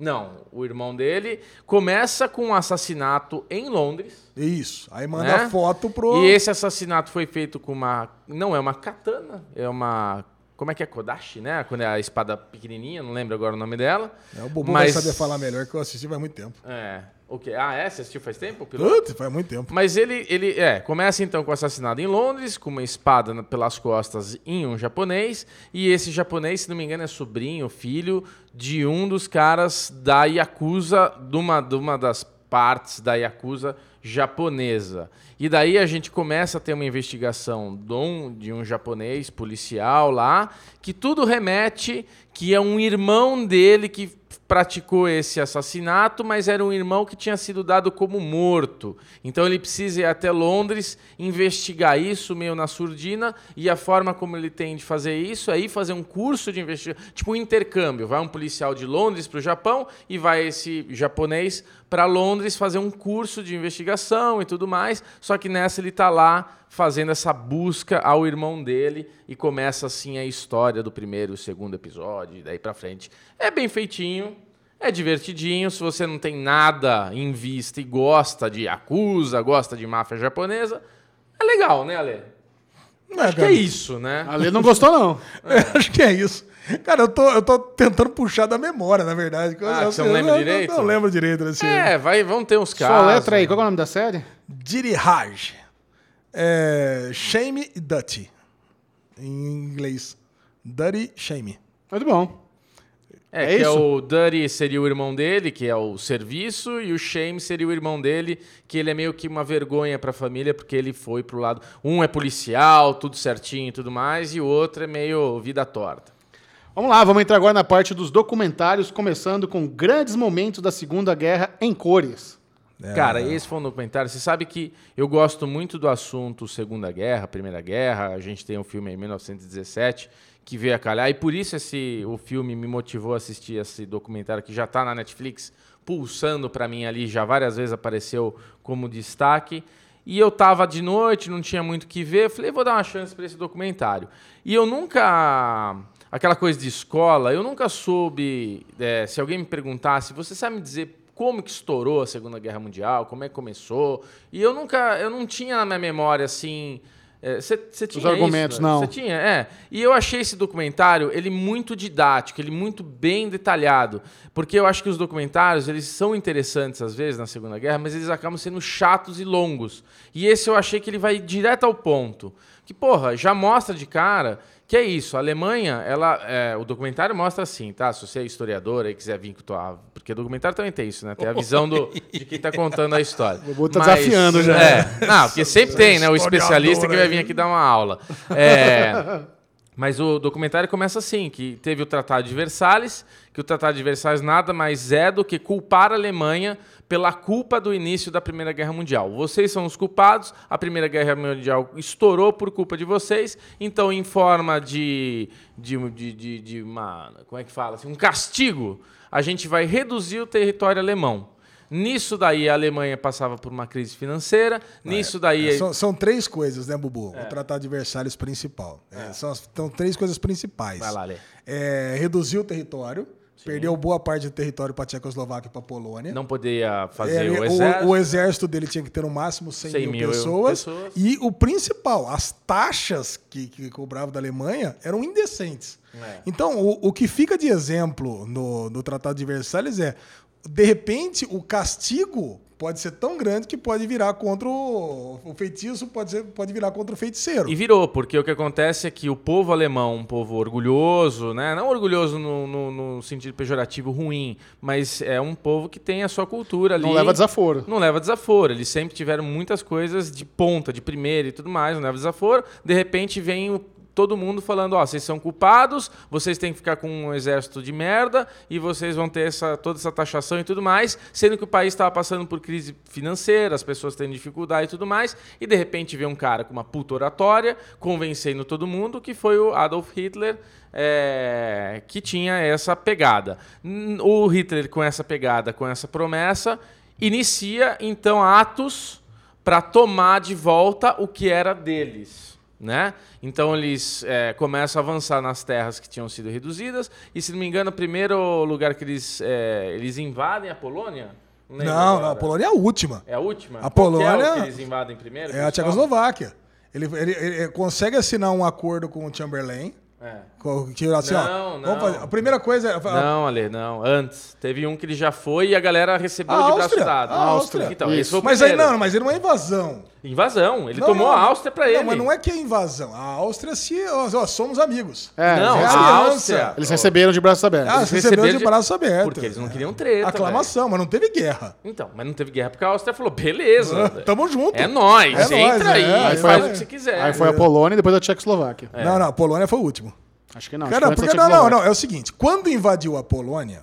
Não, o irmão dele começa com um assassinato em Londres. Isso. Aí manda Né? foto pro. E esse assassinato foi feito com uma. Não é uma katana, é uma. Como é que é? Kodashi, né? Quando é a espada pequenininha, não lembro agora o nome dela. É, o Bubu Mas- vai saber falar melhor que eu assisti faz muito tempo. É. O quê? Ah, é? Você assistiu faz tempo? Putz, faz muito tempo. Mas ele, ele é, começa então com o assassinato em Londres, com uma espada pelas costas em um japonês, e esse japonês, se não me engano, é sobrinho, filho de um dos caras da Yakuza, de uma, de uma das partes da Yakuza japonesa. E daí a gente começa a ter uma investigação de um, de um japonês policial lá, que tudo remete que é um irmão dele que praticou esse assassinato, mas era um irmão que tinha sido dado como morto. Então ele precisa ir até Londres, investigar isso meio na surdina, e a forma como ele tem de fazer isso é ir fazer um curso de investigação, tipo um intercâmbio. Vai um policial de Londres para o Japão e vai esse japonês para Londres fazer um curso de investigação e tudo mais. Só que nessa ele está lá fazendo essa busca ao irmão dele e começa assim a história do primeiro e segundo episódio, e daí para frente. É bem feitinho, é divertidinho. Se você não tem nada em vista e gosta de Yakuza, gosta de máfia japonesa, é legal, né, Ale? É, Acho que é cara. isso, né? A Lê não gostou, não. Acho que é isso. Cara, eu tô, eu tô tentando puxar da memória, na verdade. Ah, eu- você não eu- lembra eu- direito? Eu não lembro direito desse. É, vai, vão ter uns Só casos. letra aí. Qual é o nome da série? Dirihaj. É, shame e Dirty. Em inglês. Dirty Shame. Muito bom. É, É que é isso? o Dirty seria o irmão dele, que é o serviço, e o Shame seria o irmão dele, que ele é meio que uma vergonha pra família, porque ele foi pro lado. Um é policial, tudo certinho e tudo mais, e o outro é meio vida torta. Vamos lá, vamos entrar agora na parte dos documentários, começando com grandes momentos da Segunda Guerra em cores. É. Cara, esse foi um documentário. Você sabe que eu gosto muito do assunto Segunda Guerra, Primeira Guerra. A gente tem um filme em 1917 que veio a calhar. E por isso esse, o filme me motivou a assistir esse documentário que já está na Netflix, pulsando para mim ali. Já várias vezes apareceu como destaque. E eu tava de noite, não tinha muito que ver. Falei, vou dar uma chance para esse documentário. E eu nunca. Aquela coisa de escola, eu nunca soube. é, se alguém me perguntasse, você sabe me dizer como que estourou a Segunda Guerra Mundial, como é que começou? E eu nunca. Eu não tinha na minha memória assim. Você tinha argumentos, isso, não. Você tinha, é. E eu achei esse documentário, ele muito didático, ele muito bem detalhado. Porque eu acho que os documentários, eles são interessantes às vezes na Segunda Guerra, mas eles acabam sendo chatos e longos. E esse eu achei que ele vai direto ao ponto. Que, porra, já mostra de cara que é isso. A Alemanha, ela, é, o documentário mostra assim, tá? Se você é historiador e quiser vir com tua... Porque o documentário também tem isso, né? Tem a visão do, de quem tá contando a história. O Bubu tá desafiando já. É, não, porque sempre tem, né? O especialista que vai vir aqui dar uma aula. É, mas o documentário começa assim, que teve o Tratado de Versalhes, que o Tratado de Versalhes nada mais é do que culpar a Alemanha pela culpa do início da Primeira Guerra Mundial. Vocês são os culpados, a Primeira Guerra Mundial estourou por culpa de vocês, então em forma de, de, de, de, de uma, como é que fala, assim, um castigo, a gente vai reduzir o território alemão. Nisso daí a Alemanha passava por uma crise financeira, nisso daí... É, São, são três coisas, né, Bubu? É. O Tratado de Versalhes principal. É, são, as- são três coisas principais. Vai lá, Lê. É, reduzir o território. Perdeu boa parte do território para a Tchecoslováquia e para a Polônia. Não poderia fazer É, o exército. o exército dele tinha que ter no máximo 100, 100 mil, mil pessoas, pessoas. E o principal, as taxas que, que cobravam da Alemanha eram indecentes. É. Então, o, o que fica de exemplo no, no Tratado de Versalhes é, de repente, o castigo pode ser tão grande que pode virar contra o, o feitiço, pode, ser, pode virar contra o feiticeiro. E virou, porque o que acontece é que o povo alemão, um povo orgulhoso, né? Não orgulhoso no, no, no sentido pejorativo ruim, mas é um povo que tem a sua cultura ali. Não leva desaforo. Não leva desaforo. Eles sempre tiveram muitas coisas de ponta, de primeira e tudo mais, não leva desaforo. De repente vem o todo mundo falando, ó, vocês são culpados, vocês têm que ficar com um exército de merda e vocês vão ter essa, toda essa taxação e tudo mais, sendo que o país estava passando por crise financeira, as pessoas têm dificuldade e tudo mais, e de repente vê um cara com uma puta oratória convencendo todo mundo que foi o Adolf Hitler é, que tinha essa pegada. O Hitler, com essa pegada, com essa promessa, inicia então atos para tomar de volta o que era deles né? Então eles é, começam a avançar nas terras que tinham sido reduzidas e, se não me engano, o primeiro lugar que eles, é, eles invadem é a Polônia? Não, não, não, a Polônia é a última. É a última? A Polônia é que eles invadem primeiro? É a Tchecoslováquia. Ele, ele, ele, consegue assinar um acordo com o Chamberlain é. Que, assim, não, ó, não. Fazer, a primeira coisa. É não, Ale, não. Antes. Teve um que ele já foi e a galera recebeu a de braço dado. A Áustria. Então, esse foi o mas aí não, mas ele não é invasão. Invasão. Ele não, tomou não, a Áustria pra ele. Não, mas não é que é invasão. A Áustria, se. Ó, somos amigos. É, não, é a Áustria. Eles receberam de braços abertos. Ah, eles receberam de, de braços abertos. Porque eles não queriam treta. Aclamação, mas não teve guerra. Então, mas não teve guerra porque a Áustria falou: beleza. Tamo junto. É nóis. É entra nóis, aí. É, aí faz o que você quiser. Aí foi a Polônia e depois a Tchecoslováquia. Não, não, a Polônia foi o último. Acho que não. Cara, acho que porque, não, não, não. É o seguinte: quando invadiu a Polônia,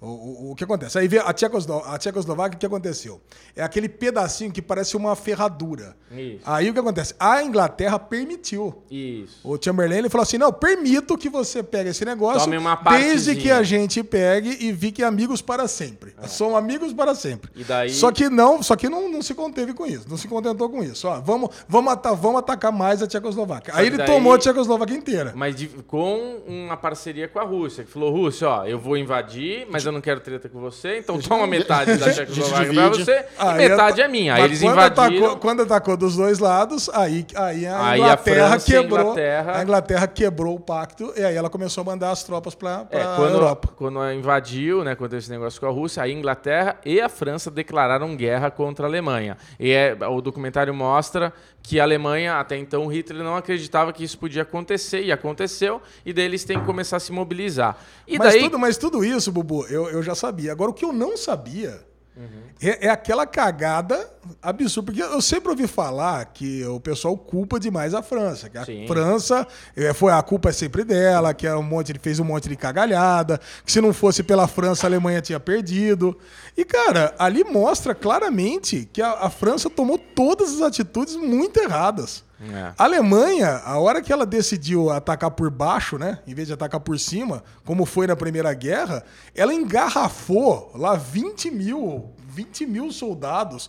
o, o, o, que acontece? Aí vê a, Tchecoslo a Tchecoslováquia, o que aconteceu? É aquele pedacinho que parece uma ferradura. Isso. Aí o que acontece? A Inglaterra permitiu. Isso. O Chamberlain ele falou assim: não, permito que você pegue esse negócio Tome uma desde que a gente pegue e fique amigos para sempre. É. São amigos para sempre. E daí... Só que não, só que não, não se conteve com isso, não se contentou com isso. Ó, vamos, vamos, vamos atacar mais a Tchecoslováquia. Aí ele daí... tomou a Tchecoslováquia inteira. Mas de, com uma parceria com a Rússia, que falou: Rússia, ó, eu vou invadir, mas eu não quero treta com você, então toma metade da Tchecoslováquia pra você e metade é minha. Aí eles quando invadiram. Atacou, quando atacou dos dois lados, aí, aí a aí Inglaterra a quebrou. A Inglaterra... a Inglaterra... quebrou o pacto e aí ela começou a mandar as tropas pra, pra é, quando, Europa. Quando invadiu, né, quando esse negócio com a Rússia, a Inglaterra e a França declararam guerra contra a Alemanha. E é, o documentário mostra que a Alemanha, até então, Hitler não acreditava que isso podia acontecer, e aconteceu, e daí eles têm que começar a se mobilizar. E mas, daí... tudo, mas tudo isso, Bubu, eu, eu já sabia. Agora, o que eu não sabia Uhum. É, é, aquela cagada absurda. Porque eu sempre ouvi falar que o pessoal culpa demais a França. Que a Sim. França é, foi a culpa é sempre dela, que é um monte, ele fez um monte de cagalhada, que se não fosse pela França, a Alemanha tinha perdido. E, cara, ali mostra claramente que a, a França tomou todas as atitudes muito erradas. É. A Alemanha, a hora que ela decidiu atacar por baixo, né, em vez de atacar por cima, como foi na Primeira Guerra, ela engarrafou lá 20 mil 20 mil soldados,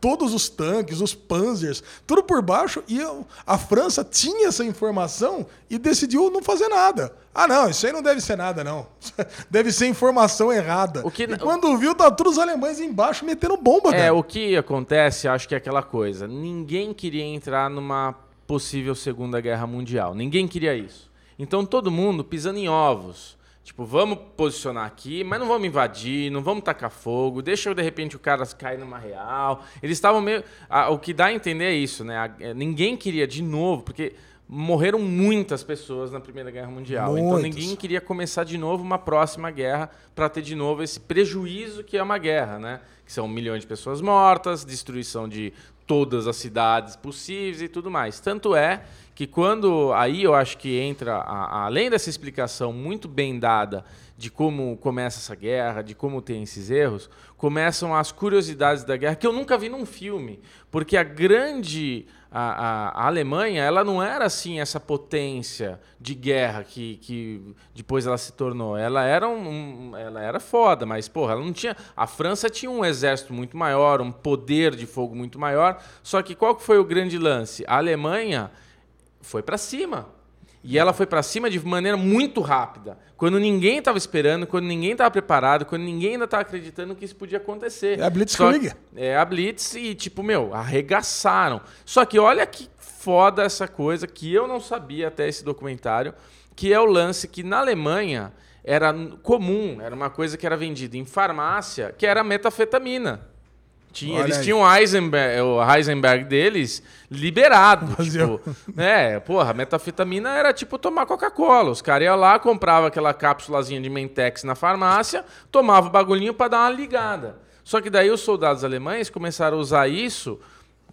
todos os tanques, os panzers, tudo por baixo, e a França tinha essa informação e decidiu não fazer nada. Ah, não, isso aí não deve ser nada, não. Deve ser informação errada. O que... E quando viu, tá todos os alemães embaixo metendo bomba, É, cara. o que acontece, acho que é aquela coisa. Ninguém queria entrar numa possível Segunda Guerra Mundial. Ninguém queria isso. Então todo mundo pisando em ovos. Tipo, vamos posicionar aqui, mas não vamos invadir, não vamos tacar fogo, deixa de repente o cara cair numa real. Eles estavam meio. Ah, o que dá a entender é isso, né? É, ninguém queria de novo, porque morreram muitas pessoas na Primeira Guerra Mundial. Muitos. Então ninguém queria começar de novo uma próxima guerra para ter de novo esse prejuízo que é uma guerra, né? Que são milhões de pessoas mortas, destruição de todas as cidades possíveis e tudo mais. Tanto é que quando aí eu acho que entra a, a, além dessa explicação muito bem dada de como começa essa guerra, de como tem esses erros, começam as curiosidades da guerra que eu nunca vi num filme, porque a grande a, a, a, Alemanha ela não era assim essa potência de guerra que, que depois ela se tornou. Ela era um, um, ela era foda, mas porra, ela não tinha. A França tinha um exército muito maior, um poder de fogo muito maior. Só que qual que foi o grande lance? A Alemanha foi para cima. E ela foi para cima de maneira muito rápida. Quando ninguém estava esperando, quando ninguém estava preparado, quando ninguém ainda estava acreditando que isso podia acontecer. É a Blitzkrieg. É a Blitz e, tipo, meu, arregaçaram. Só que olha que foda essa coisa que eu não sabia até esse documentário, que é o lance que na Alemanha era comum, era uma coisa que era vendida em farmácia, que era metafetamina. Tinha, eles aí. tinham o Heisenberg, o Heisenberg deles liberado. Tipo, é, porra, metafetamina era tipo tomar Coca-Cola. Os caras iam lá, compravam aquela cápsulazinha de Mentex na farmácia, tomava o bagulhinho pra dar uma ligada. Só que daí os soldados alemães começaram a usar isso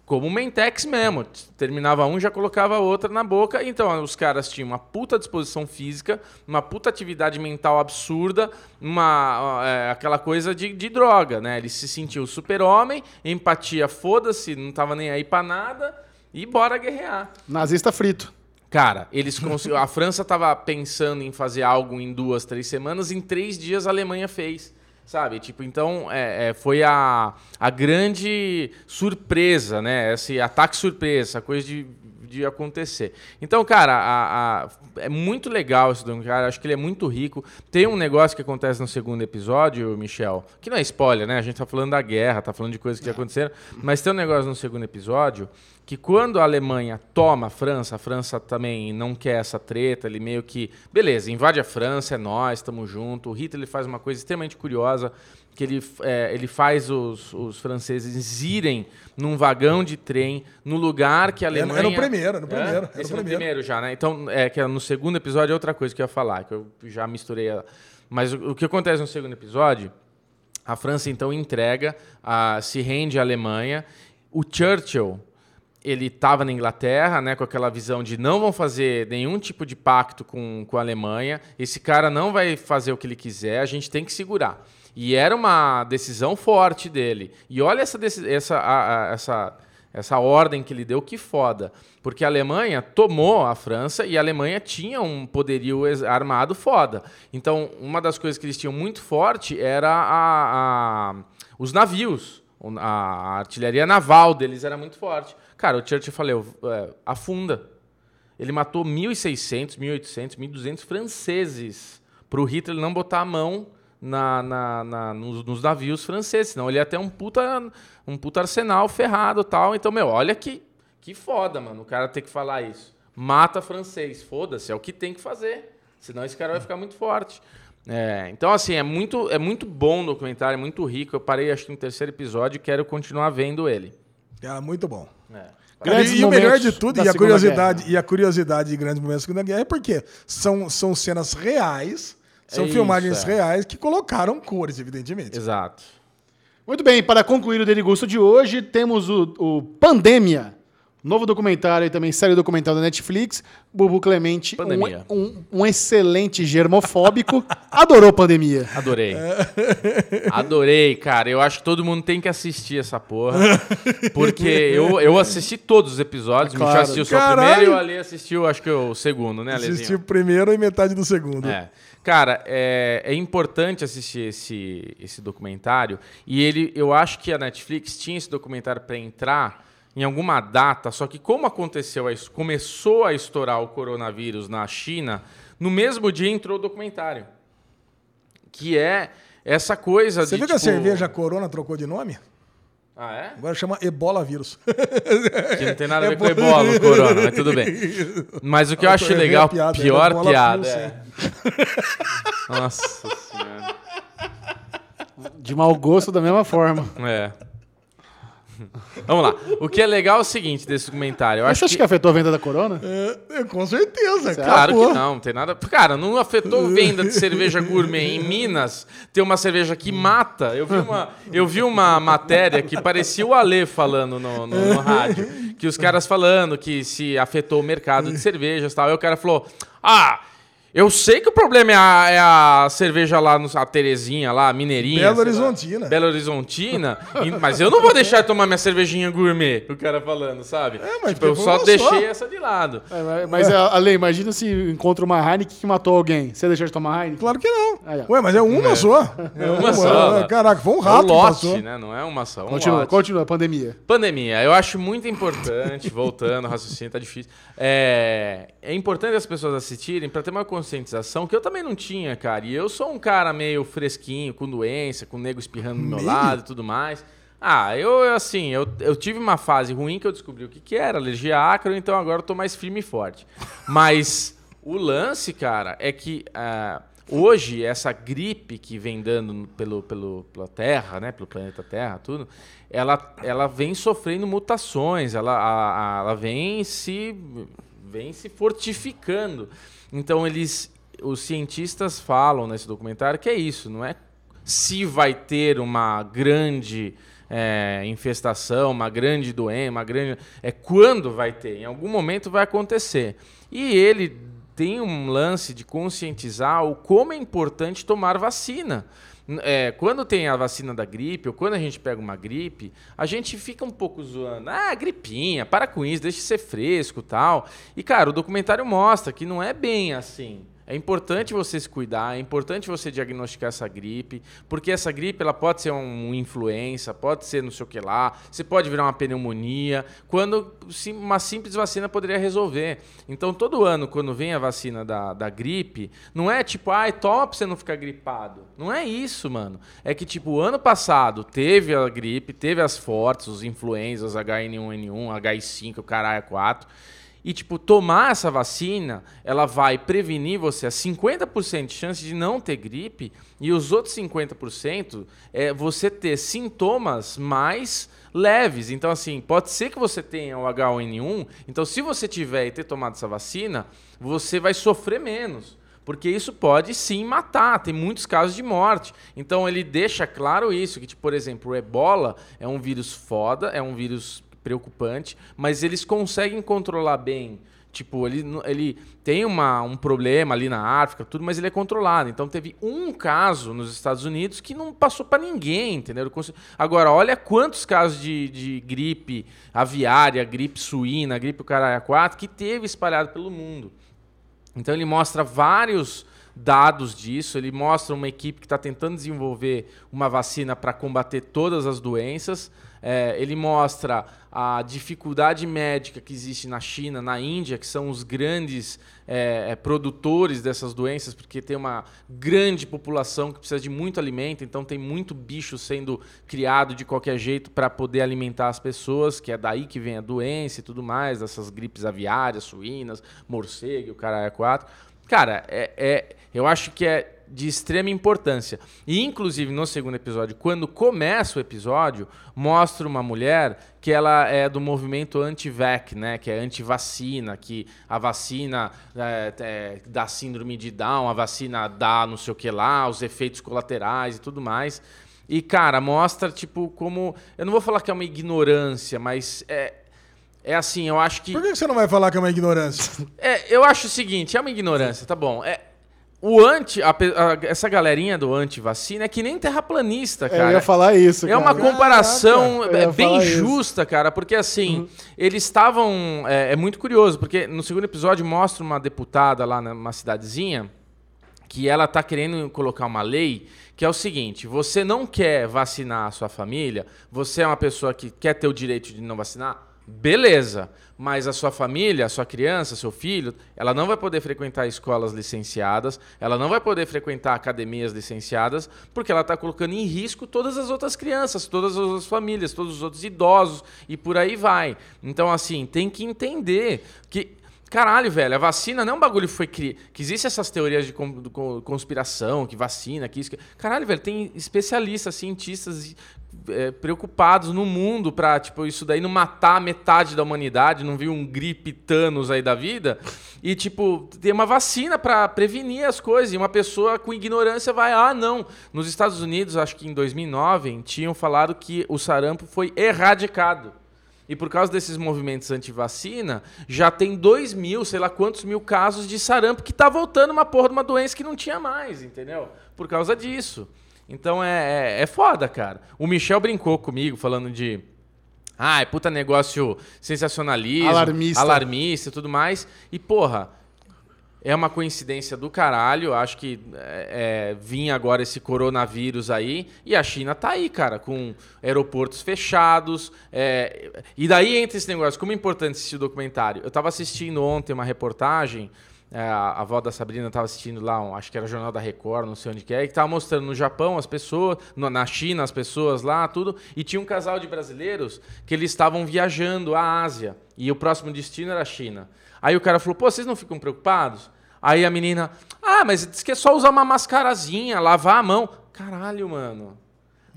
como Mentex mesmo. Terminava um, já colocava outra na boca. Então, os caras tinham uma puta disposição física, uma puta atividade mental absurda, uma, é, aquela coisa de, de droga, né? Eles se sentiam super-homem, empatia, foda-se, não tava nem aí pra nada, e bora guerrear. Nazista frito. Cara, eles. A França estava pensando em fazer algo em duas, três semanas, em três dias a Alemanha fez. Sabe? Tipo, então é, é, foi a, a grande surpresa, né? Esse ataque surpresa, essa coisa de, de acontecer. Então, cara, a- a- é muito legal esse documentário, acho que ele é muito rico. Tem um negócio que acontece no segundo episódio, Michel, que não é spoiler, né? A gente tá falando da guerra, tá falando de coisas que aconteceram, mas tem um negócio no segundo episódio que quando a Alemanha toma a França, a França também não quer essa treta, ele meio que, beleza, invade a França, é nós, estamos junto. O Hitler ele faz uma coisa extremamente curiosa, que ele, é, ele faz os, os franceses irem num vagão de trem no lugar que a Era- Alemanha... era no primeiro, era no primeiro, É? era Esse no é no primeiro. primeiro já, né? Então, é que no segundo episódio é outra coisa que eu ia falar, que eu já misturei. A... Mas o, o que acontece no segundo episódio, a França então entrega, a, se rende à Alemanha. O Churchill, ele estava na Inglaterra, né, com aquela visão de não vão fazer nenhum tipo de pacto com, com a Alemanha, esse cara não vai fazer o que ele quiser, a gente tem que segurar. E era uma decisão forte dele. E olha essa, essa, a- a- essa, essa ordem que ele deu, que foda. Porque a Alemanha tomou a França e a Alemanha tinha um poderio armado foda. Então, uma das coisas que eles tinham muito forte era a- a- os navios. A artilharia naval deles era muito forte. Cara, o Churchill falou, é, afunda. Ele matou 1.600, 1.800, 1.200 franceses para o Hitler não botar a mão na, na- na- nos, nos navios franceses, senão ele ia ter um puta, um puta arsenal ferrado e tal. Então, meu, olha que, que foda, mano, o cara ter que falar isso. Mata francês, foda-se, é o que tem que fazer. Senão esse cara vai ficar muito forte. É, então, assim, é muito, é muito bom o documentário, é muito rico. Eu parei, acho que no terceiro episódio e quero continuar vendo ele. É muito bom. É. Grandes e o melhor de tudo, e a curiosidade, Guerra. e a curiosidade de grandes momentos da Segunda Guerra é porque são, são cenas reais, são É filmagens isso, é. reais que colocaram cores, evidentemente. Exato. Muito bem, para concluir o Derigusto de hoje, temos o, o Pandemia, novo documentário e também série documental da Netflix. Bubu Clemente, um, um- um excelente germofóbico, adorou Pandemia. Adorei. Adorei, cara. Eu acho que todo mundo tem que assistir essa porra. Porque eu, eu assisti todos os episódios. O Claro. Michel assistiu só o primeiro e o Ale assistiu, acho que o segundo, né, Alezinho? Assisti o primeiro e metade do segundo. É. Cara, é, é importante assistir esse, esse documentário. E ele, eu acho que a Netflix tinha esse documentário para entrar em alguma data, só que como aconteceu, começou a estourar o coronavírus na China, no mesmo dia entrou o documentário. Que é essa coisa Você de. viu que a tipo- cerveja Corona trocou de nome? Ah, é? Agora chama Ebola vírus. Que não tem nada a ver com ebola, o corona, mas tudo bem. Mas o que eu acho errei a legal, piada, pior era bola piada. É. Nossa senhora. De mau gosto da mesma forma. É. Vamos lá. O que é legal é o seguinte desse documentário. Eu Você acho acha que, que afetou a venda da Corona? É, com certeza, Claro acabou. que não, não tem nada. Cara, não afetou venda de cerveja gourmet. Em Minas, tem uma cerveja que mata. Eu vi uma, eu vi uma matéria que parecia o Alê falando no, no- no rádio. Que os caras falando que se afetou o mercado de cervejas e tal. Aí o cara falou: Ah. Eu sei que o problema é a, é a cerveja lá, no, a Terezinha lá, a Mineirinha. Belo Horizontina. Belo Horizontina. e- mas eu não vou deixar de tomar minha cervejinha gourmet, o cara falando, sabe? É, mas tipo, eu só deixei só. essa de lado. É, mas- mas, Ale, imagina se encontra uma Heineken que matou alguém. Você deixou de tomar Heineken? Claro que não. Ué, mas é uma só. É uma só. Caraca, foi um É um rato lote, passou. né? Não é uma só. é Um Continua, lote. continua, pandemia. Pandemia, eu acho muito importante, voltando, raciocínio tá difícil. É, é importante as pessoas assistirem para ter uma conscientização que eu também não tinha, cara. E eu sou um cara meio fresquinho, com doença, com nego espirrando do meu Meio? lado e tudo mais. Ah, eu, assim, eu, eu tive uma fase ruim que eu descobri o que, que era, alergia a ácaro, então agora eu tô mais firme e forte. Mas O lance, cara, é que ah, hoje essa gripe que vem dando pelo, pelo, pela Terra, né, pelo planeta Terra, tudo, ela, ela vem sofrendo mutações, ela, a- a- ela vem se vem se fortificando. Então eles, os cientistas falam nesse documentário que é isso, não é se vai ter uma grande é, infestação, uma grande doença, uma grande. É quando vai ter, em algum momento vai acontecer. E ele tem um lance de conscientizar o como é importante tomar vacina. É, quando tem a vacina da gripe, ou quando a gente pega uma gripe, a gente fica um pouco zoando. Ah, gripinha, para com isso, deixa de ser fresco tal. E, cara, o documentário mostra que não é bem assim. É importante você se cuidar, é importante você diagnosticar essa gripe, porque essa gripe ela pode ser um influenza, pode ser não sei o que lá, você pode virar uma pneumonia, quando uma simples vacina poderia resolver. Então, todo ano, quando vem a vacina da, da gripe, não é tipo, ai, toma pra você não ficar gripado. Não é isso, mano. É que, tipo, ano passado teve a gripe, teve as fortes, os influenzas, H1N1, H5, o caralho 4. E, tipo, tomar essa vacina, ela vai prevenir você a 50% de chance de não ter gripe e os outros 50% é você ter sintomas mais leves. Então, assim, pode ser que você tenha o H1N1. Então, se você tiver e ter tomado essa vacina, você vai sofrer menos. Porque isso pode sim matar, tem muitos casos de morte. Então ele deixa claro isso, que, tipo, por exemplo, o ebola é um vírus foda, é um vírus preocupante, mas eles conseguem controlar bem. Tipo, ele, ele tem uma, um problema ali na África, tudo, mas ele é controlado. Então teve um caso nos Estados Unidos que não passou para ninguém, entendeu? Agora, olha quantos casos de, de gripe aviária, gripe suína, gripe caralho 4 que teve espalhado pelo mundo. Então ele mostra vários dados disso, ele mostra uma equipe que está tentando desenvolver uma vacina para combater todas as doenças. É, ele mostra a dificuldade médica que existe na China, na Índia, que são os grandes é, é, produtores dessas doenças, porque tem uma grande população que precisa de muito alimento, então tem muito bicho sendo criado de qualquer jeito para poder alimentar as pessoas, que é daí que vem a doença e tudo mais, dessas gripes aviárias, suínas, morcego, o cara é quatro. Cara, é, é- eu acho que é de extrema importância. E, inclusive, no segundo episódio, quando começa o episódio, mostra uma mulher que ela é do movimento anti-vac, né? Que é anti-vacina, que a vacina é, é, dá síndrome de Down, a vacina dá não sei o que lá, os efeitos colaterais e tudo mais. E, cara, mostra, tipo, como... Eu não vou falar que é uma ignorância, mas é... É assim, eu acho que... Por que você não vai falar que é uma ignorância? É, eu acho o seguinte, é uma ignorância, tá bom. É, o anti, a a- essa galerinha do anti-vacina é que nem terraplanista, cara. Eu ia falar isso, É cara. uma comparação ia bem falar isso. justa, cara, porque assim, eles estavam. É, é muito curioso, porque no segundo episódio mostra uma deputada lá numa cidadezinha que ela tá querendo colocar uma lei que é o seguinte: você não quer vacinar a sua família, você é uma pessoa que quer ter o direito de não vacinar, beleza. Mas a sua família, a sua criança, seu filho, ela não vai poder frequentar escolas licenciadas, ela não vai poder frequentar academias licenciadas, porque ela está colocando em risco todas as outras crianças, todas as outras famílias, todos os outros idosos e por aí vai. Então, assim, tem que entender que Caralho, velho, a vacina não é um bagulho que foi criado. Que existe essas teorias de conspiração, que vacina, que isso. Que... Caralho, velho, tem especialistas, cientistas é, preocupados no mundo pra, tipo, isso daí não matar metade da humanidade, não vir um gripe Thanos aí da vida. E, tipo, tem uma vacina pra prevenir as coisas. E uma pessoa com ignorância vai, ah, não. Nos Estados Unidos, acho que em 2009, tinham falado que o sarampo foi erradicado. E por causa desses movimentos anti-vacina, já tem dois mil, sei lá quantos mil casos de sarampo que tá voltando uma porra de uma doença que não tinha mais, entendeu? Por causa disso. Então é, é, é foda, cara. O Michel brincou comigo falando de. Ai, puta negócio sensacionalismo, Alarmista. alarmista e tudo mais. E, porra, é uma coincidência do caralho. Acho que é, é, vinha agora esse coronavírus aí. E a China tá aí, cara, com aeroportos fechados. é, e daí entra esse negócio. Como é importante o documentário? Eu tava assistindo ontem uma reportagem. É, a avó da Sabrina estava assistindo lá, um, acho que era Jornal da Record, não sei onde que é, que estava mostrando no Japão as pessoas, na China as pessoas lá, tudo. E tinha um casal de brasileiros que eles estavam viajando à Ásia. E o próximo destino era a China. Aí o cara falou: pô, vocês não ficam preocupados? Aí a menina, ah, mas diz que é só usar uma mascarazinha, lavar a mão. Caralho, mano.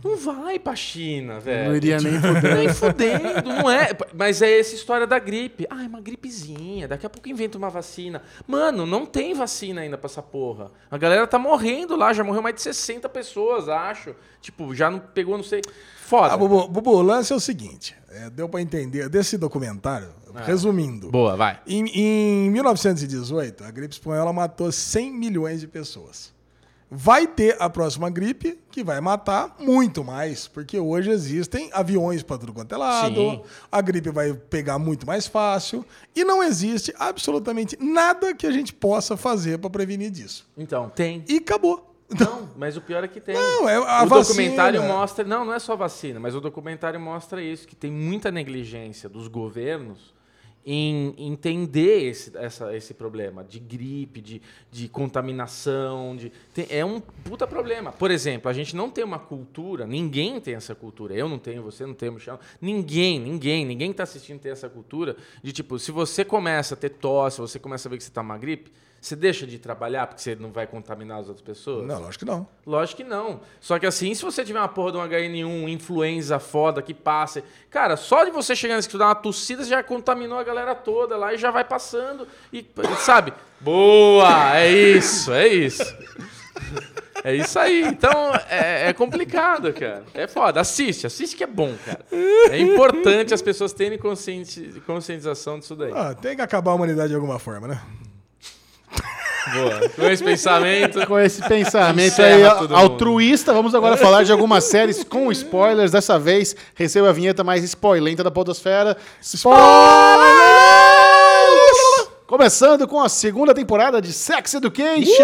Não vai pra China, velho. Não iria nem fudendo. Nem fudendo, não é. Mas é essa história da gripe. Ah, é uma gripezinha. Daqui a pouco inventa uma vacina. Mano, não tem vacina ainda pra essa porra. A galera tá morrendo lá. Já morreu mais de 60 pessoas, acho. Tipo, já não pegou, não sei. Foda. Ah, Bubu, Bubu, o lance é o seguinte: é, deu pra entender desse documentário, resumindo. Boa, vai. Em, em 1918, a gripe espanhola matou 100 milhões de pessoas. Vai ter a próxima gripe que vai matar muito mais, porque hoje existem aviões para tudo quanto é lado, Sim. a gripe vai pegar muito mais fácil e não existe absolutamente nada que a gente possa fazer para prevenir disso. Então, tem. E acabou. Não, mas o pior é que tem. Não, é a o vacina. documentário mostra. Não, não é só vacina, mas o documentário mostra isso, que tem muita negligência dos governos em entender esse, essa, esse problema de gripe, de, de contaminação. De, tem- é um puta problema. Por exemplo, a gente não tem uma cultura, ninguém tem essa cultura. Eu não tenho, você não tem, Michel. Ninguém, ninguém, ninguém que está assistindo tem essa cultura de tipo, se você começa a ter tosse, você começa a ver que você está uma gripe, você deixa de trabalhar porque você não vai contaminar as outras pessoas? Não, lógico que não. Lógico que não. Só que assim, se você tiver uma porra de um HN1, um influenza foda que passa. Cara, só de você chegar nesse escritório, dar uma tossida, você já contaminou a galera toda lá e já vai passando. E, sabe? Boa! É isso, é isso. É isso aí. Então, é, é complicado, cara. É foda. Assiste, assiste que é bom, cara. É importante as pessoas terem conscienti- conscientização disso daí. Ah, tem que acabar a humanidade de alguma forma, né? Boa. Com esse pensamento. Com esse pensamento aí altruísta, vamos agora falar de algumas séries com spoilers. Dessa vez, receba a vinheta mais spoilenta da Podosfera. Spoilers! Começando com a segunda temporada de Sex Education.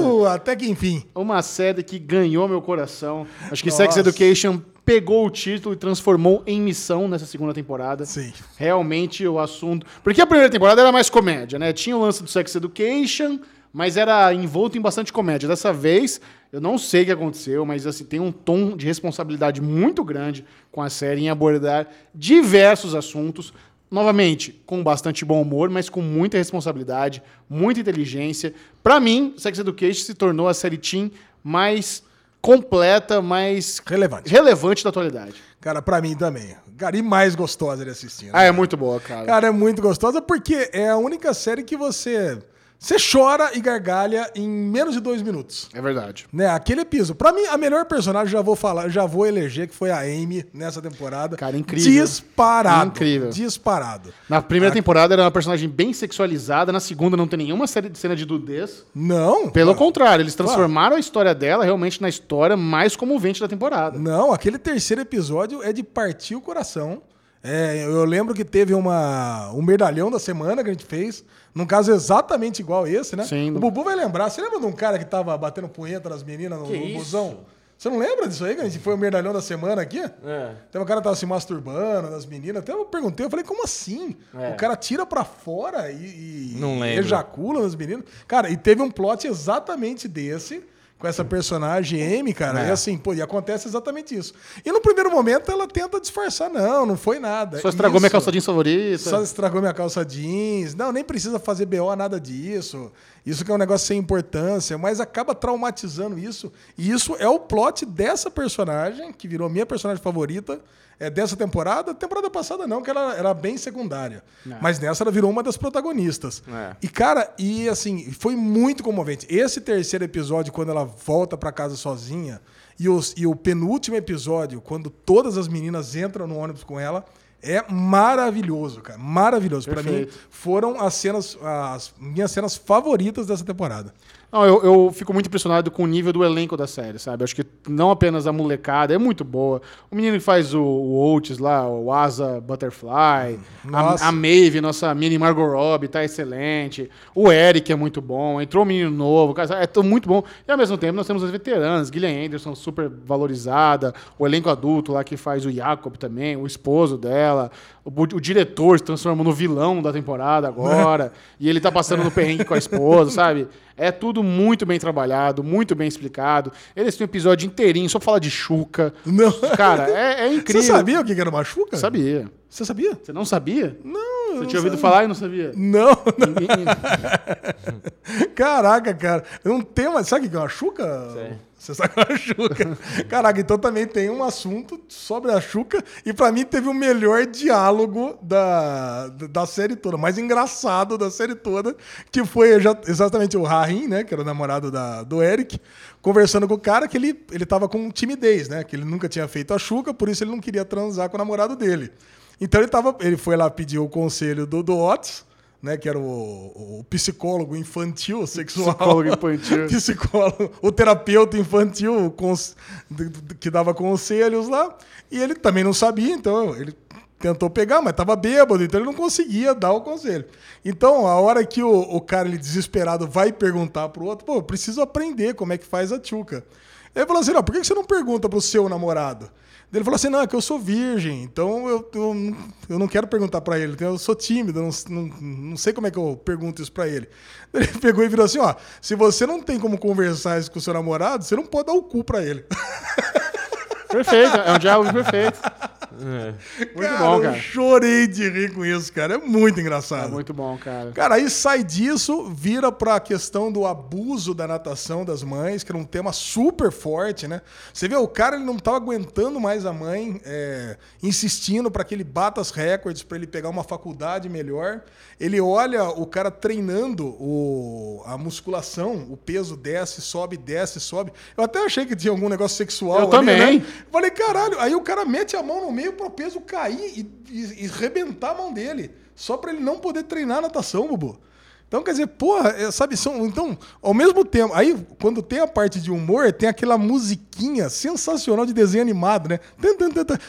Uhul! Até que enfim. Uma série que ganhou meu coração. Acho que Nossa. Sex Education pegou o título e transformou em missão nessa segunda temporada. Sim. Realmente o assunto. Porque a primeira temporada era mais comédia, né? Tinha o lance do Sex Education, mas era envolto em bastante comédia. Dessa vez, eu não sei o que aconteceu, mas assim, tem um tom de responsabilidade muito grande com a série em abordar diversos assuntos. Novamente, com bastante bom humor, mas com muita responsabilidade, muita inteligência. Pra mim, Sex Education se tornou a série teen mais completa, mais Relevante. relevante da atualidade. Cara, pra mim também. Cara, e mais gostosa de assistir. né? Ah, é muito boa, cara. Cara, é muito gostosa porque é a única série que você. Você chora e gargalha em menos de dois minutos. É verdade. Né, aquele episódio. Pra mim, a melhor personagem, já vou falar, já vou eleger, que foi a Amy nessa temporada. Cara, incrível. Disparado. Incrível. Disparado. Na primeira temporada era uma personagem bem sexualizada, na segunda não tem nenhuma série de cena de nudez. Não. Pelo contrário, eles transformaram a história dela realmente na história mais comovente da temporada. Não, aquele terceiro episódio é de partir o coração. É, eu lembro que teve uma, um medalhão da semana que a gente fez, num caso exatamente igual esse, né? Sim. O Bubu vai lembrar. Você lembra de um cara que tava batendo punheta nas meninas no, Que no isso? busão? Você não lembra disso aí, que a gente foi o medalhão da semana aqui? É. Então o cara tava se masturbando das meninas. Até eu perguntei, eu falei, como assim? É. O cara tira pra fora e, e Não lembro. ejacula nas meninas. Cara, e teve um plot exatamente desse, com essa personagem Amy, cara. É. E assim, pô, e acontece exatamente isso. E no primeiro momento ela tenta disfarçar, não, não foi nada. Só estragou minha Isso. calça jeans favorita. Só estragou minha calça jeans. Não, nem precisa fazer BO, nada disso. Isso que é um negócio sem importância, mas acaba traumatizando isso. E isso é o plot dessa personagem, que virou minha personagem favorita, é dessa temporada. Temporada passada não, que ela era bem secundária. Mas nessa ela virou uma das protagonistas. É. E, cara, e assim, foi muito comovente. Esse terceiro episódio, quando ela volta pra casa sozinha, e, os- e o penúltimo episódio, quando todas as meninas entram no ônibus com ela, é maravilhoso, cara. Maravilhoso. Pra mim, foram as cenas, as minhas cenas favoritas dessa temporada. Não, eu, eu fico muito impressionado com o nível do elenco da série, sabe? Acho que não apenas a molecada, é muito boa. O menino que faz o, o Oates lá, o Asa Butterfly, Nossa. a, a Maeve, nossa mini Margot Robbie, tá excelente. O Eric é muito bom, entrou um menino novo, cara, é tudo muito bom. E ao mesmo tempo nós temos as veteranas, Gillian Anderson super valorizada, o elenco adulto lá que faz o Jacob também, o esposo dela, o, o diretor se transformou no vilão da temporada agora, e ele tá passando no perrengue com a esposa, sabe? É tudo muito bem trabalhado, muito bem explicado. Eles têm um episódio inteirinho só pra falar de Chuca. Não. Cara, é, é incrível. Você sabia o que era uma chuca? Sabia. Você sabia? Você não sabia? Não, Você tinha ouvido falar e não sabia? Não, não. Caraca, cara. Não tem mais. Sabe o que é uma chuca? Sei. Você sabe o que é uma chuca? Caraca, então também tem um assunto sobre a chuca. E pra mim teve o melhor diálogo da, da série toda, mais engraçado da série toda, que foi exatamente o Rahim, né? Que era o namorado da, do Eric, conversando com o cara que ele, ele tava com timidez, né? Que ele nunca tinha feito a chuca, por isso ele não queria transar com o namorado dele. Então ele, tava, ele foi lá pedir o conselho do, do Otis, né? Que era o, o psicólogo infantil sexual. Psicólogo infantil. psicólogo, o terapeuta infantil cons- que dava conselhos lá. E ele também não sabia, então ele tentou pegar, mas estava bêbado, então ele não conseguia dar o conselho. Então, a hora que o, o cara, ele desesperado, vai perguntar pro outro, pô, eu preciso aprender como é que faz a tchuca. Ele falou assim, não, por que você não pergunta pro seu namorado? Ele falou assim, não, é que eu sou virgem, então eu, eu, não- eu não quero perguntar pra ele, então eu sou tímido, não, não, não sei como é que eu pergunto isso pra ele. Ele pegou e virou assim, ó, se você não tem como conversar isso com o seu namorado, você não pode dar o cu pra ele. Perfeito, é um diálogo perfeito. Muito bom, Eu cara. chorei de rir com isso, cara, é muito É engraçado. muito bom, cara. Cara, aí sai disso, vira pra questão do abuso da natação das mães, que era um tema super forte, né? Você vê, o cara ele não tava aguentando mais a mãe, é, insistindo pra que ele bata os recordes, pra ele pegar uma faculdade melhor. Ele olha o cara treinando o, a musculação, o peso desce, sobe, desce, sobe. Eu até achei que tinha algum negócio sexual. Eu ali, também. né? Falei, caralho, aí o cara mete a mão no meio para o peso cair e, e, e rebentar a mão dele, só para ele não poder treinar natação, Bubu. Então, quer dizer, porra, é, sabe, são. Então, ao mesmo tempo, aí, quando tem a parte de humor, tem aquela musiquinha sensacional de desenho animado, né?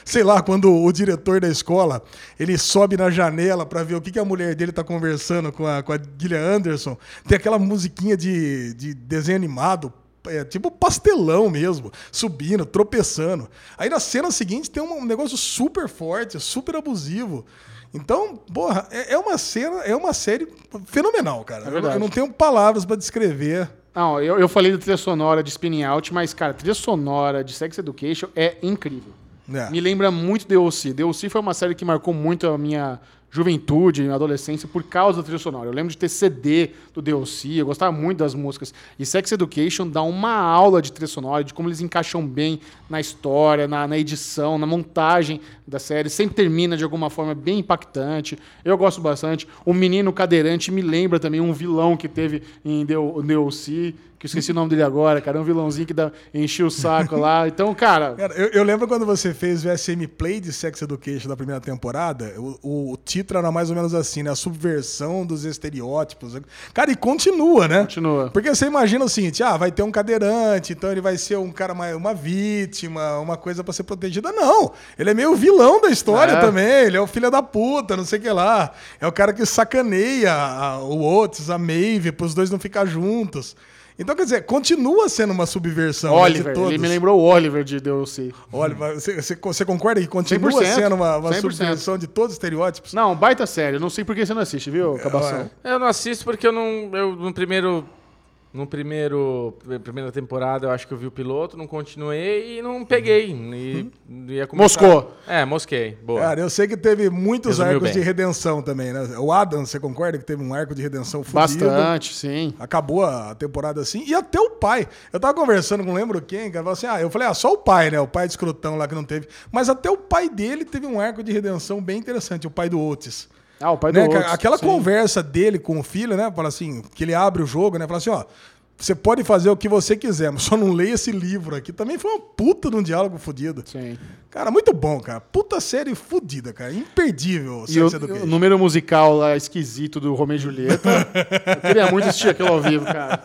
Sei lá, quando o diretor da escola ele sobe na janela para ver o que, que a mulher dele tá conversando com a, com a Gillian Anderson, tem aquela musiquinha de, de desenho animado, é, tipo pastelão mesmo, subindo, tropeçando. Aí na cena seguinte tem um negócio super forte, super abusivo. Então, porra, é, é uma cena, é uma série fenomenal, cara. eu, verdade. eu não tenho palavras pra descrever. Não, eu, eu falei da trilha sonora de Spinning Out, mas, cara, trilha sonora de Sex Education é incrível. É. Me lembra muito The O.C. The O.C. foi uma série que marcou muito a minha juventude, adolescência, por causa da trilha sonora. Eu lembro de ter CD do O.C., eu gostava muito das músicas. E Sex Education dá uma aula de trilha sonora, de como eles encaixam bem na história, na, na edição, na montagem da série. Sempre termina de alguma forma bem impactante. Eu gosto bastante. O Menino Cadeirante me lembra também um vilão que teve em O.C., que eu esqueci o nome dele agora, cara. É um vilãozinho que dá, enchia o saco lá. Então, cara, Cara, eu, eu lembro quando você fez o SM Play de Sex Education da primeira temporada, o, o título era mais ou menos assim, né? A subversão dos estereótipos. Cara, e continua, né? Continua. Porque você imagina o seguinte, ah, vai ter um cadeirante, então ele vai ser um cara, mais, uma vítima, uma coisa pra ser protegida. Não, ele é meio vilão da história É. também, ele é o filho da puta, não sei o que lá. É o cara que sacaneia a- o Otis, a Maeve, pros dois não ficar juntos. Então, quer dizer, continua sendo uma subversão né, de Oliver. todos. Ele me lembrou o Oliver de The O.C. Olha, você, você- você concorda que continua 100%, sendo uma, uma 100%. subversão de todos os estereótipos? Não, baita sério. Não sei por que você não assiste, viu, Cabação? Eu não assisto porque eu não. Eu, no primeiro. No primeiro. Primeira temporada eu acho que eu vi o piloto, não continuei e não peguei. E, ia começar- Moscou. É, mosquei. Boa. Cara, eu sei que teve muitos Resumiu arcos bem. de redenção também, né? O Adam, você concorda que teve um arco de redenção fudido? Bastante, sim. Acabou a temporada assim. E até o pai. Eu tava conversando com lembro quem, cara. falou assim: ah, eu falei, ah, só o pai, né? O pai de escrotão lá que não teve. Mas até o pai dele teve um arco de redenção bem interessante, o pai do Otis. Ah, o pai do Né, Otis, cara? Aquela sim. conversa dele com o filho, né? Fala assim, que ele abre o jogo, né? Fala assim, ó. Você pode fazer o que você quiser, mas só não leia esse livro aqui. Também foi uma puta de um diálogo fudido. Sim. Cara, muito bom, cara. Puta série fudida, cara. Imperdível. E o, o número musical lá esquisito do Romeo e Julieta. eu queria muito assistir aquilo ao vivo, cara.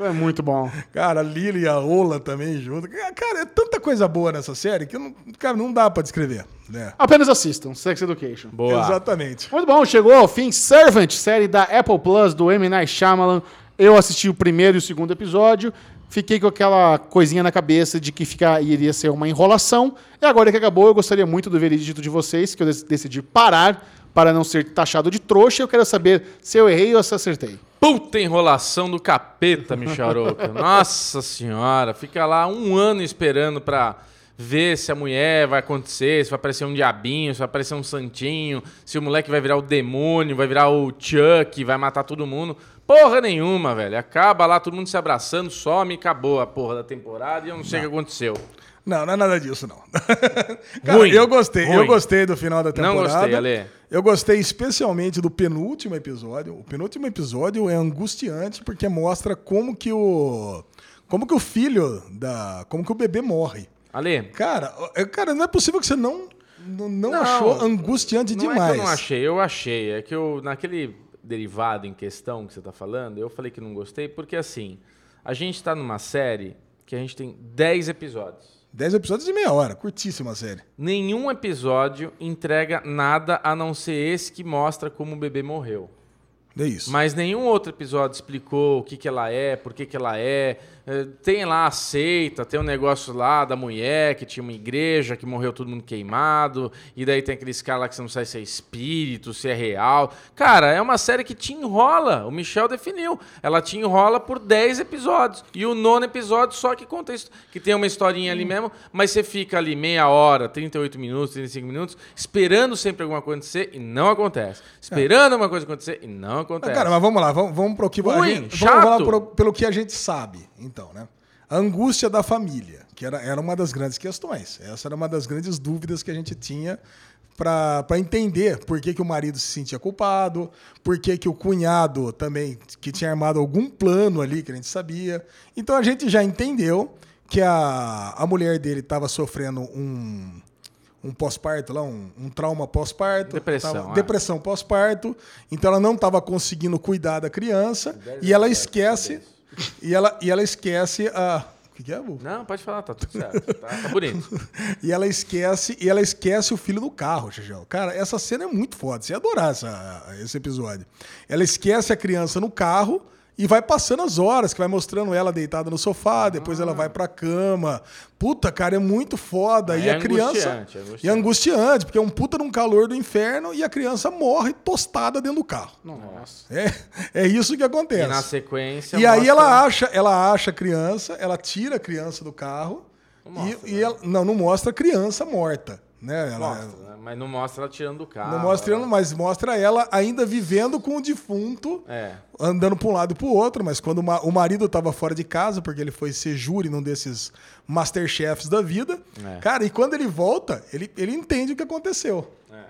É muito bom. Cara, a Lily e a Ola também junto. Cara, é tanta coisa boa nessa série que não, cara, não dá pra descrever. Né? Apenas assistam, Sex Education. Boa. Exatamente. Muito bom, chegou ao fim Servant, série da Apple Plus do M. Night Shyamalan. Eu assisti o primeiro e o segundo episódio, fiquei com aquela coisinha na cabeça de que fica, iria ser uma enrolação. E agora que acabou, eu gostaria muito do veredito de vocês, que eu dec- decidi parar para não ser taxado de trouxa. Eu quero saber se eu errei ou se acertei. Puta enrolação do capeta, Micharoca. Nossa senhora, fica lá um ano esperando pra, ver se a mulher vai acontecer, se vai aparecer um diabinho, se vai aparecer um santinho, se o moleque vai virar o demônio, vai virar o Chuck, vai matar todo mundo. Porra nenhuma, velho. Acaba lá, todo mundo se abraçando, some e acabou a porra da temporada e eu não sei o que aconteceu. Não, não é nada disso, não. Cara, Ruim, eu gostei. Eu ruim. gostei do final da temporada. Não gostei, Ale. Eu gostei especialmente do penúltimo episódio. O penúltimo episódio é angustiante porque mostra como que o como que o filho da, como que o bebê morre. Ale, Cara, é- cara, não é possível que você não não, não Não, achou angustiante não demais. é que eu não achei, eu achei. É que eu, naquele derivado em questão que você tá falando, eu falei que não gostei, porque assim, a gente tá numa série que a gente tem 10 episódios. 10 episódios de meia hora, curtíssima série. Nenhum episódio entrega nada a não ser esse que mostra como o bebê morreu. É isso. Mas nenhum outro episódio explicou o que, que ela é, por que, que ela é. Eh, Tem lá a seita, tem um negócio lá da mulher que tinha uma igreja que morreu todo mundo queimado. E daí tem aqueles caras lá que você não sabe se é espírito, se é real. Cara, é uma série que te enrola. O Michel definiu. Ela te enrola por 10 episódios. E o nono episódio só que conta isso. Que tem uma historinha ali mesmo, mas você fica ali meia hora, 38 minutos, 35 minutos, esperando sempre alguma coisa acontecer e não acontece. Esperando alguma coisa acontecer e não acontece. Cara, mas vamos lá, vamos, vamos pro que a Ruim, gente- chato. vamos lá pro- pelo que a gente sabe, então, né? A angústia da família, que era, era uma das grandes questões. Essa era uma das grandes dúvidas que a gente tinha para entender por que, que o marido se sentia culpado, por que, que o cunhado também, que tinha armado algum plano ali, que a gente sabia. Então a gente já entendeu que a, a mulher dele estava sofrendo um, um pós-parto lá, um, um trauma pós-parto. Depressão, Tava- é. depressão pós-parto. Então ela não estava conseguindo cuidar da criança e ela esquece e ela, e ela esquece a o que, que é, Bu? Não, pode falar, tá tudo certo. Tá, tá bonito. E ela esquece e ela esquece o filho do carro, Xixão. Cara, essa cena é muito foda. Você ia adorar essa, esse episódio. Ela esquece a criança no carro e vai passando as horas, que vai mostrando ela deitada no sofá, depois ela vai pra cama. Puta, cara, é muito foda. e É a criança. angustiante, é angustiante. E é angustiante, porque é um puta num calor do inferno e a criança morre tostada dentro do carro. Nossa. É, é isso que acontece. E na sequência. E aí mostra- ela acha, ela acha a criança, ela tira a criança do carro mostra, e, e ela, não, não mostra a criança morta, né? Ela, Mostra, né? Mas não mostra ela tirando do carro. não mostra, ela- mas mostra ela ainda vivendo com o defunto, É. andando para um lado e para o outro. Mas quando o ma- o marido estava fora de casa, porque ele foi ser júri num desses Masterchefs da vida, É. cara, e quando ele volta, ele, ele entende o que aconteceu. É.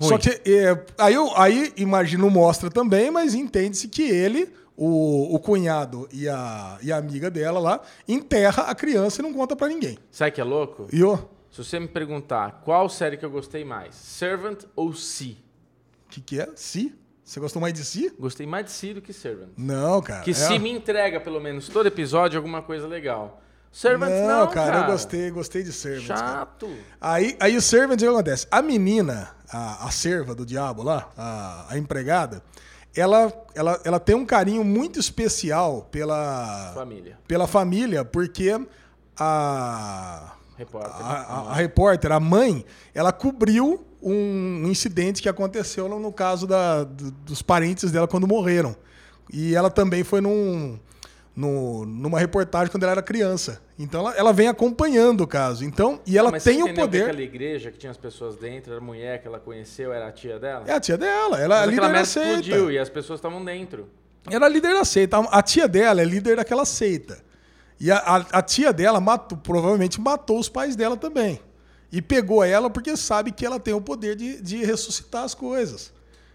Só que é, aí, eu- aí imagino mostra também, mas entende-se que ele, o, o cunhado e a, e a amiga dela lá, enterra a criança e não conta pra ninguém. Sabe que é louco? E o Se você me perguntar qual série que eu gostei mais, Servant ou Si? que, que é? Si? Você gostou mais de si? Gostei mais de Si do que Servant. Não, cara. Que é- Si me entrega, pelo menos, todo episódio alguma coisa legal. Servant não, não, cara, eu gostei, gostei de Servants. cara. Chato. Aí, aí o Servants, o que acontece? A menina, a, a serva do diabo lá, a, a empregada, ela, ela, ela tem um carinho muito especial pela Família. pela família, porque a, Repórter. a, a- a repórter, a mãe, ela cobriu um incidente que aconteceu no, caso da, do- dos parentes dela quando morreram. E ela também foi num, no- numa reportagem quando ela era criança. Então ela, ela vem acompanhando o caso. Então, e ela Mas tem você o poder. aquela igreja que tinha as pessoas dentro, era a mulher que ela conheceu, era a tia dela? É a tia dela, ela é Mas líder aquela da seita. explodiu e as pessoas estavam dentro. Ela é líder da seita. A tia dela é líder daquela seita. E a, a- a tia dela matou, provavelmente matou os pais dela também. E pegou ela porque sabe que ela tem o poder de, de ressuscitar as coisas.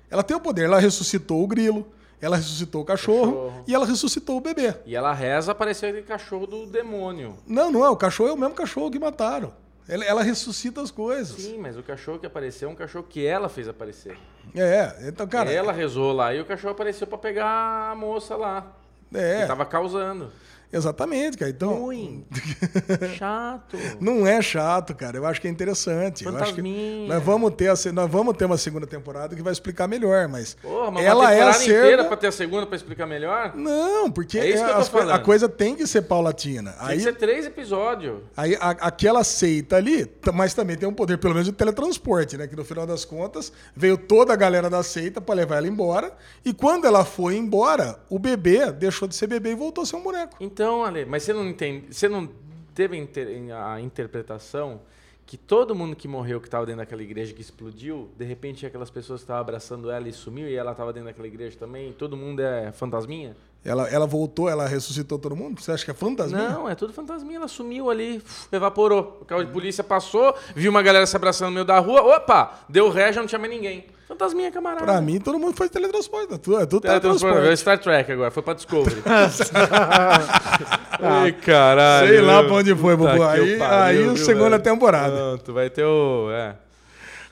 Ela tem o poder. Ela ressuscitou o grilo, ela ressuscitou o cachorro, Cachorro. e ela ressuscitou o bebê. E ela reza, apareceu aquele cachorro do demônio. Não, não é. O cachorro é o mesmo cachorro que mataram. Ela, ela ressuscita as coisas. Sim, mas o cachorro que apareceu é um cachorro que ela fez aparecer. É, então, cara. ela rezou lá e o cachorro apareceu pra pegar a moça lá. É, Que tava causando. Exatamente, cara. Então. Ruim. Chato. Não é chato, cara. Eu acho que é interessante. Eu acho que Fantasminha. nós vamos ter a, nós vamos ter uma segunda temporada que vai explicar melhor, mas Porra, mas ela uma é a temporada inteira pra ter a segunda pra explicar melhor? Não, porque É isso que eu tô as coi- a falando. coisa tem que ser paulatina. Tem Aí, que ser três episódios. aí a- aquela seita ali, mas também tem um poder pelo menos de teletransporte, né? Que no final das contas veio toda a galera da seita pra levar ela embora. E quando ela foi embora, o bebê deixou de ser bebê e voltou a ser um boneco. Então, Ale, mas você não entende. Você não teve a inter- a interpretação que todo mundo que morreu, que estava dentro daquela igreja que explodiu, de repente aquelas pessoas estavam abraçando ela e sumiu, e ela estava dentro daquela igreja também, todo mundo é fantasminha? Ela, ela voltou, ela ressuscitou todo mundo? Você acha que é fantasminha? Não, é tudo fantasminha, ela sumiu ali, evaporou. O carro de polícia passou, viu uma galera se abraçando no meio da rua, opa, deu ré, já não tinha mais ninguém. Fantasminha, camarada. Pra mim, todo mundo foi teletransporte. É tudo, é tudo Teletransporte, teletransporte. Star Trek agora, foi pra Discovery. Ai, caralho. Sei lá pra onde foi, Bubu. Aí, pariu, aí viu, segunda velho? temporada. Pronto, vai ter o. É.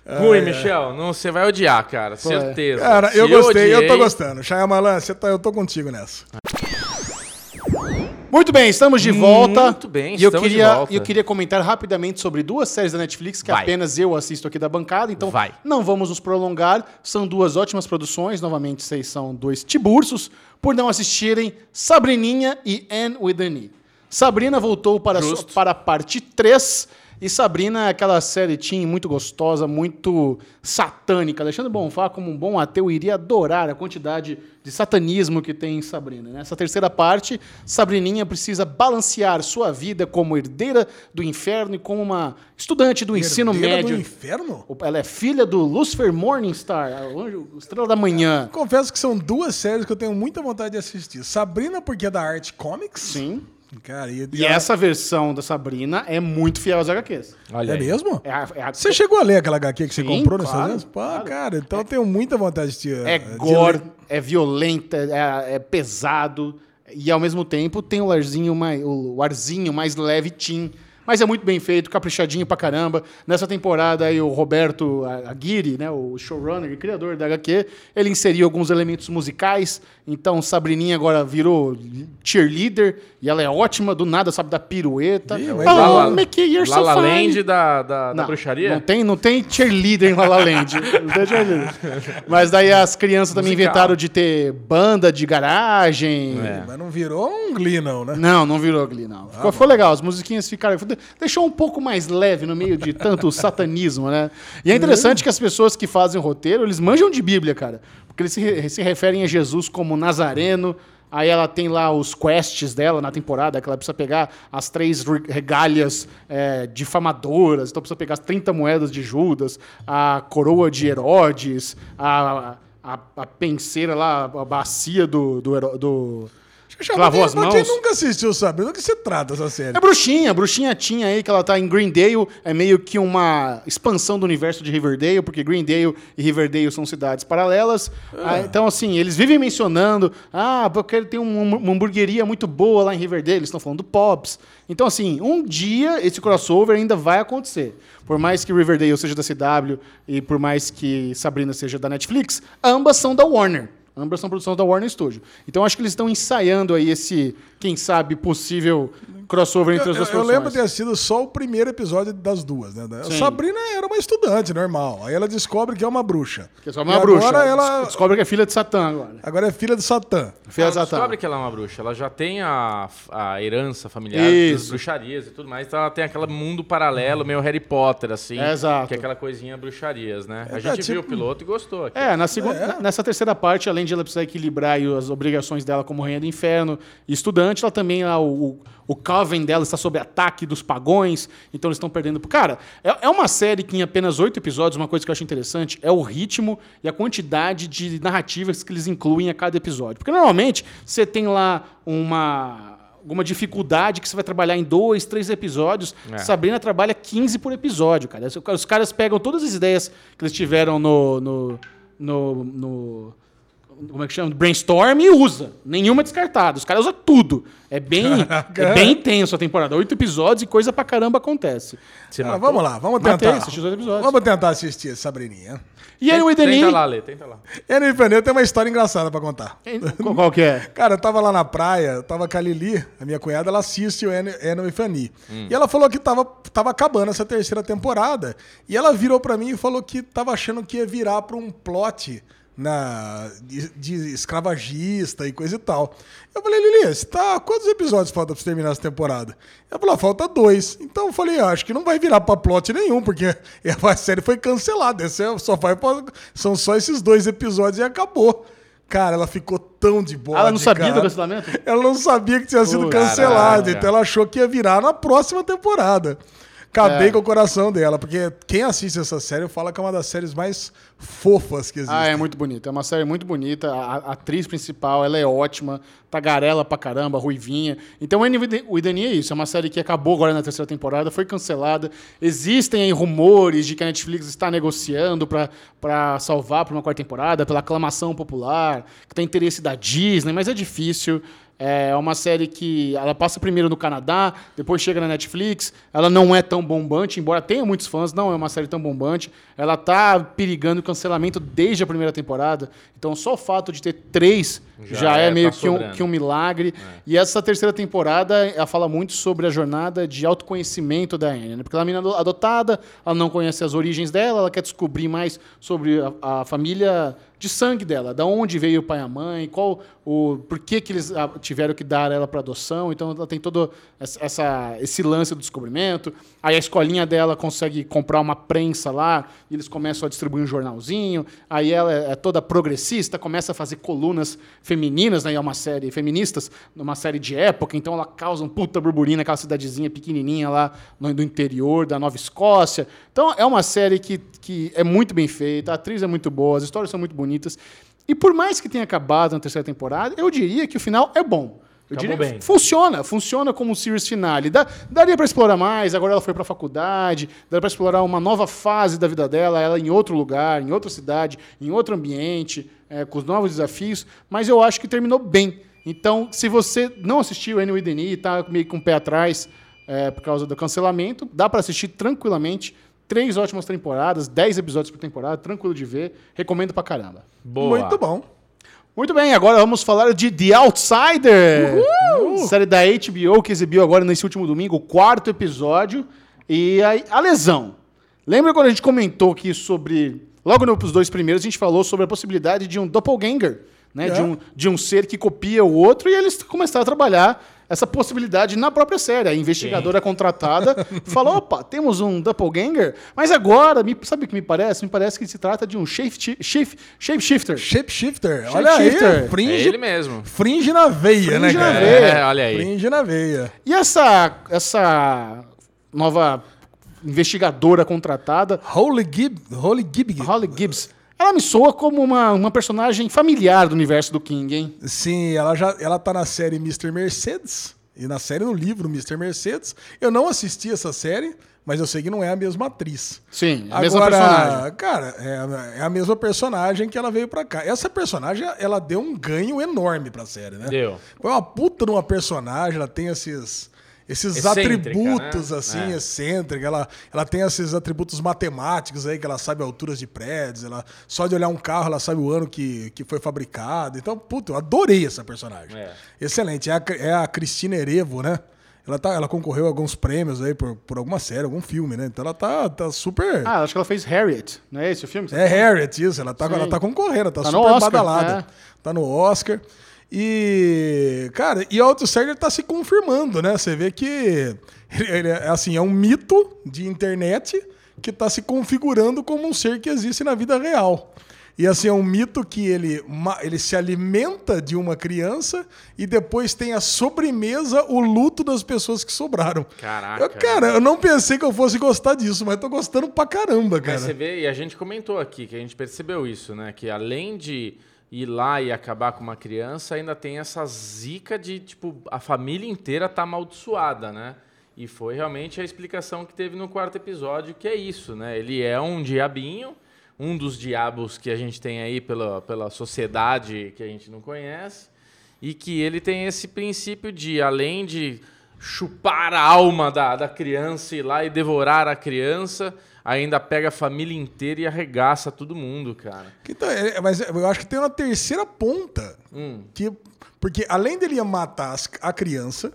Ruim, Michel. Não, você vai odiar, cara. Certeza. Cara, Se eu gostei, eu tô odiei- gostando. Shyamalan, você tá, eu tô contigo nessa. Muito bem, estamos de volta. Muito bem, e eu estamos de queria, volta. eu queria comentar rapidamente sobre duas séries da Netflix que Vai. apenas eu assisto aqui da bancada, então Vai. não vamos nos prolongar. São duas ótimas produções, novamente vocês são dois tibursos por não assistirem Sabrininha e Anne with an E. Sabrina voltou para, Justo. para a parte 3 e Sabrina é aquela série teen muito gostosa, muito satânica. Alexandre Bonfá, como um bom ateu, iria adorar a quantidade de satanismo que tem em Sabrina. Nessa terceira parte, Sabrininha precisa balancear sua vida como herdeira do inferno e como uma estudante do ensino Herdeira médio. do inferno? Ela é filha do Lucifer Morningstar, o anjo- estrela da manhã. Confesso que são duas séries que eu tenho muita vontade de assistir. Sabrina, porque é da Art Comics. Sim. Cara, e, E essa versão da Sabrina é muito fiel às HQs. Olha É aí. mesmo? É a- é a- Você chegou a ler aquela HQ que você Sim, comprou nos claro, Estados Unidos? Pô, claro. cara, então eu tenho muita vontade de. É de gore, ler. é violenta, é, é pesado e ao mesmo tempo tem o arzinho mais, o arzinho mais leve teen. Mas é muito bem feito, caprichadinho pra caramba. Nessa temporada aí o Roberto Aguirre, né, o showrunner e criador da HQ, ele inseriu alguns elementos musicais. Então Sabrininha agora virou cheerleader e ela é ótima, do nada sabe dar pirueta. Ih, oh, mas Lala- Mickey, you're so Lala fine. Land da, da, da Não, bruxaria? Não tem, não tem cheerleader em La La Land. Mas daí as crianças também Musical. inventaram de ter banda de garagem. É. Mas não virou um Glee, não, né? Não, não virou Glee, não. Ficou, foi legal, as musiquinhas ficaram. Deixou um pouco mais leve no meio de tanto satanismo, né? E é interessante que as pessoas que fazem o roteiro, eles manjam de Bíblia, cara. Porque eles se, se referem a Jesus como Nazareno. Aí ela tem lá os quests dela na temporada, que ela precisa pegar as três re- regalhas é, difamadoras. Então precisa pegar as 30 moedas de Judas, a coroa de Herodes, a, a, a penseira lá, a bacia do, do, Do Clavou as quem mãos? nunca assistiu Sabrina, do que se trata essa série? É bruxinha, bruxinha tinha aí que ela tá em Greendale, é meio que uma expansão do universo de Riverdale, porque Greendale e Riverdale são cidades paralelas. Ah, então, assim, eles vivem mencionando, ah, porque tem um- uma hamburgueria muito boa lá em Riverdale, eles estão falando do Pops. Então, assim, um dia esse crossover ainda vai acontecer. Por mais que Riverdale seja da CW e por mais que Sabrina seja da Netflix, ambas são da Warner. Ambas são produção da Warner Studio. Então acho que eles estão ensaiando aí esse, quem sabe, possível crossover entre Eu, as duas eu- eu lembro de ter assistido só o primeiro episódio das duas, né? A Sim. Sabrina era uma estudante normal. Aí ela descobre que é uma bruxa. Que é só E uma bruxa. Agora ela Descobre que é filha de Satã agora. agora é filha de Satã. Filha Ela de Satã. descobre que ela é uma bruxa. Ela já tem a, a herança familiar Isso. das bruxarias e tudo mais. Então ela tem aquele mundo paralelo, meio Harry Potter, assim. É, exato. Que é aquela coisinha bruxarias, né? A É, gente viu tipo- o piloto e gostou. Aqui. É, na segunda, nessa terceira parte, além de ela precisar equilibrar as obrigações dela como rainha do inferno e estudante, ela também, lá, o, o, coven dela está sob ataque dos pagões, então eles estão perdendo. Cara, é, é uma série que em apenas oito episódios, uma coisa que eu acho interessante é o ritmo e a quantidade de narrativas que eles incluem a cada episódio. Porque normalmente você tem lá uma alguma dificuldade que você vai trabalhar em dois, três episódios. É. Sabrina trabalha 15 por episódio, cara. Os caras pegam todas as ideias que eles tiveram no, no, no, no- como é que chama? Brainstorm e usa. Nenhuma é descartada. Os caras usam tudo. É bem, é bem intenso a temporada. Oito episódios e coisa pra caramba acontece. Ah, matou? vamos lá, vamos tentar. dois episódios. Vamos tentar assistir Sabrininha. E aí o. Tenta lá, Lê, tenta lá. E no Inferno tem uma história engraçada pra contar. Qual, qual que é? Cara, eu tava lá na praia, eu tava com a Lili, a minha cunhada, ela assiste o Anne e Fanny. Hum. E ela falou que tava, tava acabando essa terceira temporada. E ela virou pra mim e falou que tava achando que ia virar pra um plot na, de, de escravagista e coisa e tal. Eu falei, Lili, você tá, quantos episódios falta pra você terminar essa temporada? Ela falou, ah, falta dois. Então eu falei, ah, acho que não vai virar pra plot nenhum, porque a série foi cancelada. Esse é- só vai pra- são só esses dois episódios e acabou. Cara, ela ficou montão de bode. Ela não sabia cara. do cancelamento? Ela não sabia que tinha sido Pô, cancelado, caraca. então ela achou que ia virar na próxima temporada. Acabei É. com o coração dela, porque quem assiste essa série fala que é uma das séries mais fofas que existem. Ah, é muito bonita. É uma série muito bonita. A, a atriz principal, ela é ótima. Tagarela pra caramba, ruivinha. Então, o Idani é isso. É uma série que acabou agora na terceira temporada, foi cancelada. Existem aí rumores de que a Netflix está negociando pra salvar pra uma quarta temporada, pela aclamação popular, que tem interesse da Disney, mas é difícil. É uma série que ela passa primeiro no Canadá, depois chega na Netflix. Ela não é tão bombante, embora tenha muitos fãs, não é uma série tão bombante. Ela tá perigando cancelamento desde a primeira temporada. Então, só o fato de ter três já, Já é, é, meio tá que, um, que um milagre. E essa terceira temporada, ela fala muito sobre a jornada de autoconhecimento da Anne. Né? Porque ela é uma menina adotada, ela não conhece as origens dela, ela quer descobrir mais sobre a, a família de sangue dela, da onde veio o pai e a mãe, qual o por que, que eles ah, tiveram que dar ela para adoção. Então ela tem todo essa, essa- esse lance do descobrimento. Aí a escolinha dela consegue comprar uma prensa lá, e eles começam a distribuir um jornalzinho. Aí ela é é toda progressista, começa a fazer colunas femininas, né? E é uma série feministas, numa série de época, então ela causa um puta burburinho naquela cidadezinha pequenininha lá no, do interior da Nova Escócia. Então é uma série que, que é muito bem feita, a atriz é muito boa, as histórias são muito bonitas. E por mais que tenha acabado na terceira temporada, eu diria que o final é bom. Eu Acabou diria bem. que funciona, funciona como um series finale. Dá- daria para explorar mais, agora ela foi para faculdade, daria para explorar uma nova fase da vida dela, ela em outro lugar, em outra cidade, em outro ambiente, é, com os novos desafios, mas eu acho que terminou bem. Então, se você não assistiu Annie with e tá meio com o pé atrás é, por causa do cancelamento, dá para assistir tranquilamente. Três ótimas temporadas, dez episódios por temporada, tranquilo de ver. Recomendo pra caramba. Boa. Muito bom. Muito bem, agora vamos falar de The Outsider. Série da HBO que exibiu agora nesse último domingo, o quarto episódio. E a, a lesão. Lembra quando a gente comentou aqui sobre. Logo nos dois primeiros, a gente falou sobre a possibilidade de um doppelganger, né? É. De, um, de um ser que copia o outro e eles começaram a trabalhar essa possibilidade na própria série. A investigadora contratada falou: opa, temos um doppelganger, mas agora, me, sabe o que me parece? Me parece que se trata de um shape, shape, shapeshifter. Shapeshifter. Olha aí, Shapeshifter. É fringe, ele mesmo. fringe na veia, né, Fringe na cara? veia. É, olha aí. Fringe na veia. E essa, essa nova investigadora contratada, Holy Gib, Holy Gib. Holly Gibbs, ela me soa como uma, uma personagem familiar do universo do King, hein? Sim, ela já ela tá na série Mr. Mercedes e na série no livro Mr. Mercedes. Eu não assisti essa série, mas eu sei que não é a mesma atriz. Sim, a mesma personagem. cara, é, é a mesma personagem que ela veio pra cá. Essa personagem, ela deu um ganho enorme pra série, né? Deu. Foi uma puta de uma personagem, ela tem esses esses Excêntrica, atributos né? assim, É. excêntrica, ela, ela tem esses atributos matemáticos aí que ela sabe alturas de prédios, ela só de olhar um carro ela sabe o ano que, que foi fabricado. Então, puta, eu adorei essa personagem. É. Excelente, é a, é a Cristina Erevo, né? Ela, tá, ela concorreu a alguns prêmios aí por, por alguma série, algum filme, né? Então ela tá, tá super. Ah, acho que ela fez Harriet, não é esse o filme? É tá Harriet, isso. Ela tá, Sim. ela tá concorrendo, tá, Tá super Oscar, badalada. é. Tá no Oscar. E, cara, e o Outsider tá se confirmando, né? Você vê que ele, é, assim, é um mito de internet que tá se configurando como um ser que existe na vida real. E assim, é um mito que ele, ele se alimenta de uma criança e depois tem a sobremesa, o luto das pessoas que sobraram. Caraca. Eu, cara, eu não pensei que eu fosse gostar disso, mas tô gostando pra caramba, cara. Mas você vê, e a gente comentou aqui, que a gente percebeu isso, né? Que além de ir lá e acabar com uma criança, ainda tem essa zica de, tipo, a família inteira tá amaldiçoada, né? E foi realmente a explicação que teve no quarto episódio, que é isso, né? Ele é um diabinho, um dos diabos que a gente tem aí pela, pela sociedade que a gente não conhece, e que ele tem esse princípio de, além de chupar a alma da, da criança, ir lá e devorar a criança, ainda pega a família inteira e arregaça todo mundo, cara. Então, é, mas eu acho que tem uma terceira ponta. Hum. Que, porque além dele matar a criança,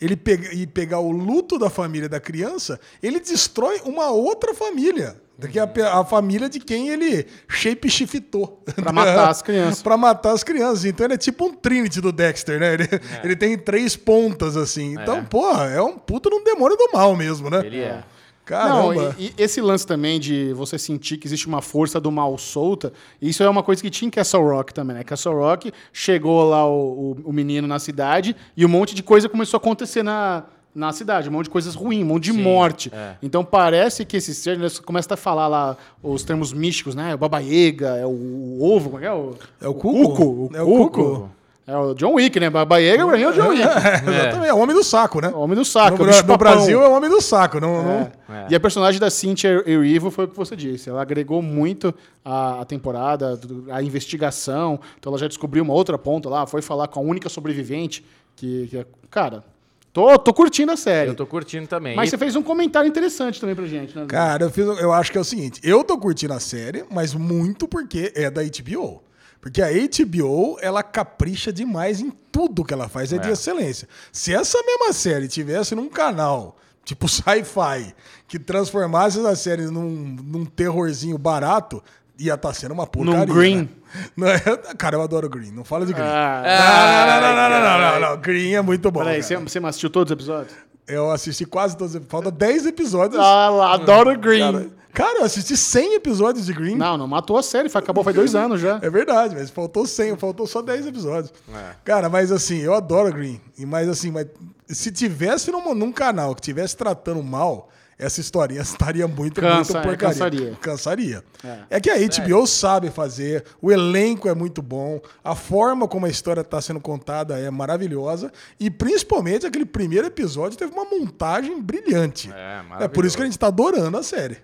ele pega, e pegar o luto da família da criança, ele destrói uma outra família. Que é a, a família de quem ele shape-shiftou. Pra matar as crianças. pra matar as crianças. Então ele é tipo um Trinity do Dexter, né? Ele, ele tem três pontas, assim. Então, É. porra, é um puta de um demônio do mal mesmo, né? Ele é. Caramba. Não, e, e esse lance também de você sentir que existe uma força do mal solta, isso é uma coisa que tinha em Castle Rock também, né? Castle Rock chegou lá o, o, o menino na cidade e um monte de coisa começou a acontecer na, na cidade, um monte de coisas ruins, um monte de Sim, morte. é. Então parece que esse ser, eles começam a falar lá os termos místicos, né? O babaiega, é o, o ovo, como é que é? O, É o cuco? cuco, o É o cuco. cuco. É o John Wick, né? Babaiega pra mim é o John Wick. Exatamente, é o homem do saco, né? O homem do saco. no, no. Brasil é o homem do saco. Não, não- É. É. E a personagem da Cynthia Erivo foi o que você disse. Ela agregou muito a, a temporada, a investigação. Então ela já descobriu uma outra ponta lá, foi falar com a única sobrevivente. Que, que é- cara, tô, tô curtindo a série. Eu tô curtindo também. Mas E- você fez um comentário interessante também pra gente, né? Cara, eu, fiz, eu acho que é o seguinte: eu tô curtindo a série, mas muito porque é da HBO. Porque a HBO, ela capricha demais em tudo que ela faz, é, de É. excelência. Se essa mesma série tivesse num canal, tipo sci-fi, que transformasse essa série num, num terrorzinho barato, ia estar sendo uma porcaria. Num Green. né? Não é- cara, eu adoro Green, não fala de Green. Ah, não, não, não, não, não, não, não, não, Green é muito bom. peraí, você, você assistiu todos os episódios? Eu assisti quase todos, falta 10 episódios. Ah, lá, adoro Green. Cara, cara, eu assisti 100 episódios de Green. Não, não matou a série, foi- acabou faz dois anos já. É verdade, mas faltou 100, faltou só 10 episódios. É. Cara, mas assim, eu adoro Green. E mas assim, mas se tivesse num, num canal que tivesse tratando mal, essa historinha estaria muito, Cansa, muito é, porcaria. cansaria. Cansaria. É. É. que a HBO sabe fazer, o elenco é muito bom, a forma como a história está sendo contada é maravilhosa e principalmente aquele primeiro episódio teve uma montagem brilhante. É, É por isso que a gente está adorando a série.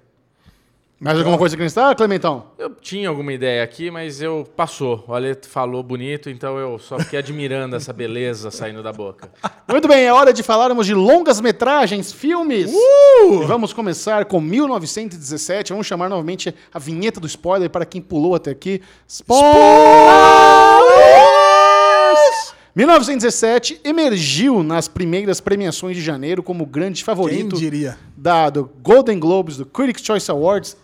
Mais alguma coisa que não está, Clementão? Eu tinha alguma ideia aqui, mas eu passou. O Ale falou bonito, então eu só fiquei admirando essa beleza saindo da boca. Muito bem, é hora de falarmos de longas metragens, filmes. Uh! E vamos começar com 1917. Vamos chamar novamente a vinheta do spoiler para quem pulou até aqui. Spoilers! 1917 emergiu nas primeiras premiações de janeiro como grande Quem favorito diria? da, do Golden Globes, do Critics' Choice Awards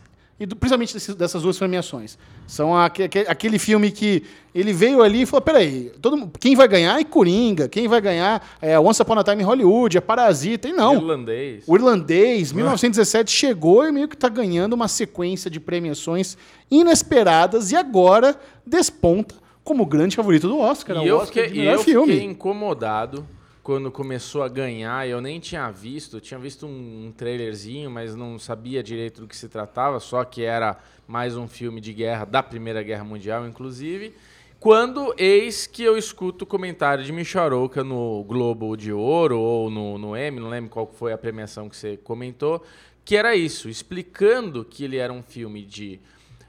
e do- principalmente desse- dessas duas premiações. São aque- aque- aquele filme que ele veio ali e falou: peraí, todo, quem vai ganhar é Coringa, quem vai ganhar é Once Upon a Time em Hollywood, é Parasita, e não. Irlandês. O Irlandês, 1917, chegou e meio que está ganhando uma sequência de premiações inesperadas e agora desponta como o grande favorito do Oscar. E o eu, Oscar fiquei, de melhor eu filme. fiquei incomodado quando começou a ganhar. Eu nem tinha visto, tinha visto um, um trailerzinho, mas não sabia direito do que se tratava, só que era mais um filme de guerra da Primeira Guerra Mundial, inclusive. Quando eis que eu escuto o comentário de Micharouca no Globo de Ouro ou no, no M, não lembro qual foi a premiação que você comentou, que era isso, explicando que ele era um filme de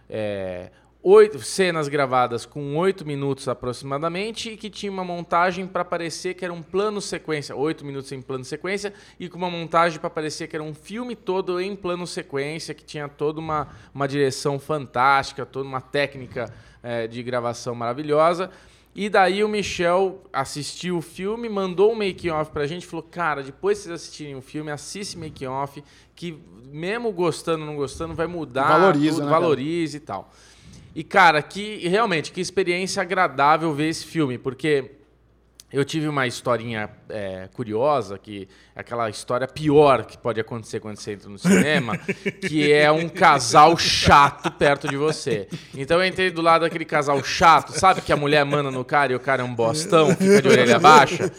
é, oito cenas gravadas com oito minutos aproximadamente e que tinha uma montagem para parecer que era um plano sequência, oito minutos em plano sequência e com uma montagem para parecer que era um filme todo em plano sequência, que tinha toda uma, uma direção fantástica, toda uma técnica é, de gravação maravilhosa. E daí o Michel assistiu o filme, mandou um make-off pra gente, falou, cara, depois que vocês assistirem o filme, assiste make-off, que mesmo gostando ou não gostando, vai mudar, Valoriza, tudo, né, valoriza e tal. E, cara, que realmente, que experiência agradável ver esse filme, porque eu tive uma historinha é, curiosa, que é aquela história pior que pode acontecer quando você entra no cinema, que é um casal chato perto de você. Então eu entrei do lado daquele casal chato, sabe que a mulher manda no cara e o cara é um bostão, fica de orelha baixa.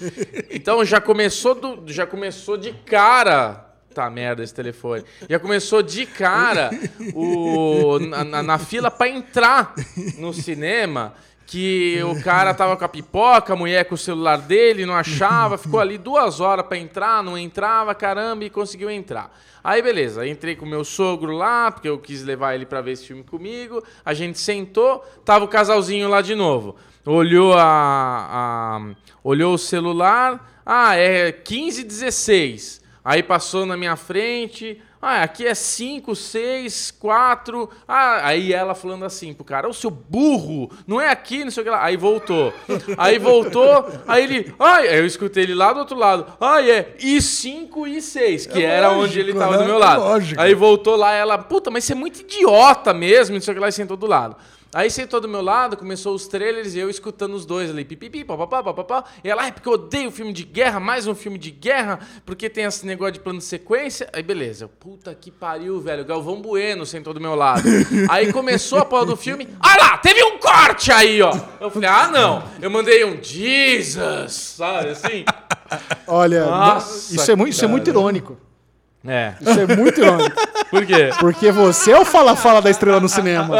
Então já começou, do, já começou de cara Tá merda esse telefone. Já começou de cara o, na, na- na fila pra entrar no cinema. Que o cara tava com a pipoca, a mulher com o celular dele, não achava, ficou ali duas horas pra entrar, não entrava, caramba, e conseguiu entrar. Aí beleza, entrei com o meu sogro lá, porque eu quis levar ele pra ver esse filme comigo. A gente sentou, tava o casalzinho lá de novo. Olhou a, a- olhou o celular, ah, é 15 16. Aí passou na minha frente. Ah, aqui é 5, 6, 4. Ah, aí ela falando assim pro cara: Ô seu burro, não é aqui, não sei o que lá. Aí voltou. Aí voltou, aí ele. Ai, aí eu escutei ele lá do outro lado. Ai, é I 5 e 6, que É era lógico, onde ele tava né? do meu É lado. lógico. Aí voltou lá ela, puta, mas você é muito idiota mesmo, não sei o que lá, e sentou do lado. Aí sentou do meu lado, começou os trailers e eu escutando os dois ali, pipipi, papapá, papapá. E ela, é porque eu odeio filme de guerra, mais um filme de guerra, porque tem esse negócio de plano de sequência. Aí beleza, puta que pariu, velho. Galvão Bueno sentou do meu lado. Aí começou a porra do filme, ah lá, teve um corte aí, ó. Eu falei, ah não. Eu mandei um Jesus, sabe assim? Olha, Nossa, isso, é muito, isso é muito irônico. É. Isso é muito irônico. Por quê? Porque você é o fala-fala da estrela no cinema.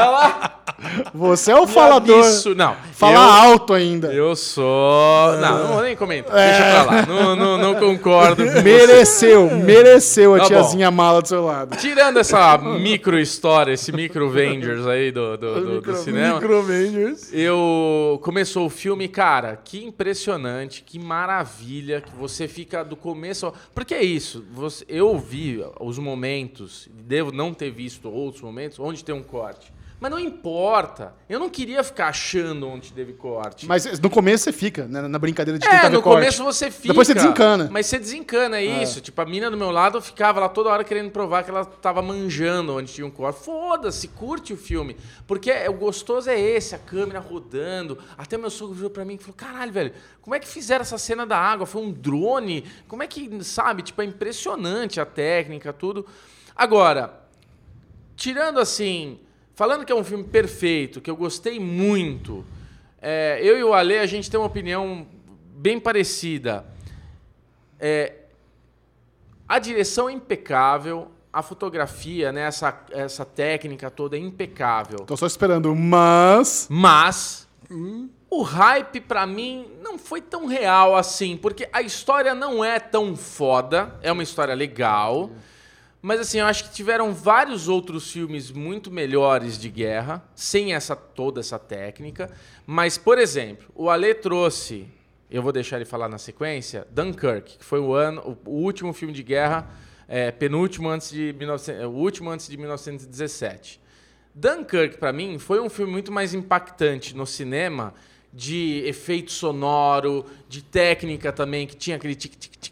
Você é o falador. Isso, não. Fala eu- alto ainda. Eu sou. Não, não vou nem comentar. Deixa pra lá. Não, não, não concordo com você. Mereceu, mereceu a Tá bom. tiazinha mala do seu lado. Tirando essa micro história, esse micro Avengers aí do, do, do- do cinema. Micro Avengers. Eu começou o filme, cara, que impressionante, que maravilha, que você fica do começo, ao- porque é isso. Você, eu vi os momentos, devo não ter visto outros momentos onde tem um corte. Mas não importa. Eu não queria ficar achando onde teve corte. Mas no começo você fica, né, na brincadeira de tentar É, ver no corte. começo você fica. Depois você desencana. Mas você desencana, é isso. Tipo, a mina do meu lado ficava lá toda hora querendo provar que ela tava manjando onde tinha um corte. Foda-se, curte o filme. Porque é- o gostoso é esse, a câmera rodando. Até meu sogro virou pra mim e falou: caralho, velho, como é que fizeram essa cena da água? Foi um drone? Como é que, sabe? Tipo, é impressionante a técnica, tudo. Agora, tirando assim, falando que é um filme perfeito, que eu gostei muito, é, eu e o Ale, a gente tem uma opinião bem parecida. É, a direção é impecável, a fotografia, né, essa, essa técnica toda é impecável. Tô só esperando, mas... Mas o hype pra mim não foi tão real assim, porque a história não é tão foda, é uma história legal. Mas assim, eu acho que tiveram vários outros filmes muito melhores de guerra, sem essa toda essa técnica. Mas, por exemplo, o Ale trouxe, eu vou deixar ele falar na sequência, Dunkirk, que foi o ano, o, último filme de guerra, é, penúltimo antes de 1900, o último antes de 1917. Dunkirk, pra mim, foi um filme muito mais impactante no cinema, de efeito sonoro, de técnica também, que tinha aquele tic tic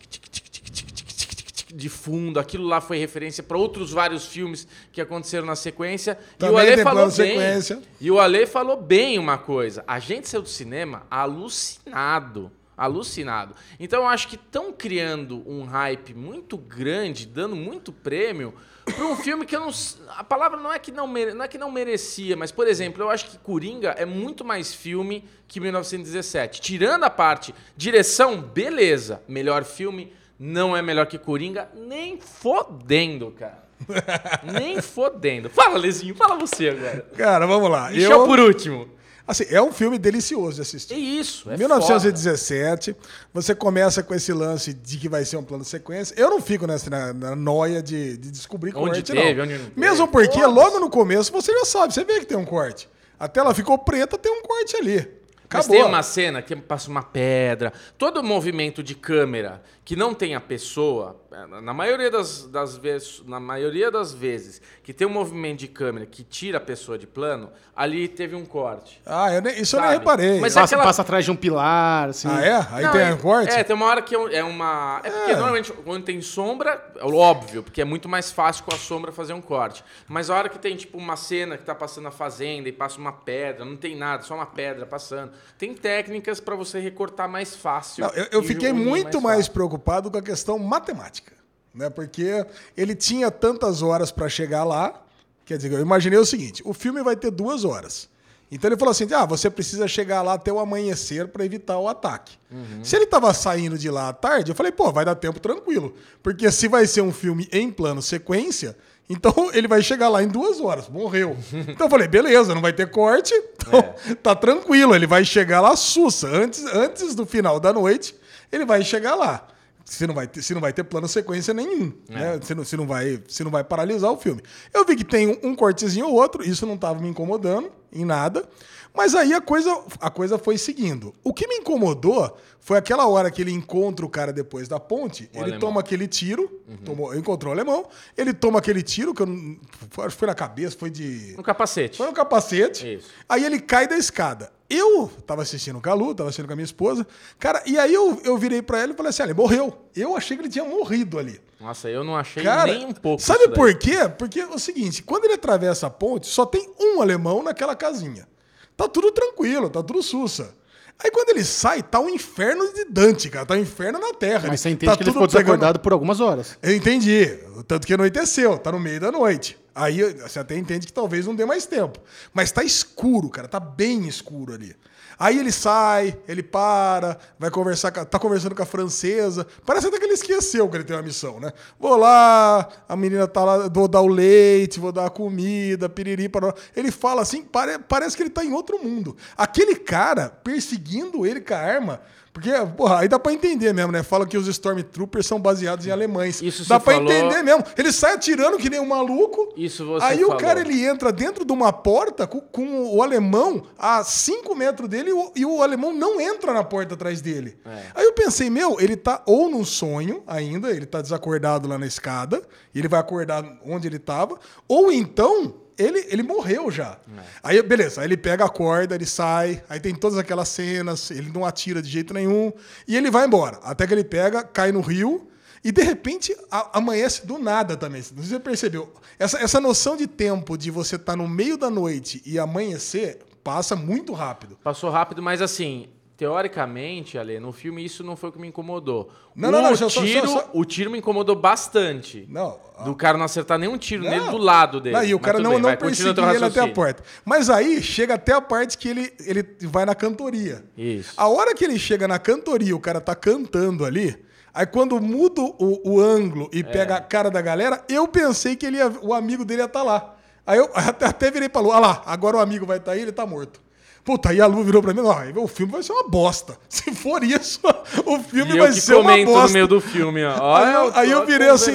de fundo. Aquilo lá foi referência para outros vários filmes que aconteceram na sequência. e Também o Ale falou bem. sequência. E o Ale falou bem uma coisa. A gente saiu do cinema alucinado. Alucinado. Então eu acho que estão criando um hype muito grande, dando muito prêmio para um filme que eu não. A palavra não é, que não, mere- não é que não merecia, mas, por exemplo, eu acho que Coringa é muito mais filme que 1917. Tirando a parte direção, beleza. Melhor filme não é melhor que Coringa, nem fodendo, cara. nem fodendo. Fala, Lezinho, fala você agora. Cara, vamos lá. Michel Eu, por último. assim, é um filme delicioso de assistir. É isso, é 1917, você começa com esse lance de que vai ser um plano de sequência. Eu não fico nessa na, na noia de, de descobrir Onde corte, teve, não. onde não teve. Mesmo porque logo no começo você já sabe, você vê que tem um corte. A tela ficou preta, tem um corte ali. Mas Acabou. tem uma cena que passa uma pedra. Todo movimento de câmera que não tem a pessoa, na maioria das, das vezes, na maioria das vezes que tem um movimento de câmera que tira a pessoa de plano, ali teve um corte. Ah, eu nem- isso eu Sabe? nem reparei. Mas Passa, aquela- passa atrás de um pilar, assim. Ah, é? Aí Não, tem é, um corte? É, tem uma hora que é é uma. É porque É. normalmente quando tem sombra, é óbvio, porque é muito mais fácil com a sombra fazer um corte. Mas a hora que tem, tipo, uma cena que tá passando a fazenda e passa uma pedra, não tem nada, só uma pedra passando. Tem técnicas pra você recortar mais fácil. Não, eu, eu fiquei muito mais, fácil. preocupado com a questão matemática, né? Porque ele tinha tantas horas para chegar lá. Quer dizer, eu imaginei o seguinte: o filme vai ter duas horas. Então ele falou assim: ah, você precisa chegar lá até o amanhecer para evitar o ataque. Uhum. Se ele tava saindo de lá à tarde, eu falei, pô, vai dar tempo tranquilo. Porque se vai ser um filme em plano sequência, então ele vai chegar lá em duas horas, morreu. Então eu falei, beleza, não vai ter corte, então É. tá tranquilo, ele vai chegar lá sussa. Antes, antes do final da noite, ele vai chegar lá. Se não vai ter, se não vai ter plano sequência nenhum, É. né? Se não, se, não vai, se não vai paralisar o filme. Eu vi que tem um, um cortezinho ou outro, isso não estava me incomodando em nada. Mas aí a coisa, a coisa foi seguindo. O que me incomodou foi aquela hora que ele encontra o cara depois da ponte, ele alemão. toma aquele tiro, tomou, encontrou o alemão, ele toma aquele tiro, que eu não, acho que foi na cabeça, foi de. No capacete. Foi no capacete. Isso. Aí ele cai da escada. Eu tava assistindo com a Lu, tava assistindo com a minha esposa. Cara, e aí eu, eu virei pra ela e falei assim: ele morreu. Eu achei que ele tinha morrido ali. Nossa, eu não achei Cara, nem um pouco. sabe por quê? Porque é o seguinte: quando ele atravessa a ponte, só tem um alemão naquela casinha. Tá tudo tranquilo, tá tudo sussa. Aí quando ele sai, tá um inferno de Dante, cara. Tá um inferno na Terra. Mas você entende tá que ele ficou pegando- desacordado por algumas horas. eu entendi. Tanto que anoiteceu, tá no meio da noite. Aí você até entende que talvez não dê mais tempo. Mas tá escuro, cara, tá bem escuro ali. Aí ele sai, ele para, vai conversar, tá conversando com a francesa. Parece até que ele esqueceu que ele tem uma missão, né? Vou lá, a menina tá lá, vou dar o leite, vou dar a comida, piriri, parará. Ele fala assim, pare- parece que ele tá em outro mundo. Aquele cara perseguindo ele com a arma. Porque, porra, aí dá pra entender mesmo, né? Fala que os Stormtroopers são baseados em alemães. Isso dá pra falou- entender mesmo. Ele sai atirando que nem um maluco. Isso você Aí falou. o cara ele entra dentro de uma porta com, com o alemão a 5 metros dele e o, e o alemão não entra na porta atrás dele. É. Aí eu pensei, meu, ele tá ou num sonho ainda, ele tá desacordado lá na escada, e ele vai acordar onde ele tava, ou então ele, ele morreu já. É. Aí, beleza, aí ele pega a corda, ele sai, aí tem todas aquelas cenas, ele não atira de jeito nenhum, e ele vai embora. Até que ele pega, cai no rio, e de repente a- amanhece do nada também. Você percebeu. Essa, essa noção de tempo de você estar no meio da noite e amanhecer passa muito rápido. Passou rápido, mas assim, teoricamente, Ale, no filme isso não foi o que me incomodou. Não, o não, não, só- só- tiro, só- o tiro me incomodou bastante. Não, Do cara não acertar nenhum tiro nele Não. do lado dele. Não, e o cara não, bem, não vai, ele até a porta. Mas aí chega até a parte que ele, ele vai na cantoria. Isso. A hora que ele chega na cantoria, o cara tá cantando ali. Aí quando muda o, o ângulo É. e pega a cara da galera, eu pensei que ele ia- o amigo dele ia estar lá. Aí eu até, até virei pra Lu, ah lá, agora o amigo vai estar aí, ele tá morto. Puta, aí a Lu virou pra mim, ó, o filme vai ser uma bosta. Se for isso, o filme E vai ser uma bosta. no meio do filme, ó. Aí eu, aí eu virei assim.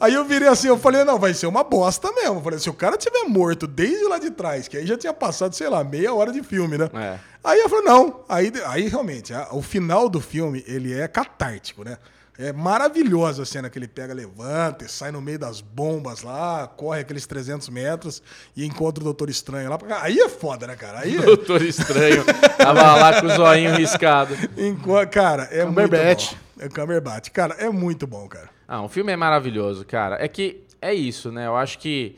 Aí eu virei assim, eu falei, não, vai ser uma bosta mesmo. Eu falei, se o cara tiver morto desde lá de trás, que aí já tinha passado, sei lá, meia hora de filme, né? É. Aí eu falei, não. Aí, aí realmente, o final do filme, ele é catártico, né? É maravilhosa a cena que ele pega, levanta, e sai no meio das bombas lá, corre aqueles 300 metros e encontra o Doutor Estranho lá. Aí é foda, né, cara? Aí é... Doutor Estranho. Tava lá com o zoinho riscado. Enco- Cara, é Cumberbatch. muito bom. É Cumberbatch. Cara, é muito bom, cara. Ah, o filme é maravilhoso, cara. É que é isso, né? Eu acho que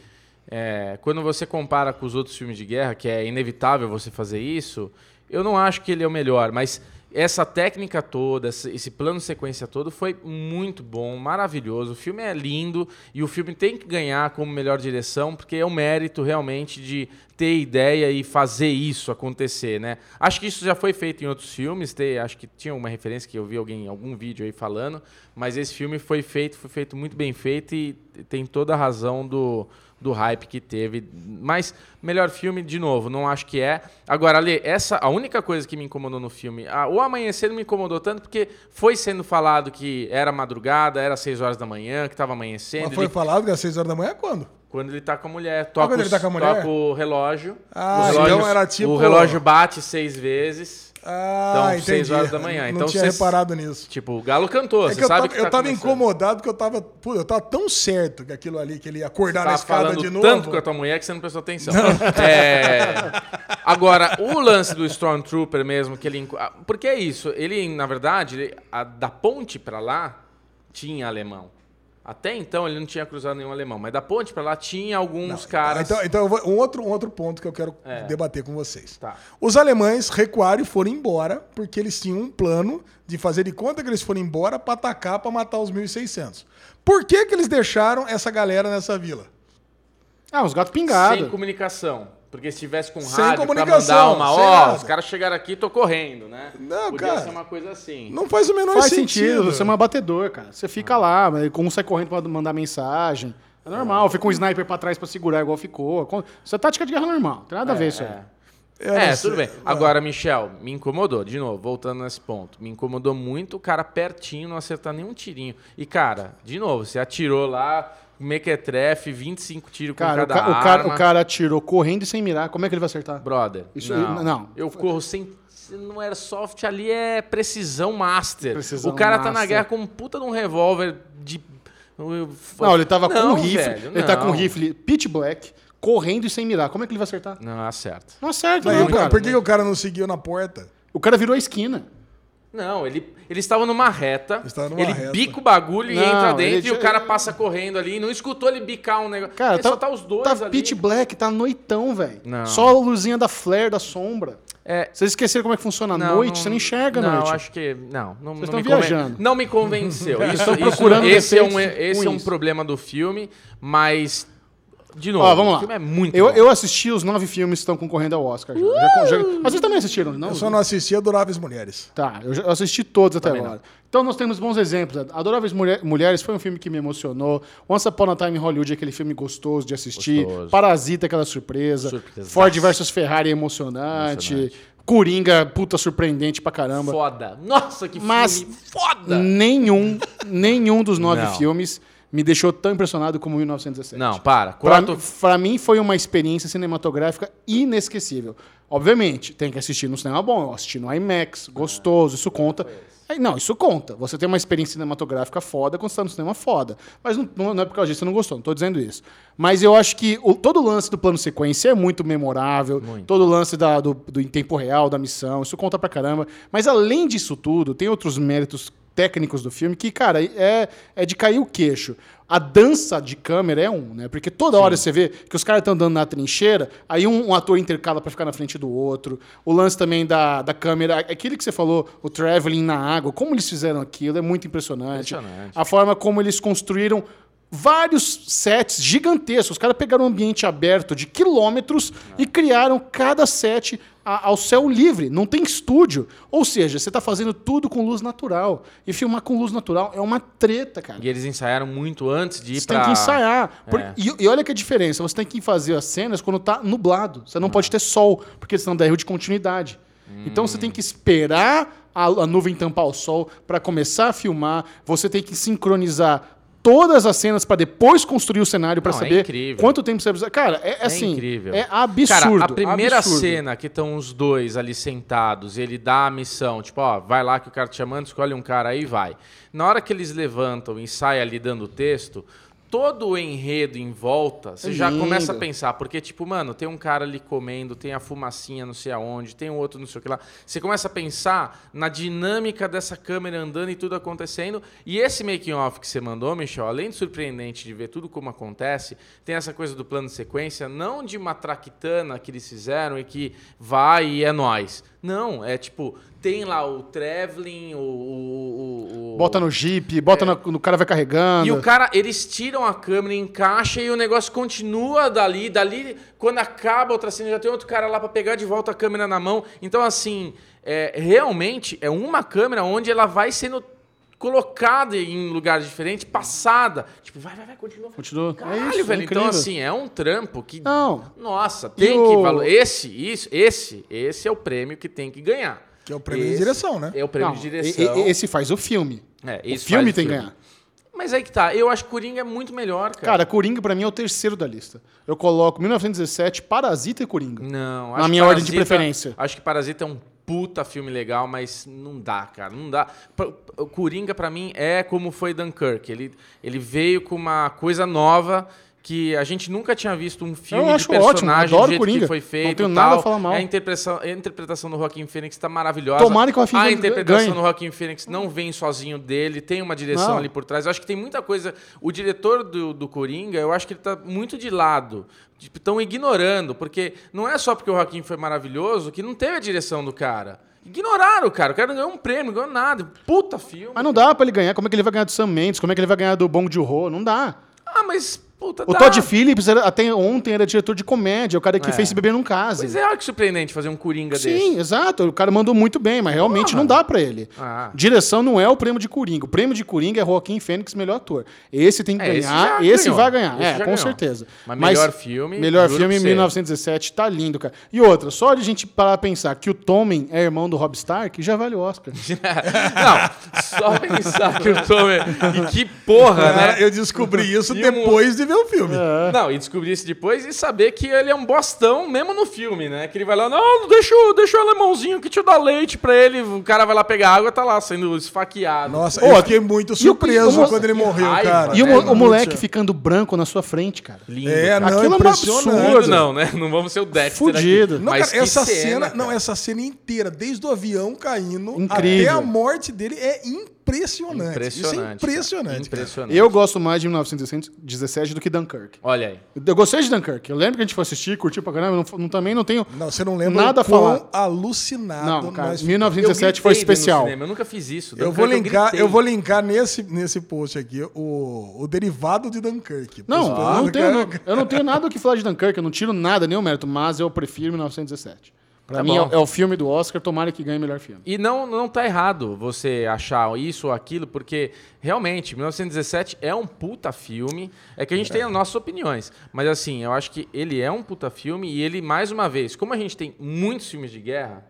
é, quando você compara com os outros filmes de guerra, que é inevitável você fazer isso, eu não acho que ele é o melhor, mas essa técnica toda, esse plano sequência todo foi muito bom, maravilhoso. O filme é lindo e o filme tem que ganhar como melhor direção, porque é o mérito realmente de ter ideia e fazer isso acontecer, né? Acho que isso já foi feito em outros filmes, tem, acho que tinha uma referência que eu vi alguém em algum vídeo aí falando, mas esse filme foi feito, foi feito muito bem feito e tem toda a razão do, do hype que teve. Mas melhor filme, de novo, não acho que é. Agora, Ale, essa a única coisa que me incomodou no filme, a, o amanhecer não me incomodou tanto porque foi sendo falado que era madrugada, era 6 horas da manhã, que estava amanhecendo. Mas foi ele- falado que às 6 horas da manhã quando? Quando ele tá com a mulher, toca, quando ele tá com a mulher? toca o relógio. Ah, o relógio, então era tipo- O relógio bate seis vezes. Ah, Então, entendi. seis horas da manhã. Não Então, tinha cês- reparado nisso. Tipo, o Galo cantou, É você eu sabe tava, que eu tá tava começando. incomodado porque eu tava, pô, eu tava tão certo que aquilo ali, que ele ia acordar na escada de novo. tanto com a tua mulher que você não prestou atenção. É, Agora, o lance do Stormtrooper mesmo, que ele. ah, Porque é isso, ele, na verdade, ele- a- da ponte pra lá tinha alemão. Até então ele não tinha cruzado nenhum alemão, mas da ponte pra lá tinha alguns caras. Então, então vou- um, outro, um outro ponto que eu quero É. debater com vocês. Tá. Os alemães recuaram e foram embora porque eles tinham um plano de fazer de conta que eles foram embora para atacar, para matar os 1.600. Por que, que eles deixaram essa galera nessa vila? Ah, uns gatos Sem pingados. comunicação. Porque se tivesse com Sem rádio pra mandar uma, ó, nada. os caras chegaram aqui, tô correndo, né? Não, Podia cara. ser uma coisa assim. Não faz o menor Faz sentido. sentido, você é um abatedor, cara. Você fica lá, mas um sai correndo pra mandar mensagem. É normal, fica um sniper pra trás pra segurar, igual ficou. Isso é tática de guerra normal, não tem nada a ver isso aí. É, não sei. tudo bem. Agora, Michel, me incomodou, de novo, voltando nesse ponto. Me incomodou muito o cara pertinho não acertar nenhum tirinho. E, cara, de novo, você atirou lá, mequetrefe, 25 tiros com Cara, o, cada ca- o cara, arma. o cara atirou correndo e sem mirar. Como é que ele vai acertar? Brother, Isso- não. não. Eu corro sem... No Airsoft ali é precisão master. Precisão o cara tá na master. guerra com um puta de um revólver de... Não, ele tava com Não, um rifle. velho, ele tá com um não. rifle pitch black, correndo e sem mirar. Como é que ele vai acertar? Não, acerta. Não acerta, não, por- cara. por que, que o cara não seguiu na porta? O cara virou a esquina. Não, ele, eles estavam numa reta. Eles estavam numa ele reta. bica o bagulho e Não, entra dentro ele e o cara passa correndo ali. Não escutou ele bicar um negócio. Cara, ele tá, só tá os dois tá ali. pitch black, tá noitão, velho. Não. Só a luzinha da flare, da sombra. É, Vocês esqueceram como é que funciona a não, noite? não- você não enxerga a não, noite. acho que. Não, não, não estão me conven- viajando. Não me convenceu. Isso, estão isso- procurando esse é um, esse é um problema do filme, mas. De novo, Ó, vamos lá. o filme é muito eu, bom. eu assisti os nove filmes que estão concorrendo ao Oscar. Já. Já- já- mas vocês também assistiram, não? Eu só não assisti Adoráveis Mulheres. Tá, eu, já- eu assisti todos até Também agora. Então nós temos bons exemplos. Adoráveis Mulher- Mulheres foi um filme que me emocionou. Once Upon a Time in Hollywood é aquele filme gostoso de assistir. Gostoso. Parasita, aquela surpresa. Surpresaço. Ford versus Ferrari emocionante. Coringa, puta surpreendente pra caramba. Foda. Nossa, que Mas- filme foda. Nenhum, nenhum dos nove Não. filmes me deixou tão impressionado como 1917. Não, para. Quatro... pra mim foi uma experiência cinematográfica inesquecível. Obviamente, tem que assistir no cinema bom. Eu assisti no IMAX, gostoso, isso conta. É, não, isso conta. Você tem uma experiência cinematográfica foda quando você tá no cinema foda. Mas não, não- é por causa disso você não gostou, não tô dizendo isso. Mas eu acho que o- todo o lance do plano sequência é muito memorável. Todo o lance da- do, do em tempo real da missão, isso conta pra caramba. Mas além disso tudo, tem outros méritos técnicos do filme que, cara, é, é de cair o queixo. A dança de câmera é um, né? Porque toda hora você vê que os caras estão andando na trincheira, aí um, um ator intercala pra ficar na frente do outro. O lance também da, da câmera, aquele que você falou, o traveling na água, como eles fizeram aquilo, é muito impressionante. Impressionante. A forma como eles construíram vários sets gigantescos. Os caras pegaram um ambiente aberto de quilômetros e criaram cada set a- ao céu livre. Não tem estúdio. Ou seja, você está fazendo tudo com luz natural. E filmar com luz natural é uma treta, cara. E eles ensaiaram muito antes de ir Você pra... tem que ensaiar. Por- É. e, e olha que a diferença. Você tem que fazer as cenas quando tá nublado. Você não pode ter sol, porque senão dá erro de continuidade. Então você tem que esperar a, a nuvem tampar o sol para começar a filmar. Você tem que sincronizar todas as cenas para depois construir o cenário para é saber incrível. quanto tempo você precisa. Cara, é, é assim, incrível. é absurdo. Cara, a primeira absurdo. cena que estão os dois ali sentados, e ele dá a missão, tipo, ó, vai lá que o cara te chamando, escolhe um cara aí e vai. Na hora que eles levantam e saem ali dando o texto, todo o enredo em volta, você É já lindo. começa a pensar, porque, tipo, mano, tem um cara ali comendo, tem a fumacinha não sei aonde, tem outro não sei o que lá. Você começa a pensar na dinâmica dessa câmera andando e tudo acontecendo. E esse making off que você mandou, Michel, além de surpreendente de ver tudo como acontece, tem essa coisa do plano de sequência, não de uma traquitana que eles fizeram e que vai e é nós. Não, é tipo, tem lá o traveling, o. o, o- Bota no jeep, bota no, no cara vai carregando. É. e o cara, eles tiram a câmera, encaixa e o negócio continua dali. Dali, quando acaba outra cena, já tem outro cara lá pra pegar de volta a câmera na mão. Então, assim, é, realmente é uma câmera onde ela vai sendo colocada em lugares diferentes, passada. Tipo, vai, vai, vai, continua. Continua. É Caralho, isso, é velho. então, incrível. assim, é um trampo que. Não. Nossa, tem E que o-. Esse, isso, esse, esse é o prêmio que tem que ganhar. Que é o prêmio de Esse direção, né? É o prêmio Não, de e- direção. e- esse faz o filme. É, o filme faz tem que ganhar. Mas aí que tá. Eu acho que Coringa é muito melhor, cara. Cara, Coringa pra mim é o terceiro da lista. Eu coloco 1917, Parasita e Coringa. Não, Na minha ordem de preferência. Acho que Parasita é um puta filme legal, mas não dá, cara. Não dá. Coringa, pra mim, é como foi Dunkirk. Ele, ele veio com uma coisa nova que a gente nunca tinha visto um filme acho de ótimo, personagem adoro do jeito Coringa. que foi Não feito. tenho tal. nada a falar mal. A interpretação, a interpretação do Joaquim Phoenix tá maravilhosa. Tomara que o Joaquin A interpretação ganhe. do Joaquim Phoenix não vem sozinho dele, tem uma direção Não. ali por trás. Eu acho que tem muita coisa. O diretor do, do Coringa, eu acho que ele tá muito de lado. Estão ignorando, porque não é só porque o Joaquim foi maravilhoso que não teve a direção do cara. Ignoraram o cara. O cara não ganhou um prêmio, não ganhou nada. Puta filme. Mas não dá pra ele ganhar. Como é que ele vai ganhar do Sam Mendes? Como é que ele vai ganhar do Bong Joon-ho? Não dá. Ah, mas puta O dá. Todd Phillips, era- até ontem, era diretor de comédia. O cara que É. fez Se Beber Num Case. Mas é olha que surpreendente fazer um Coringa Sim, desse. exato. O cara mandou muito bem, mas realmente Porra. não dá pra ele. Ah. Direção não é o prêmio de Coringa. O prêmio de Coringa é Joaquim Fênix, melhor ator. Esse tem que É, esse ganhar, esse, ganhou. vai ganhar. Esse é, com ganhou. certeza. Mas melhor filme, Melhor filme, você. 1917, tá lindo, cara. E outra, só de a gente parar a pensar que o Tommen é irmão do Rob Stark, já vale o Oscar. não, só pensar que o Tom é... E que porra, né? eu descobri isso E um- depois de ver o filme. Não, e descobrir isso depois e saber que ele é um bostão mesmo no filme, né? Que ele vai lá, não, deixa, o- deixa o alemãozinho que te dá leite pra ele. O cara vai lá pegar água e tá lá sendo esfaqueado. Nossa, Ô, eu fiquei muito surpreso o- quando ele morreu, raiva, cara. E o, É, o moleque ficando branco na sua frente, cara. Lindo. É, não, Aquilo é um absurdo. Não, né? Não vamos ser o Dexter Fudido. aqui. Não, Mas cara, essa cena, cara. não, essa cena inteira, desde o avião caindo Incrível. até a morte dele é impressionante. Isso é Impressionante. impressionante. Impressionante. Eu gosto mais de 1917 do que Dunkirk. Olha aí. Eu gostei de Dunkirk. Eu lembro que a gente foi assistir, curtiu pra caramba. Não, não- também não tenho Não, você não lembra nada a falar. alucinado Não, cara, nós ficamos. 1917 foi Eu especial. Eu nunca fiz isso. Eu vou linkar, gritei. eu vou linkar nesse, nesse post aqui o, o derivado de Dunkirk. Não, fãs não tenho, eu não tenho nada o que falar de Dunkirk, eu não tiro nada, nem o mérito, mas eu prefiro 1917. Pra Tá mim bom. é, é o filme do Oscar, tomara que ganhe melhor filme. E não, não tá errado você achar isso ou aquilo, porque realmente, 1917 é um puta filme. É que a gente tem as nossas opiniões. Mas assim, eu acho que ele é um puta filme e ele, mais uma vez, como a gente tem muitos filmes de guerra,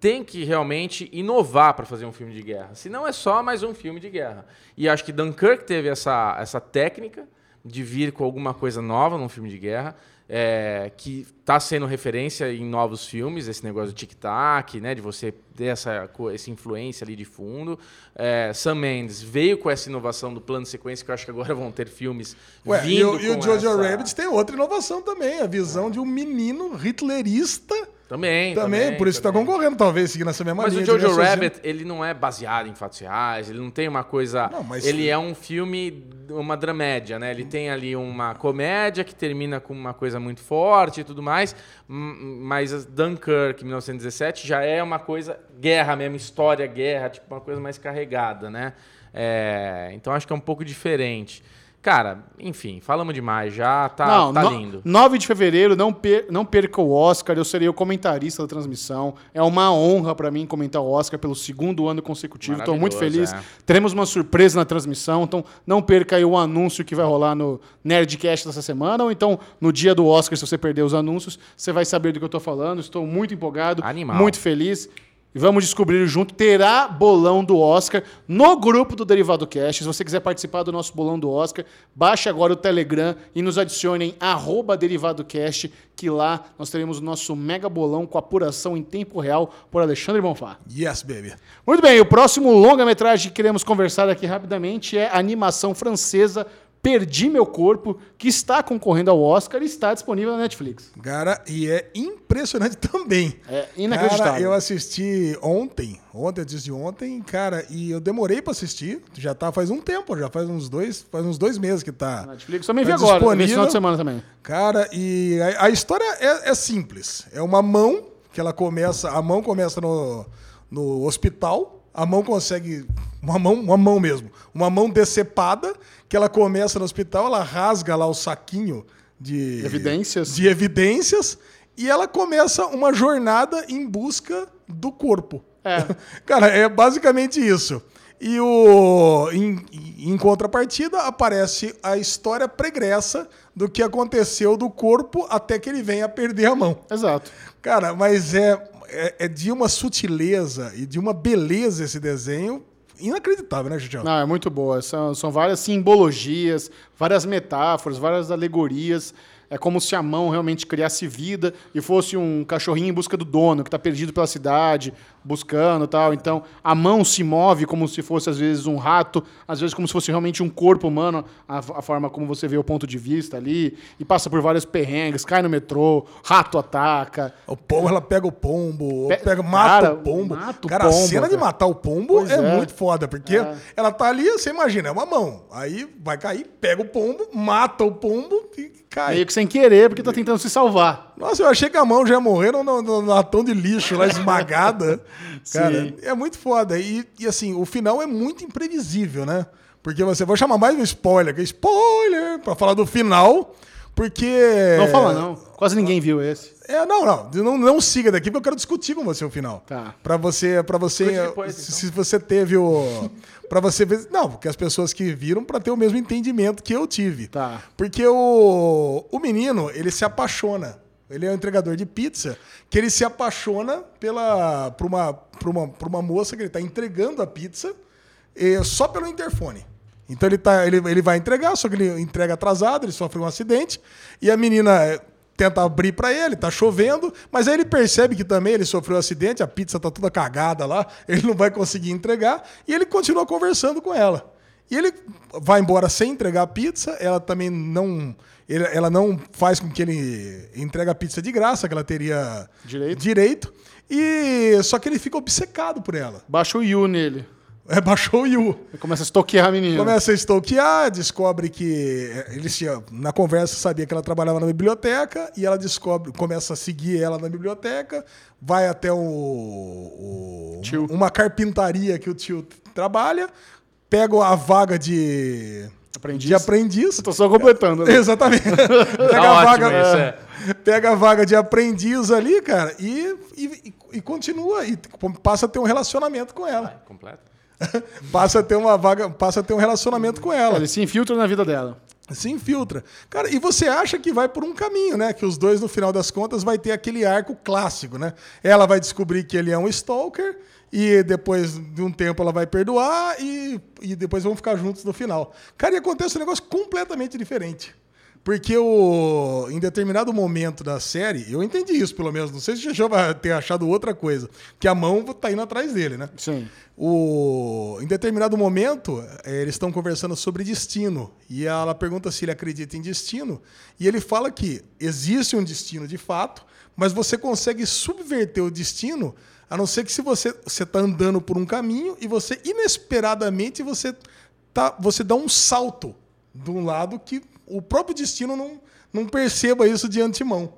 tem que realmente inovar para fazer um filme de guerra. Senão é só mais um filme de guerra. E acho que Dunkirk teve essa, essa técnica de vir com alguma coisa nova num filme de guerra, é, que está sendo referência em novos filmes, esse negócio do tic-tac, né, de você ter essa, essa influência ali de fundo. É, Sam Mendes veio com essa inovação do plano de sequência, que eu acho que agora vão ter filmes Ué, e vindo o, e o Jojo essa- Rabbit tem outra inovação também, a visão de um menino hitlerista Também, também, por isso está também. concorrendo, talvez, seguindo essa mesma Mas o linha de Jojo raciocínio. Rabbit, ele não é baseado em fatos reais, ele não tem uma coisa. Não, mas- Ele é um filme, uma dramédia, né? Ele tem ali uma comédia que termina com uma coisa muito forte e tudo mais. Mas Dunkirk, 1917, já é uma coisa guerra mesmo, história, guerra, tipo uma coisa mais carregada, né? É, então acho que é um pouco diferente. Cara, enfim, falamos demais já, tá, não, tá no- lindo. 9 de fevereiro, não, per- não perca o Oscar, eu serei o comentarista da transmissão. É uma honra pra mim comentar o Oscar pelo segundo ano consecutivo. Estou muito feliz. é. Teremos uma surpresa na transmissão, então não perca aí o anúncio que vai rolar no Nerdcast dessa semana, ou então no dia do Oscar, se você perder os anúncios, você vai saber do que eu tô falando. Estou muito empolgado, Animal. muito feliz. E vamos descobrir junto. Terá bolão do Oscar no grupo do Derivado Cast. Se você quiser participar do nosso bolão do Oscar, baixe agora o Telegram e nos adicione em arroba DerivadoCast, que lá nós teremos o nosso mega bolão com apuração em tempo real por Alexandre Bonfá. Yes, baby. Muito bem, o próximo longa-metragem que queremos conversar aqui rapidamente é animação francesa Perdi Meu Corpo, que está concorrendo ao Oscar e está disponível na Netflix. Cara, e é impressionante também. É inacreditável. Cara, eu assisti ontem, ontem, antes de ontem, cara, e eu demorei pra assistir. Já tá faz um tempo, já faz uns dois, faz uns dois meses que tá. Netflix também vi tá agora, nesse disponível. final de semana também. Cara, e a, a história é, é simples. É uma mão que ela começa, a mão começa no, no hospital. A mão consegue uma mão, uma mão mesmo, uma mão decepada que ela começa no hospital, ela rasga lá o saquinho de Evidências. de evidências e ela começa uma jornada em busca do corpo. É. Cara, é basicamente isso. E o, em, em contrapartida, aparece a história pregressa do que aconteceu do corpo até que ele venha a perder a mão. Exato. Cara, mas é, é, é de uma sutileza e de uma beleza esse desenho inacreditável, né, Judião? Não, é muito boa. São, são várias simbologias, várias metáforas, várias alegorias. É como se a mão realmente criasse vida e fosse um cachorrinho em busca do dono, que está perdido pela cidade, buscando tal. Então, a mão se move como se fosse, às vezes, um rato, às vezes, como se fosse realmente um corpo humano, a, a forma como você vê o ponto de vista ali, e passa por vários perrengues, cai no metrô, rato ataca. O pombo, ela pega o pombo, Pe- pega, mata Cara, o pombo. mata o cara, a pombo, cena de cara. matar o pombo é, é. muito foda, porque ela tá ali, você imagina, é uma mão. Aí vai cair, pega o pombo, mata o pombo e cai. Meio que sem querer, porque tá tentando se salvar. Nossa, eu achei que a mão já ia morrer no, no, no latão de lixo lá esmagada. Cara, Sim. é muito foda. E, e assim, o final é muito imprevisível, né? Porque você vou chamar mais um spoiler, que é spoiler, pra falar do final, porque. Não fala não. Quase ninguém viu esse. É, não, não, não, não siga daqui, porque eu quero discutir com você o final. Tá. Pra você, para você, depois, se, então. se você teve o, Pra você ver, não, porque as pessoas que viram pra ter o mesmo entendimento que eu tive. Tá. Porque o, o menino, ele se apaixona. Ele é um entregador de pizza, que ele se apaixona pela, por, uma, por, uma, por uma moça que ele está entregando a pizza eh, só pelo interfone. Então ele, tá, ele, ele vai entregar, só que ele entrega atrasado, ele sofre um acidente, e a menina tenta abrir pra ele, tá chovendo, mas aí ele percebe que também ele sofreu um acidente, a pizza tá toda cagada lá, ele não vai conseguir entregar, e ele continua conversando com ela. E ele vai embora sem entregar a pizza, ela também não. Ela não faz com que ele entregue a pizza de graça, que ela teria Direito. direito. E só que ele fica obcecado por ela. Baixa o Yu nele. É, baixou o Yu. Ele começa a estoquear a menina. Começa a stalkear, descobre que eles tinham, na conversa sabia que ela trabalhava na biblioteca e ela descobre, começa a seguir ela na biblioteca, vai até o, o- Tio. uma carpintaria que o tio trabalha, pega a vaga de Aprendiz. de aprendiz. Tô só completando. né? Exatamente. pega, Tá a ótimo vaga, isso, é. pega a vaga de aprendiz ali, cara, e, e, e continua e passa a ter um relacionamento com ela. Completo. Passa a ter uma vaga, passa a ter um relacionamento com ela. Ele se infiltra na vida dela. Se infiltra. Cara, e você acha que vai por um caminho, né? Que os dois, no final das contas, vai ter aquele arco clássico, né? Ela vai descobrir que ele é um stalker e depois de um tempo ela vai perdoar e, e depois vão ficar juntos no final. Cara, e acontece um negócio completamente diferente. Porque o, em determinado momento da série, eu entendi isso pelo menos, não sei se o Xixão vai ter achado outra coisa, que a mão tá indo atrás dele, né? Sim. O, em determinado momento, eh, eles estão conversando sobre destino. E ela pergunta se ele acredita em destino. E ele fala que existe um destino de fato, mas você consegue subverter o destino, a não ser que se você está andando por um caminho e você, inesperadamente, você, tá, você dá um salto de um lado que o próprio destino não, não perceba isso de antemão.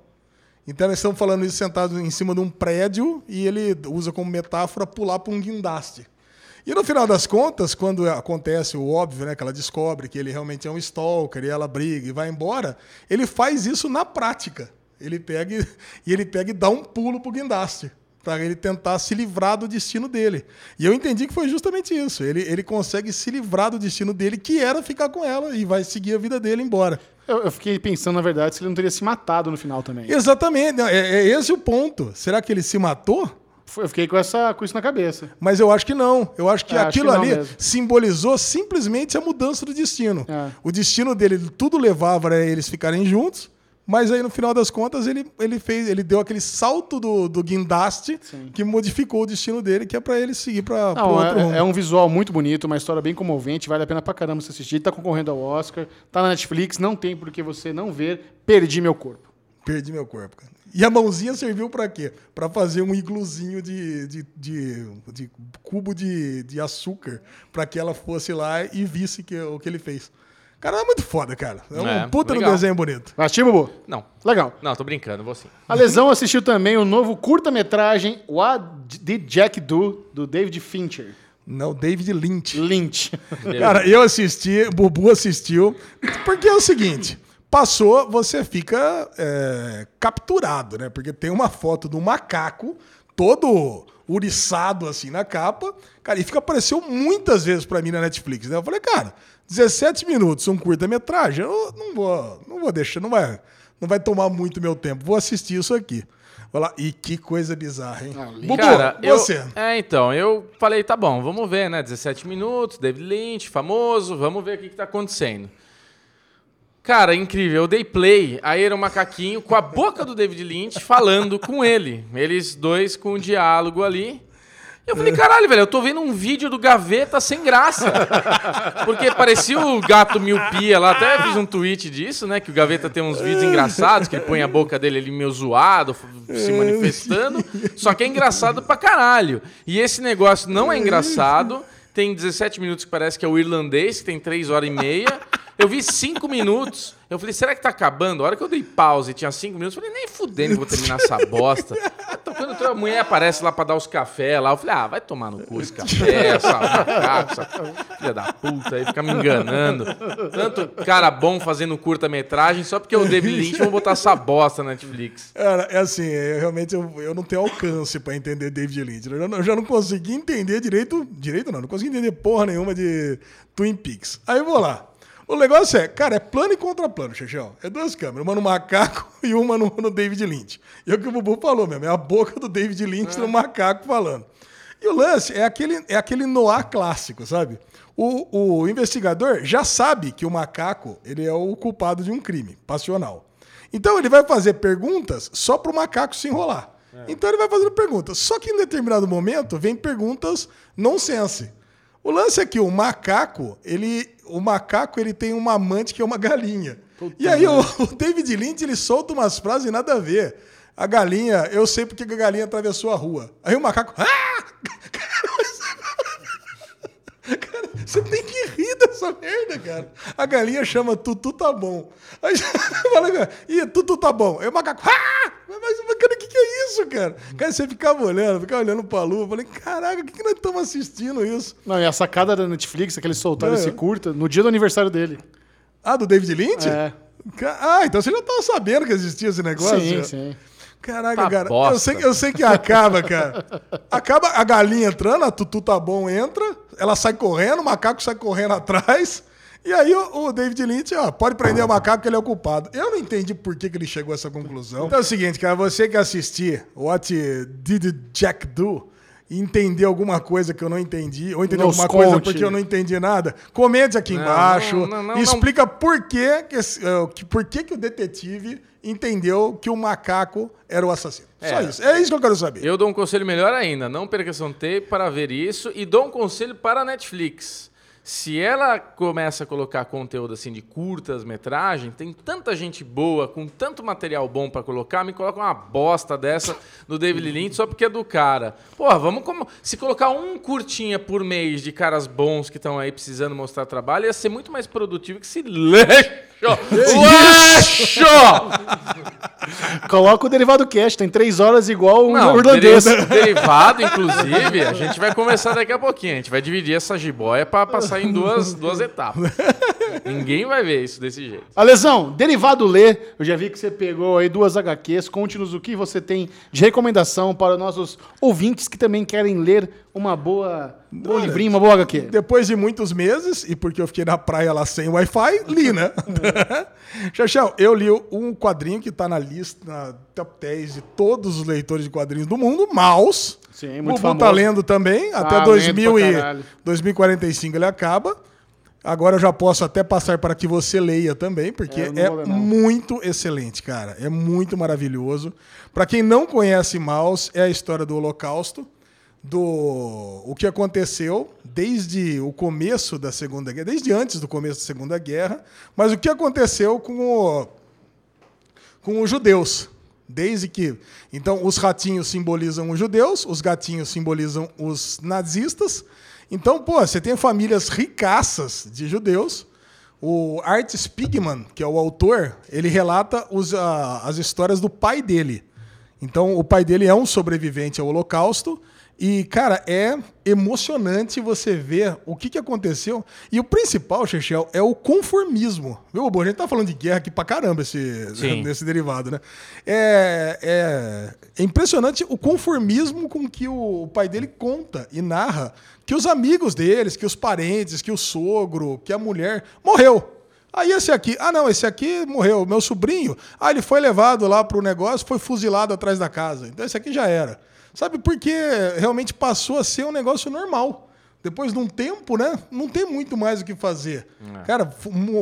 Então eles estão falando isso sentado em cima de um prédio e ele usa como metáfora pular para um guindaste. E no final das contas, quando acontece o óbvio, né, que ela descobre que ele realmente é um stalker e ela briga e vai embora, ele faz isso na prática. Ele pega e, e ele pega e dá um pulo pro guindaste para ele tentar se livrar do destino dele. E eu entendi que foi justamente isso. Ele, ele consegue se livrar do destino dele, que era ficar com ela e vai seguir a vida dele embora. Eu, eu fiquei pensando, na verdade, se ele não teria se matado no final também. Exatamente, é, é esse o ponto. Será que ele se matou? Eu fiquei com, essa, com isso na cabeça. Mas eu acho que não. Eu acho que É, acho aquilo que não ali mesmo. simbolizou simplesmente a mudança do destino. É. O destino dele, tudo levava a eles ficarem juntos, mas aí no final das contas ele, ele fez, ele deu aquele salto do, do guindaste que modificou o destino dele, que é pra ele seguir Não, outro rumo. é, é um visual muito bonito, uma história bem comovente, vale a pena pra caramba você assistir. Tá concorrendo ao Oscar, tá na Netflix, não tem por que você não ver. Perdi meu corpo. Perdi meu corpo, cara. E a mãozinha serviu pra quê? Pra fazer um igluzinho de, de, de, de cubo de, de açúcar pra que ela fosse lá e visse que, o que ele fez. Cara, é muito foda, cara. É um É, puta no legal. desenho bonito. Assistiu, Bubu? Não. Legal. Não, tô brincando, vou sim. A Lesão assistiu também o novo curta-metragem What Did Jack Do, do David Fincher. Não, David Lynch. Lynch. Cara, eu assisti, Bubu assistiu, porque é o seguinte, passou, você fica é, capturado, né? Porque tem uma foto do macaco todo uriçado assim na capa, cara, e fica apareceu muitas vezes pra mim na Netflix, né? Eu falei, cara, 17 minutos, um curta-metragem, eu não vou, não vou deixar, não vai, não vai tomar muito meu tempo, vou assistir isso aqui. Olha lá, e que coisa bizarra, hein? Ah, lindo. Bubu, Cara, eu, você. É, então, eu falei, tá bom, vamos ver, né? 17 minutos, David Lynch, famoso, vamos ver o que, que tá acontecendo. Cara, incrível. Eu dei play, aí era um macaquinho com a boca do David Lynch falando com ele. Eles dois com um diálogo ali. E eu falei, caralho, velho, eu tô vendo um vídeo do Gaveta sem graça. Porque parecia o gato miopia lá. Até fiz um tweet disso, né? Que o Gaveta tem uns vídeos engraçados, que ele põe a boca dele ali meio zoado, se manifestando. Só que é engraçado pra caralho. E esse negócio não é engraçado. Tem 17 minutos que parece que é o irlandês, que tem 3 horas e meia. Eu vi 5 minutos. Eu falei, será que tá acabando? A hora que eu dei pause e tinha 5 minutos, eu falei, nem fudendo que eu vou terminar essa bosta. Quando a mulher aparece lá pra dar os cafés lá, eu falei, ah, vai tomar no cu esse café, essa macaco, essa filha da puta aí, fica me enganando. Tanto cara bom fazendo curta-metragem, só porque é o David Lynch, eu vou botar essa bosta na Netflix. Cara, é assim, eu, realmente eu, eu não tenho alcance pra entender David Lynch. Eu eu já não consegui entender direito. Direito não, não consegui entender porra nenhuma de Twin Peaks. Aí eu vou lá. O negócio é, cara, é plano e contra plano, Xexão. É duas câmeras, uma no macaco e uma no, no David Lynch. E é o que o Bubu falou mesmo, é a boca do David Lynch no macaco falando. E o lance é aquele, é aquele noir clássico, sabe? O, o investigador já sabe que o macaco ele é o culpado de um crime passional. Então ele vai fazer perguntas só para o macaco se enrolar. Então ele vai fazendo perguntas. Só que em determinado momento vem perguntas nonsense. O lance é que o macaco, ele, o macaco ele tem uma amante que é uma galinha. e aí o, o David Lynch ele solta umas frases nada a ver. A galinha, eu sei porque que a galinha atravessou a rua. Aí o macaco, ah! Cara, você tem que rir dessa merda, cara. A galinha chama Tutu tá bom. Aí fala, ih, Tutu tá bom. Aí o macaco, ah! Mas, cara, o que, que é isso, cara? Cara, você ficava olhando, ficava olhando pra lua. Falei, caraca, o que, que nós estamos assistindo isso? Não, e a sacada da Netflix é que eles soltaram é. esse curta no dia do aniversário dele. Ah, do David Lynch? É. Ah, então você já estava sabendo que existia esse negócio? Sim, sim. Caraca, tá cara. Eu sei, eu sei que acaba, cara. Acaba a galinha entrando, a tutu tá bom entra, ela sai correndo, o macaco sai correndo atrás. E aí o, o David Lynch, ó, pode prender o macaco que ele é o culpado. Eu não entendi por que, que ele chegou a essa conclusão. Então é o seguinte, cara, você que assistir What Did Jack Do entender alguma coisa que eu não entendi, ou entender Nos alguma conte. coisa porque eu não entendi nada, comente aqui não, embaixo não, não, e explica por que, que, uh, por que, que o detetive entendeu que o macaco era o assassino. É, Só isso. É isso que eu quero saber. Eu dou um conselho melhor ainda. Não perca seu tempo para ver isso e dou um conselho para a Netflix. Se ela começa a colocar conteúdo assim de curtas metragem, tem tanta gente boa, com tanto material bom para colocar, me coloca uma bosta dessa no David Lynch só porque é do cara. Porra, vamos como se colocar um curtinha por mês de caras bons que estão aí precisando mostrar trabalho, ia ser muito mais produtivo que se lixo. Lixo! Coloca o derivado cash, tem três horas igual o Não, irlandês. Derivado, inclusive, a gente vai começar daqui a pouquinho. A gente vai dividir essa jiboia para passar em duas, duas etapas. Ninguém vai ver isso desse jeito. Alesão, derivado lê. Eu já vi que você pegou aí duas HQs. Conte-nos o que você tem de recomendação para nossos ouvintes que também querem ler uma boa, um bom livrinho, uma boa HQ. Depois de muitos meses, e porque eu fiquei na praia lá sem Wi-Fi, li, né? Xaxão, eu li um quadrinho que está na lista, na top 10 de todos os leitores de quadrinhos do mundo, Maus. Sim, muito o Bubu tá lendo também, até ah, 2000 e 2045 ele acaba. Agora eu já posso até passar para que você leia também, porque é, é muito excelente, cara. É muito maravilhoso. Para quem não conhece Maus, é a história do Holocausto do o que aconteceu desde o começo da Segunda Guerra, desde antes do começo da Segunda Guerra, mas o que aconteceu com, o, com os judeus. Desde que. Então, os ratinhos simbolizam os judeus, os gatinhos simbolizam os nazistas. Então, pô, você tem famílias ricaças de judeus. O Art Spiegelman, que é o autor, ele relata os, as histórias do pai dele. Então, o pai dele é um sobrevivente ao Holocausto e, cara, é emocionante você ver o que, que aconteceu. E o principal, Chechel, é o conformismo. Viu, Bom? A gente tá falando de guerra aqui pra caramba esse, nesse derivado, né? É, é, é, impressionante o conformismo com que o pai dele conta e narra que os amigos deles, que os parentes, que o sogro, que a mulher morreu. Aí esse aqui, ah não, esse aqui morreu, meu sobrinho. Ah, ele foi levado lá pro negócio, foi fuzilado atrás da casa. Então esse aqui já era. Sabe, porque realmente passou a ser um negócio normal. Depois de um tempo, né? Não tem muito mais o que fazer. É. Cara,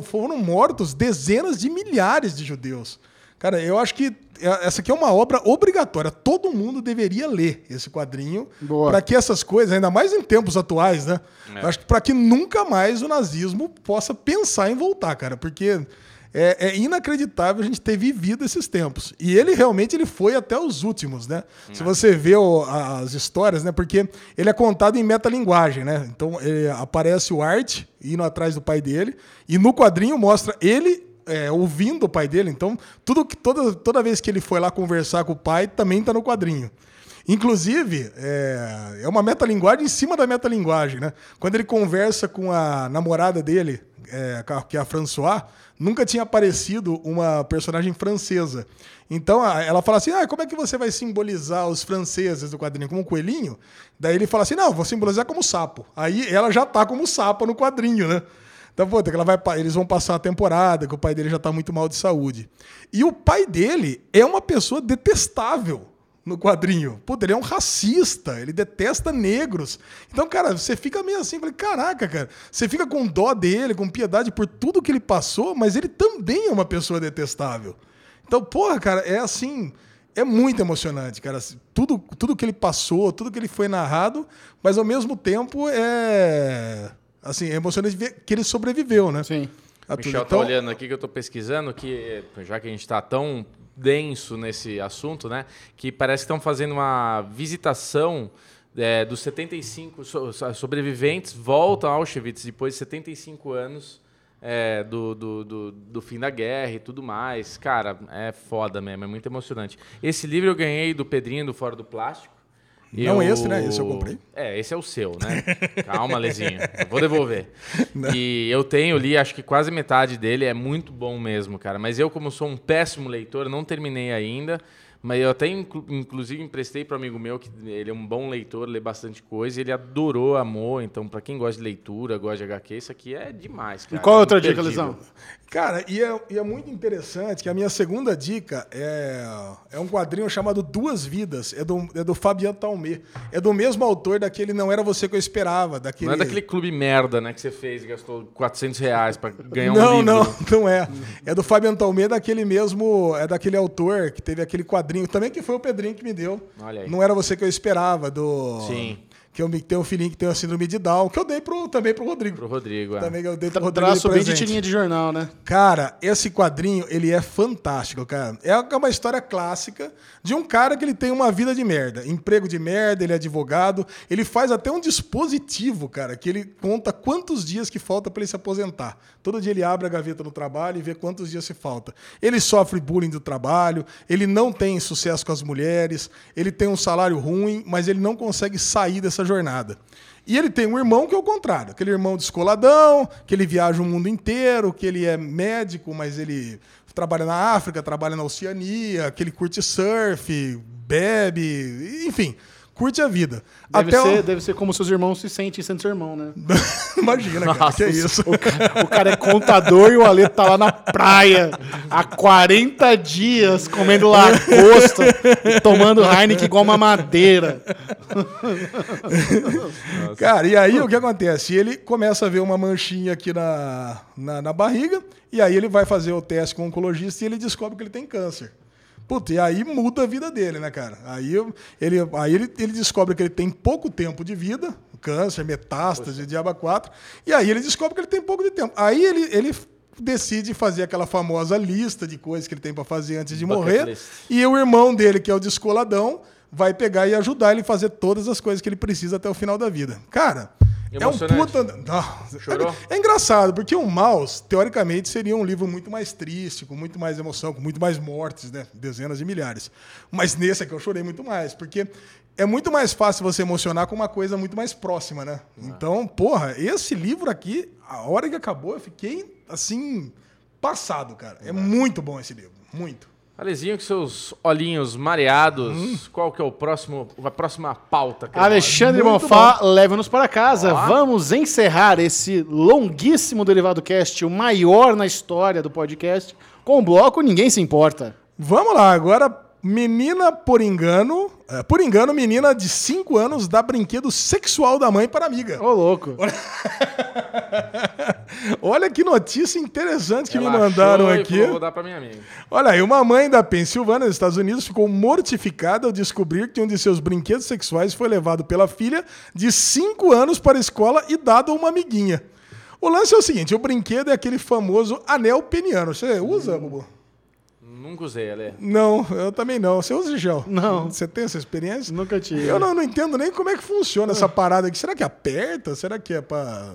foram mortos dezenas de milhares de judeus. Cara, eu acho que é, essa aqui é uma obra obrigatória. Todo mundo deveria ler esse quadrinho para que essas coisas, ainda mais em tempos atuais, né? É. Acho que para que nunca mais o nazismo possa pensar em voltar, cara, porque é, é, inacreditável a gente ter vivido esses tempos. E ele realmente ele foi até os últimos, né? Se você vê o, as histórias, né? Porque ele é contado em metalinguagem, né? Então aparece o Art indo atrás do pai dele e no quadrinho mostra ele é, ouvindo o pai dele. Então tudo toda toda vez que ele foi lá conversar com o pai também está no quadrinho. Inclusive, é, é uma metalinguagem em cima da metalinguagem, né? Quando ele conversa com a namorada dele, é, que é a François, nunca tinha aparecido uma personagem francesa. Então ela fala assim: ah, como é que você vai simbolizar os franceses do quadrinho? Como um coelhinho? Daí ele fala assim: não, vou simbolizar como sapo. Aí ela já tá como sapo no quadrinho, né? Então, pô, ela vai, eles vão passar a temporada, que o pai dele já tá muito mal de saúde. E o pai dele é uma pessoa detestável. No quadrinho. Puta, ele é um racista, ele detesta negros. Então, cara, você fica meio assim, falei, caraca, cara, você fica com dó dele, com piedade por tudo que ele passou, mas ele também é uma pessoa detestável. Então, porra, cara, é assim, é muito emocionante, cara. Assim, Tudo, tudo que ele passou, tudo que ele foi narrado, mas ao mesmo tempo é assim, é emocionante ver que ele sobreviveu, né? Sim. A tudo. Michel Então, tá olhando aqui que eu tô pesquisando, que já que a gente tá tão denso nesse assunto, né? Que parece que estão fazendo uma visitação é, dos 75 so- so- sobreviventes voltam a Auschwitz depois de 75 anos é, do, do, do, do fim da guerra e tudo mais. Cara, é foda mesmo, é muito emocionante. Esse livro eu ganhei do Pedrinho do Fora do Plástico. Não esse, né? Esse eu comprei. É, esse é o seu, né? Calma, Lezinho. Eu vou devolver. E eu tenho, li acho que quase metade dele, é muito bom mesmo, cara. Mas eu, como sou um péssimo leitor, não terminei ainda. Mas eu até, inclu- inclusive, emprestei para um amigo meu, que ele é um bom leitor, lê bastante coisa, e ele adorou, amou. Então, para quem gosta de leitura, gosta de HQ, isso aqui é demais, E cara. qual é É outra dica, imperdível. Cara, e é, e é muito interessante que a minha segunda dica é, é um quadrinho chamado Duas Vidas. É do, é do Fabian Talmé. É do mesmo autor daquele Não Era Você Que Eu Esperava. Daquele... Não é daquele clube merda, né, que você fez e gastou 400 reais para ganhar um não, livro. não, não é. É do Fabian Talmé, daquele mesmo. É daquele autor que teve aquele quadrinho, também que foi o Pedrinho que me deu. Olha aí. Não era você que eu esperava, do. Sim. Que eu me- tem um filhinho que tem a síndrome de Down, que eu dei pro, também pro Rodrigo. Pro Rodrigo, é. Também que eu dei pro Rodrigo. Traço bem de tirinha de jornal, né? Cara, esse quadrinho, ele é fantástico, cara. É uma história clássica de um cara que ele tem uma vida de merda. Emprego de merda, ele é advogado. Ele faz até um dispositivo, cara, que ele conta quantos dias que falta para ele se aposentar. Todo dia ele abre a gaveta no trabalho e vê quantos dias se falta. Ele sofre bullying do trabalho, ele não tem sucesso com as mulheres, ele tem um salário ruim, mas ele não consegue sair dessa jornada. E ele tem um irmão que é o contrário, aquele irmão descoladão, que ele viaja o mundo inteiro, que ele é médico, mas ele trabalha na África, trabalha na Oceania, que ele curte surf, bebe, enfim, curte a vida. Deve, Até o- ser, deve ser como seus irmãos se sentem sendo seu irmão, né? Imagina, cara, que é isso. O cara, o cara é contador e o Ale tá lá na praia há 40 dias comendo lagosta e tomando Heineken igual uma madeira. Cara, e aí o que acontece? Ele começa a ver uma manchinha aqui na, na, na barriga, e aí ele vai fazer o teste com o oncologista e ele descobre que ele tem câncer. Puta, e aí muda a vida dele, né, cara? Aí, ele, aí ele, ele descobre que ele tem pouco tempo de vida, câncer, metástase, diaba 4, e aí ele descobre que ele tem pouco de tempo. Aí ele, ele decide fazer aquela famosa lista de coisas que ele tem para fazer antes de Bucket morrer, list. e o irmão dele, que é o descoladão, vai pegar e ajudar ele a fazer todas as coisas que ele precisa até o final da vida. Cara, é um puta. Não? É, é engraçado, porque o Maus, teoricamente, seria um livro muito mais triste, com muito mais emoção, com muito mais mortes, né? Dezenas de milhares. Mas nesse aqui eu chorei muito mais, porque é muito mais fácil você emocionar com uma coisa muito mais próxima, né? Então, porra, esse livro aqui, a hora que acabou, eu fiquei assim, passado, cara. É muito bom esse livro. Muito. Alezinho, com seus olhinhos mareados, Hum. qual que é o próximo, a próxima pauta? Alexandre Bonfá, leva-nos para casa. Ó. Vamos encerrar esse longuíssimo Derivado Cast, o maior na história do podcast, com o bloco Ninguém Se Importa. Vamos lá, agora, menina por engano, é, por engano, menina de 5 anos dá brinquedo sexual da mãe para amiga. Ô, louco. Olha que notícia interessante que Ela me mandaram aqui. falou, vou dar pra minha amiga. Olha aí, uma mãe da Pensilvânia, nos Estados Unidos, ficou mortificada ao descobrir que um de seus brinquedos sexuais foi levado pela filha de 5 anos para a escola e dado a uma amiguinha. O lance é o seguinte: o brinquedo é aquele famoso anel peniano. Você usa, Bubu? Nunca usei, Ale. Não, eu também não. Você usa gel? Não. Você tem essa experiência? Nunca tive. Eu não, não entendo nem como é que funciona essa parada aqui. Será que aperta? Será que é pra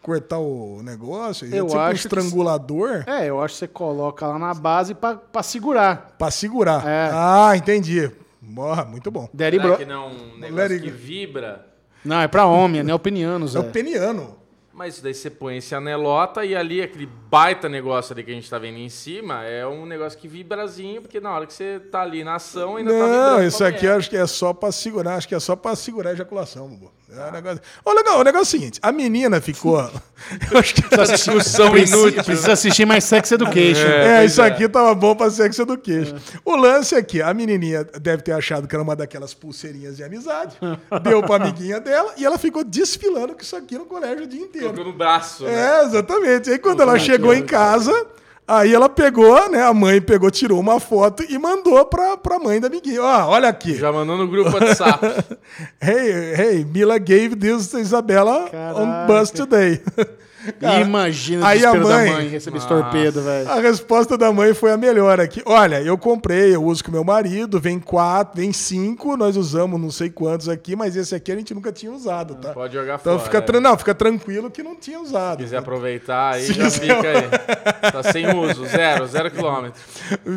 cortar o negócio? É Eu tipo um acho que estrangulador É, eu acho que você coloca lá na base pra, pra segurar. pra segurar. É. Ah, entendi. Morra, muito bom. Daddy Será bro... que não é um negócio it que vibra? Não, é pra homem, é neopenianos. É É. Mas daí você põe esse anelota e ali aquele baita negócio ali que a gente tá vendo em cima é um negócio que vibrazinho, porque na hora que você tá ali na ação ainda tá vibrando. Não, isso aqui mulher. acho que é só pra segurar. Acho que é só pra segurar a ejaculação, Bubu. É um negócio... O, legal, o negócio é o seguinte: a menina ficou. eu acho que. Essa discussão inútil. precisa assistir mais Sex Education. É, pois isso é. aqui tava bom pra sexo do queixo. O lance aqui, a menininha deve ter achado que era uma daquelas pulseirinhas de amizade, deu pra amiguinha dela e ela ficou desfilando com isso aqui no colégio o dia inteiro. Colocou no braço. né? É, exatamente. Aí quando ela chegou em casa, aí ela pegou, né? A mãe pegou, tirou uma foto e mandou pra, pra mãe da amiguinha. Ó, olha aqui. Já mandou no grupo WhatsApp. Hey, hey, Mila gave this to Isabella on Caraca. bus today. Cara, Imagina o aí a mãe- da mãe receber esse torpedo, velho. A resposta da mãe foi a melhor aqui. Olha, eu comprei, eu uso com meu marido, vem quatro, vem cinco, nós usamos não sei quantos aqui, mas esse aqui a gente nunca tinha usado, tá? Pode jogar Então fora. fica, é. não, fica tranquilo que não tinha usado. Se quiser aproveitar aí, Se já quiser- fica aí. Tá sem uso, zero, zero quilômetro.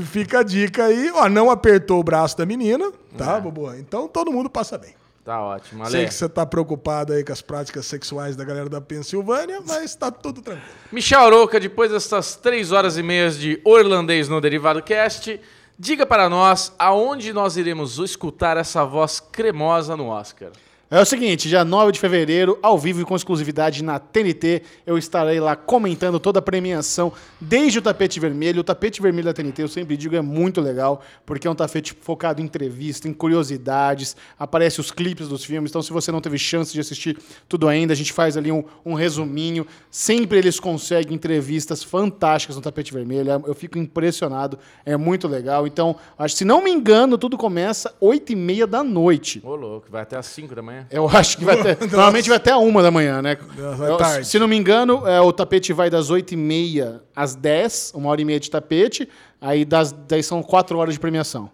Fica a dica aí. Ó, não apertou o braço da menina, tá, É. Bobo? Então todo mundo passa bem. Tá ótimo, Sei Ale. que você tá preocupado aí com as práticas sexuais da galera da Pensilvânia, mas tá tudo tranquilo. Michel Aroca, depois dessas três horas e meias de Orlandês no Derivado Cast, diga para nós aonde nós iremos escutar essa voz cremosa no Oscar. É o seguinte, dia 9 de fevereiro, ao vivo e com exclusividade na TNT, eu estarei lá comentando toda a premiação, desde o tapete vermelho. O tapete vermelho da TNT, eu sempre digo, é muito legal, porque é um tapete focado em entrevista, em curiosidades, aparece os clipes dos filmes. Então, se você não teve chance de assistir tudo ainda, a gente faz ali um, um resuminho. Sempre eles conseguem entrevistas fantásticas no tapete vermelho. Eu fico impressionado, é muito legal. Então, acho, se não me engano, tudo começa 8 e meia da noite. Ô, louco, vai até às 5 da manhã. Eu acho que vai até. normalmente vai até a uma da manhã, né? vai Eu- tarde. se não me engano, é, o tapete vai das 8h30 às 10, uma hora e meia de tapete. Aí das, daí são quatro horas de premiação.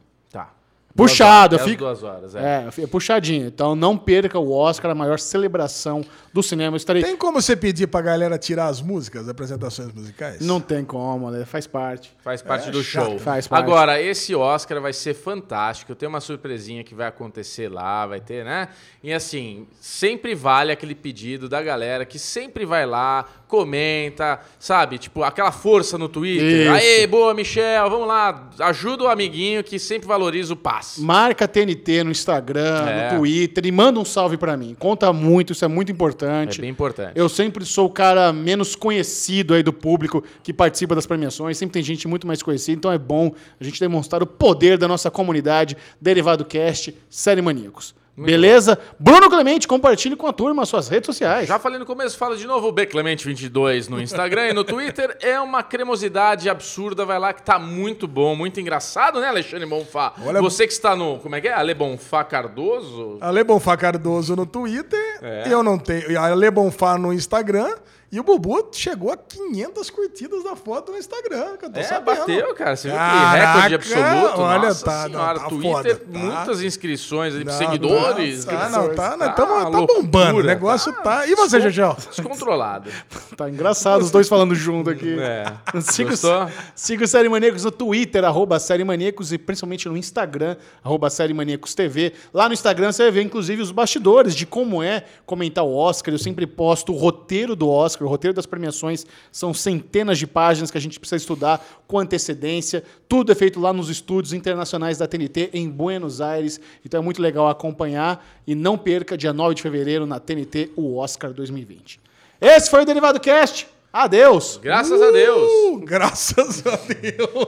Puxado, eu horas, fico- Duas horas, é. É, é puxadinho. Então não perca o Oscar, a maior celebração do cinema. Eu estarei. Tem como você pedir pra galera tirar as músicas, as apresentações musicais? Não tem como, né? Faz parte. Faz parte É do chato. show. Faz parte. Agora, esse Oscar vai ser fantástico. Tem uma surpresinha que vai acontecer lá, vai ter, né? E assim, sempre vale aquele pedido da galera que sempre vai lá, comenta, sabe? Tipo, aquela força no Twitter. Isso. Aê, boa, Michel, vamos lá. Ajuda o amiguinho que sempre valoriza o passe. Marca a TNT no Instagram, É. no Twitter e manda um salve pra mim. Conta muito, isso é muito É importante. bem importante. Eu sempre sou o cara menos conhecido aí do público que participa das premiações. Sempre tem gente muito mais conhecida, então é bom a gente demonstrar o poder da nossa comunidade Derivado Cast, Série Maníacos. Beleza? Bruno Clemente, compartilhe com a turma as suas redes sociais. Já falei no começo, fala de novo, o Bclemente22 no Instagram e no Twitter. É uma cremosidade absurda, vai lá que tá muito bom, muito engraçado, né, Alexandre Bonfá? Olha- Você que está no, como é que é? Ale Bonfá Cardoso? Ale Bonfá Cardoso no Twitter, É. eu não tenho. Ale Bonfá no Instagram. E o Bubu chegou a 500 curtidas da foto no Instagram, que eu tô É, sabendo. bateu, cara. Você viu que recorde absoluto? olha, Nossa tá, não, senhora, tá Twitter, foda, tá. muitas inscrições ali Não, seguidores. Não, tá, não, tá, Tá nós tamo- tá bombando. O negócio tá. E você, Gegel? Descontrolado. Tá engraçado os dois falando junto aqui. É. Siga, siga o Série Maníacos no Twitter, arroba Série Maníacos, e principalmente no Instagram, arroba Série Maníacos TV. Lá no Instagram você vai ver, inclusive, os bastidores de como é comentar o Oscar. Eu sempre posto o roteiro do Oscar, o roteiro das premiações. São centenas de páginas que a gente precisa estudar com antecedência. Tudo é feito lá nos estúdios internacionais da TNT, em Buenos Aires. Então é muito legal acompanhar. E não perca, dia 9 de fevereiro, na TNT, o Oscar 2020. Esse foi o Derivado Cast. Adeus! Graças a Deus. Uh, graças a Deus.